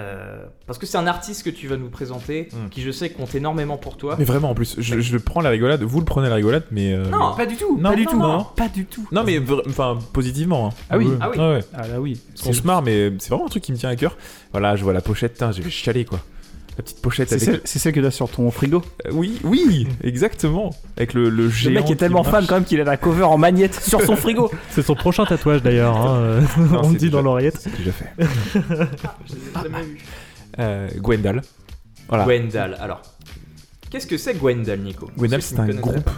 euh, parce que c'est un artiste que tu vas nous présenter, Hmm. qui je sais compte énormément pour toi. Mais vraiment, en plus, je, je prends la rigolade, vous le prenez la rigolade, mais. euh, Non, pas du tout. non, pas du non, tout. non. Pas du tout. Non, mais enfin, positivement. hein. Ah oui. Ah oui. Ouais, ouais. Ah là oui. On se marre, mais c'est vraiment un truc qui me tient à cœur. Voilà, je vois la pochette, putain, j'ai chialer quoi. La petite pochette C'est avec. celle, c'est celle que t'as sur ton frigo. Euh, Oui, oui, exactement. Avec le, le Le géant. mec est qui tellement marche. fan quand même qu'il a la cover en magnète sur son frigo. C'est son prochain tatouage d'ailleurs. hein, euh, Non, on c'est dit déjà- dans l'oreillette. C'est déjà fait. Je l'ai jamais vu. Euh, Gwendal. Voilà. Gwendal. Alors, qu'est-ce que c'est Gwendal, Nico? Gwendal, Ceux c'est un groupe.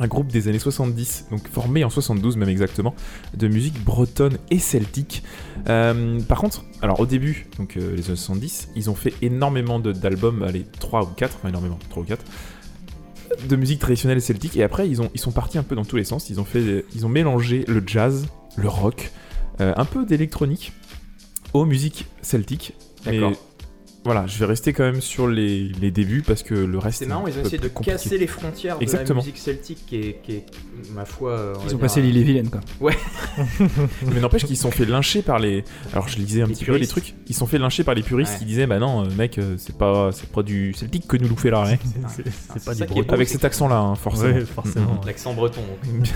Un groupe des années 70, donc formé en 72 même exactement, de musique bretonne et celtique. Euh, par contre, alors au début, donc euh, les années 70, ils ont fait énormément d'albums, allez, 3 ou 4, enfin énormément, 3 ou 4, de musique traditionnelle celtique, et après ils, ont, ils sont partis un peu dans tous les sens, ils ont, fait, ils ont mélangé le jazz, le rock, euh, un peu d'électronique aux musiques celtiques. Voilà, je vais rester quand même sur les, les débuts parce que le reste C'est marrant, ils ont essayé de compliqué. casser les frontières de Exactement. la musique celtique qui est, qui est, ma foi. euh, on Ils ont passé l'île et Vilaine quoi. Mais n'empêche qu'ils se sont fait lyncher par les. Alors je lisais un Les petit peu les puristes. trucs. Ils se sont fait lyncher par les puristes Ouais. qui disaient bah non, euh, mec, euh, c'est pas, c'est pas du celtique que nous nous fait là, hein. C'est pas ça du Avec cet accent-là, hein, forcément. Ouais, forcément. L'accent breton. donc.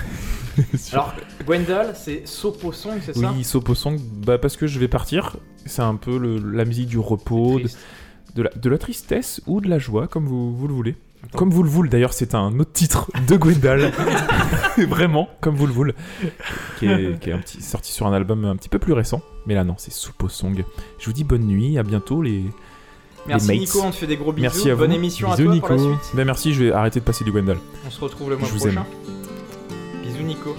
Alors, Gwendal, c'est Soposong, c'est ça? Oui, Soposong, bah parce que je vais partir. C'est un peu le- la musique du repos, de. De la, de la tristesse ou de la joie, comme vous, vous le voulez. Attends. Comme vous le voulez, d'ailleurs, c'est un autre titre de Gwendal. Vraiment, comme vous le voulez. Qui est, qui est un petit, sorti sur un album un petit peu plus récent. Mais là, non, c'est Soposong. Je vous dis bonne nuit, à bientôt les. Merci mates. Nico, on te fait des gros bisous. Merci à Bonne vous. émission Bisous, à toi pour la Nico. suite. Ben merci, je vais arrêter de passer du Gwendal. On se retrouve le mois Je vous prochain. Bisous Nico.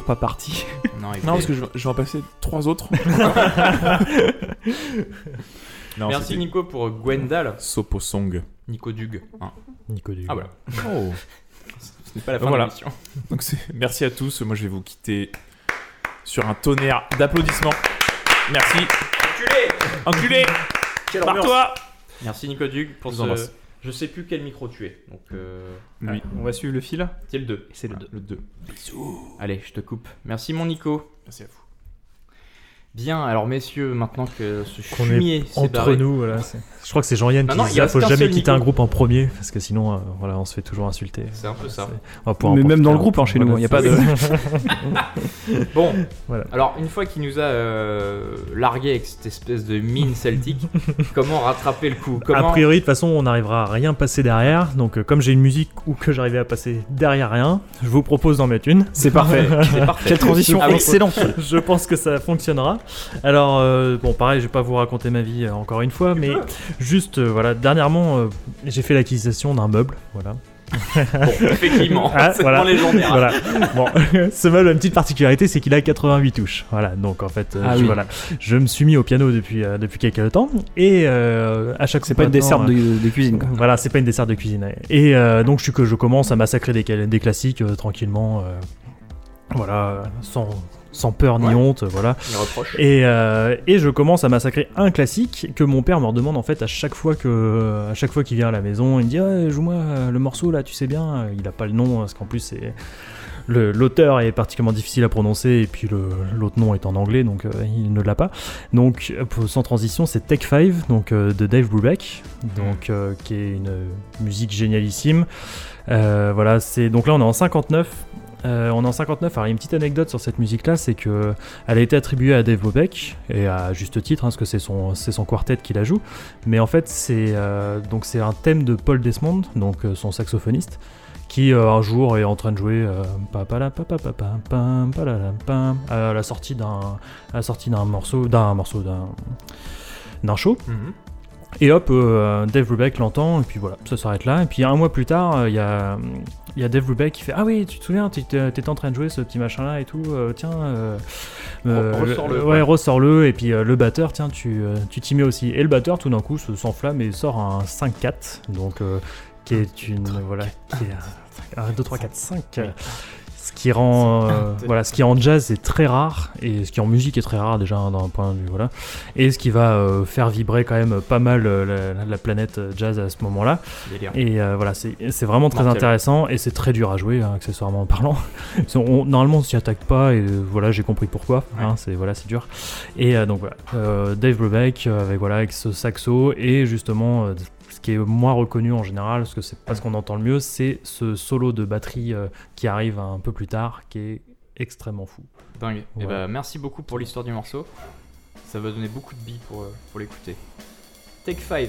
Toujours pas parti. Non, parce que je, je vais en passer trois autres. non, Merci Nico pour Gwendal. Soposong. Nico Dug. hein. Nico Dug. Ah voilà. Oh. Ce n'est pas la fin Voilà. de l'émission. Donc c'est- merci à tous. Moi, je vais vous quitter sur un tonnerre d'applaudissements. Merci. Enculé. Quelle Barre-toi. Merci Nico Dug pour Je ce. Je sais plus quel micro tu es. Donc, euh... On va suivre le fil. c'est le 2. C'est le 2. Le 2. Allez, je te coupe. Merci mon Nico. Merci à vous. Bien, alors messieurs, maintenant que ce Qu'on est Entre barré. nous, voilà. Je crois que c'est Jean-Yann qui Maintenant, dit il faut jamais quitter un groupe en premier, parce que sinon, euh, voilà, on se fait toujours insulter. C'est un peu ça. On va Mais même dans le groupe, hein, chez nous, il y a pas de. Bon, Voilà. alors une fois qu'il nous a euh, largué avec cette espèce de mine celtique, comment rattraper le coup? Comment A priori, de toute façon, on n'arrivera à rien passer derrière. Donc, euh, comme j'ai une musique ou que j'arrivais à passer derrière rien, je vous propose d'en mettre une. C'est parfait. C'est parfait. Quelle transition Ah excellente. je pense que ça fonctionnera. Alors, euh, bon, pareil, je vais pas vous raconter ma vie euh, encore une fois, mais juste, euh, voilà, dernièrement, euh, j'ai fait l'acquisition d'un meuble, voilà. Bon, effectivement, Ah, c'est voilà. vraiment légendaire. voilà. Bon, ce meuble a une petite particularité, c'est qu'il a 88 touches. Voilà, donc en fait, euh, Ah je, oui. voilà, je me suis mis au piano depuis euh, depuis quelques temps et euh, à chaque C'est pas une dessert de, de cuisine. Quoi. Voilà, c'est pas une dessert de cuisine. Et euh, donc je suis que je commence à massacrer des, des classiques euh, tranquillement, euh, voilà, sans sans peur ni Ouais. honte, voilà. Et, euh, et je commence à massacrer un classique que mon père me redemande en fait à chaque fois que à chaque fois qu'il vient à la maison, il me dit joue-moi le morceau là, tu sais bien. Il a pas le nom parce qu'en plus c'est l'auteur est particulièrement difficile à prononcer et puis l'autre nom est en anglais donc euh, il ne l'a pas. Donc euh, sans transition, c'est Tech 5 donc euh, de Dave Brubeck donc euh, qui est une musique génialissime. Voilà, c'est donc là on est en 59. Euh, on est en 59. Alors, il y a une petite anecdote sur cette musique-là, c'est que elle a été attribuée à Dave Brubeck et à juste titre, hein, parce que c'est son, c'est son quartet qui la joue. Mais en fait, c'est euh, donc c'est un thème de Paul Desmond, donc euh, son saxophoniste, qui euh, un jour est en train de jouer à la sortie d'un à la sortie d'un morceau d'un morceau d'un d'un show. Mhm. Et hop, Dave Brubeck l'entend, et puis voilà, ça s'arrête là. Et puis un mois plus tard, il y, a, il y a Dave Brubeck qui fait Ah oui, tu te souviens, tu étais t'étais en train de jouer ce petit machin là et tout, euh, tiens. euh, euh, Re- ressors-le, le-. Ouais, ressors-le. Et puis euh, le batteur, tiens, tu tu t'y mets aussi. Et le batteur, tout d'un coup, se s'enflamme et sort un 5-4, donc qui est une. Voilà, qui est un 2, 3, 4, 5. Qui rend, euh, voilà, ce qui en jazz est très rare et ce qui en musique est très rare déjà hein, d'un point de vue voilà. Et ce qui va euh, faire vibrer quand même pas mal euh, la, la planète jazz à ce moment-là. Et voilà c'est vraiment très intéressant et c'est très dur à jouer hein, accessoirement parlant. On, normalement on s'y attaque pas et voilà j'ai compris pourquoi hein, c'est voilà c'est dur. Et donc voilà Dave Brubeck avec voilà avec ce saxo et justement qui est moins reconnu en général, parce que c'est pas ce qu'on entend le mieux, c'est ce solo de batterie euh, qui arrive un peu plus tard, qui est extrêmement fou. Dingue. Et Voilà. bah, merci beaucoup pour l'histoire du morceau. Ça va donner beaucoup de billes pour, euh, pour l'écouter. Take 5.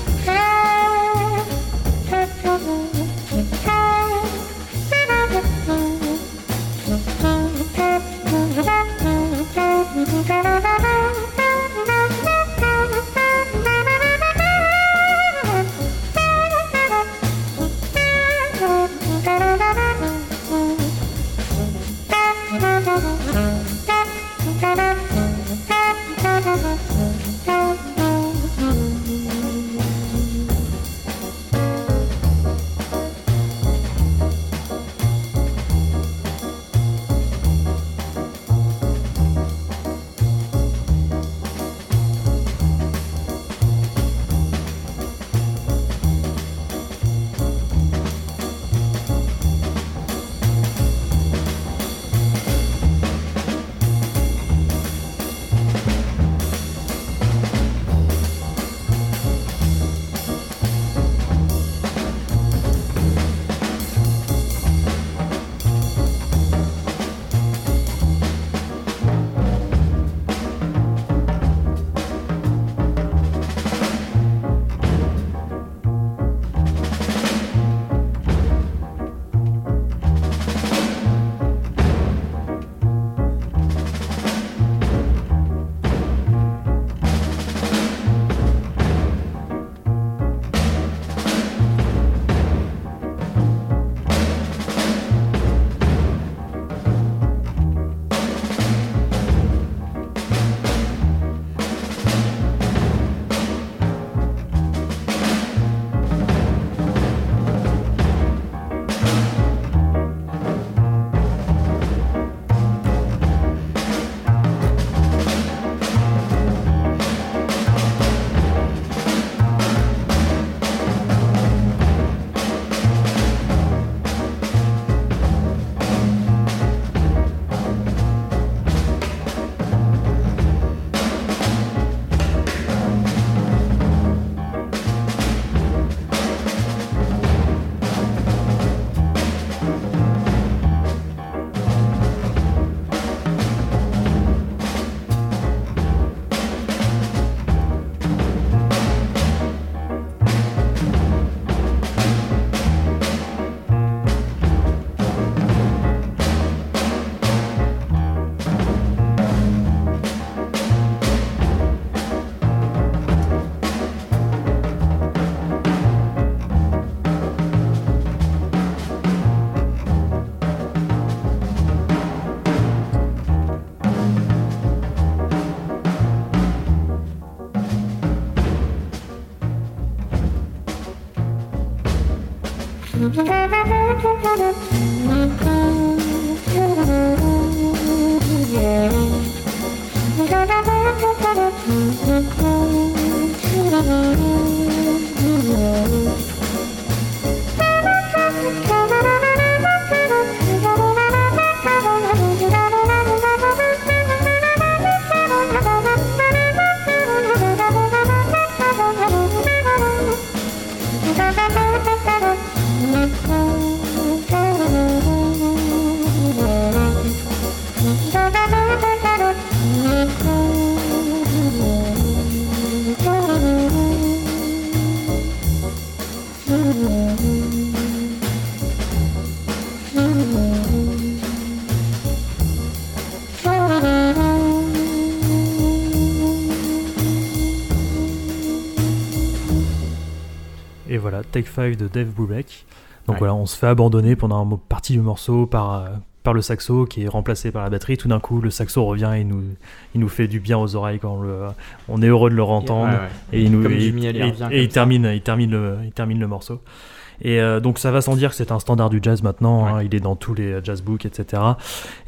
Thank you. Take 5 de Dave Brubeck. Donc Ouais. voilà, on se fait abandonner pendant une partie du morceau par, euh, par le saxo qui est remplacé par la batterie. Tout d'un coup, le saxo revient et nous, il nous fait du bien aux oreilles quand on, le, on est heureux de le entendre. Ouais, ouais. Et il nous Comme et- il termine, il termine le, il termine le morceau. Et euh, donc ça va sans dire que c'est un standard du jazz maintenant. hein, il est dans tous les jazz books, etc.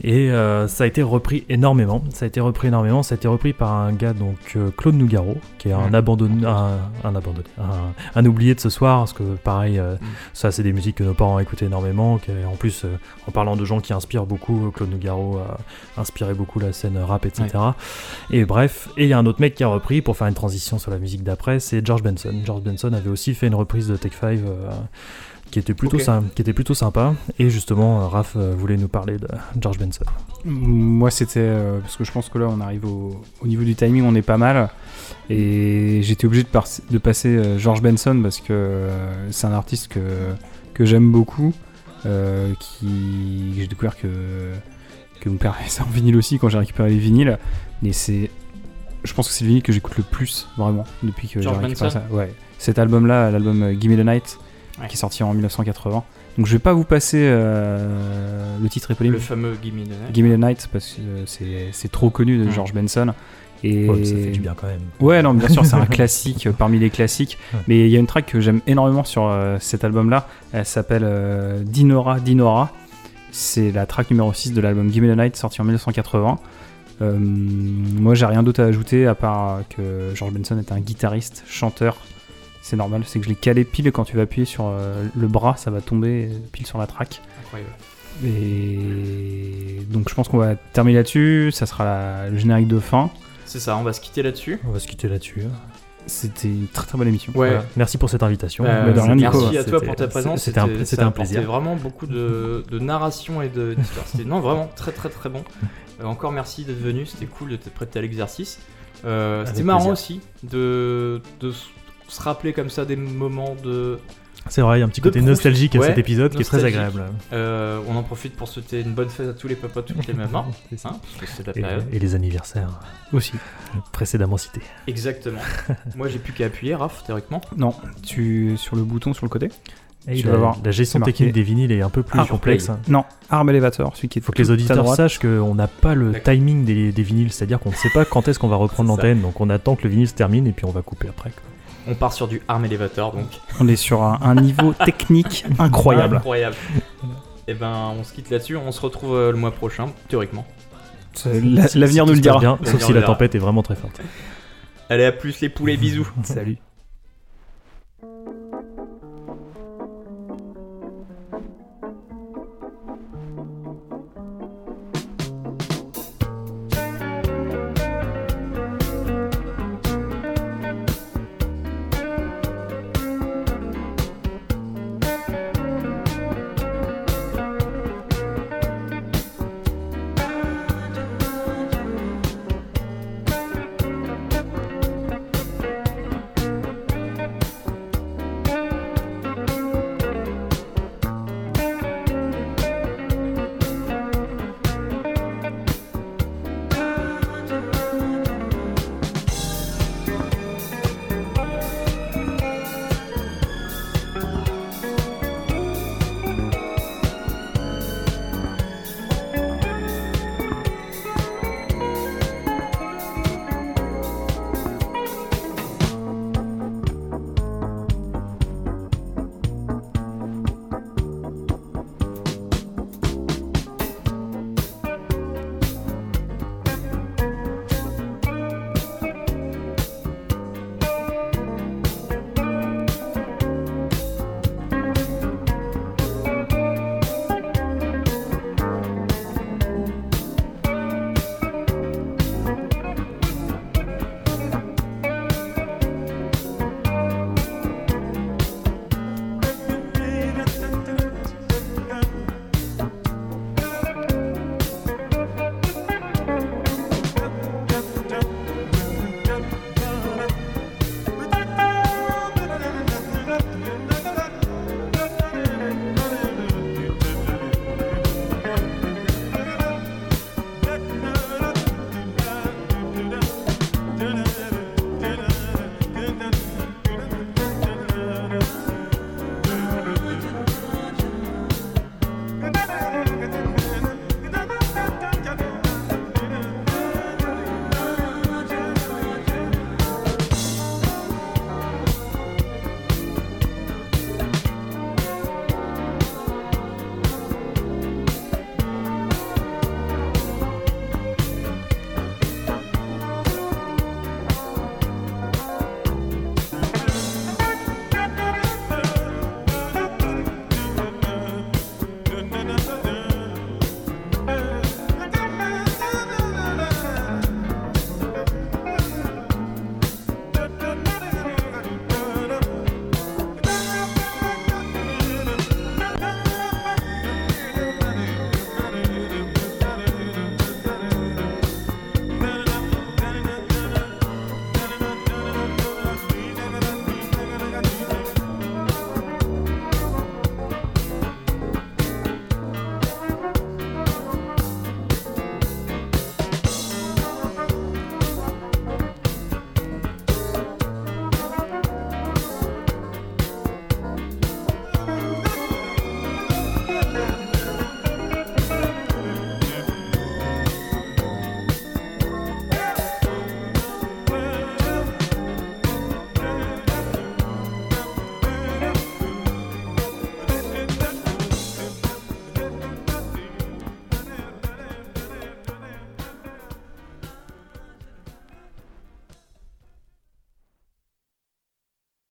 Et euh, ça a été repris énormément. Ça a été repris énormément. Ça a été repris par un gars donc euh, Claude Nougaro, qui est un Ouais. abandonné, un, un abandonné, un, un oublié de ce soir, parce que pareil, euh, ça c'est des musiques que nos parents écoutaient énormément. qui, en plus, euh, en parlant de gens qui inspirent beaucoup, Claude Nougaro a inspiré beaucoup la scène rap, etc. Et bref, et il y a un autre mec qui a repris pour faire une transition sur la musique d'après, c'est George Benson. George Benson avait aussi fait une reprise de Take 5 euh, qui était plutôt qui était plutôt sympa. Et justement, euh, Raph euh, voulait nous parler de George Benson. Moi, c'était euh, parce que je pense que là, on arrive au, au niveau du timing, on est pas mal. Et j'étais obligé de, par- de passer euh, George Benson parce que euh, c'est un artiste que, que j'aime beaucoup, euh, qui j'ai découvert que, que mon père avait ça en vinyle aussi quand j'ai récupéré les vinyles. Mais c'est, je pense que c'est le vinyle que j'écoute le plus vraiment depuis que j'ai récupéré Benson ça. Ouais. Cet album-là, l'album Gimme the Night, Ouais. qui est sorti en 1980. Donc je vais pas vous passer euh, le titre éponyme. Le fameux Gimme the Night. Gimme the Night parce que euh, c'est c'est trop connu de. George Benson. Et Ouais, ça fait du bien quand même. Ouais, non, bien sûr, c'est un classique euh, parmi les classiques. Ouais. Mais il y a une track que j'aime énormément sur euh, cet album-là. Elle s'appelle euh, Dinora Dinora. C'est la track numéro 6 de l'album Gimme the Night sorti en 1980. Euh, moi, j'ai rien d'autre à ajouter à part que George Benson est un guitariste, chanteur. C'est normal, c'est que je l'ai calé pile quand tu vas appuyer sur euh, le bras, ça va tomber pile sur la track. Incroyable. Et donc je pense qu'on va terminer là-dessus. Ça sera la- le générique de fin. C'est ça, on va se quitter là-dessus. On va se quitter là-dessus. C'était une très très bonne émission. Ouais. Voilà. Merci pour cette invitation. Euh, Mais de rien, Nico. merci à toi C'était- pour ta présence. C'était un, c'était un plaisir. vraiment beaucoup de, de narration et de- d'histoire. C'était non vraiment très très très bon. Euh, encore merci d'être venu. C'était cool de te prêter à l'exercice. Euh, C'était marrant plaisir. aussi de, se rappeler comme ça des moments de. C'est vrai, il y a un petit côté nostalgique à cet épisode qui est très agréable. Euh, on en profite pour souhaiter une bonne fête à tous les papas, toutes les mamans. C'est ça. hein, parce que c'est la Et, période. et les anniversaires Aussi. précédemment cités. Exactement. Moi j'ai plus qu'à appuyer, Raph, théoriquement. Non, tu sur le bouton sur le côté. Et Tu vas voir, la gestion technique des vinyles est un peu plus Ah, complexe. play. Non, Arm Elevator, celui qui est Il faut que les auditeurs sachent qu'on n'a pas le timing des, des vinyles, c'est-à-dire qu'on ne sait pas quand est-ce qu'on va reprendre l'antenne, donc on attend que le vinyle se termine et puis on va couper après. quoi. On part sur du Arm Elevator donc. On est sur un, un niveau technique incroyable. Incroyable. Et ben on se quitte là-dessus. On se retrouve euh, le mois prochain, théoriquement. L'avenir nous le dira. bien, sauf si la tempête est vraiment très forte. Allez à plus les poulets, bisous. Salut.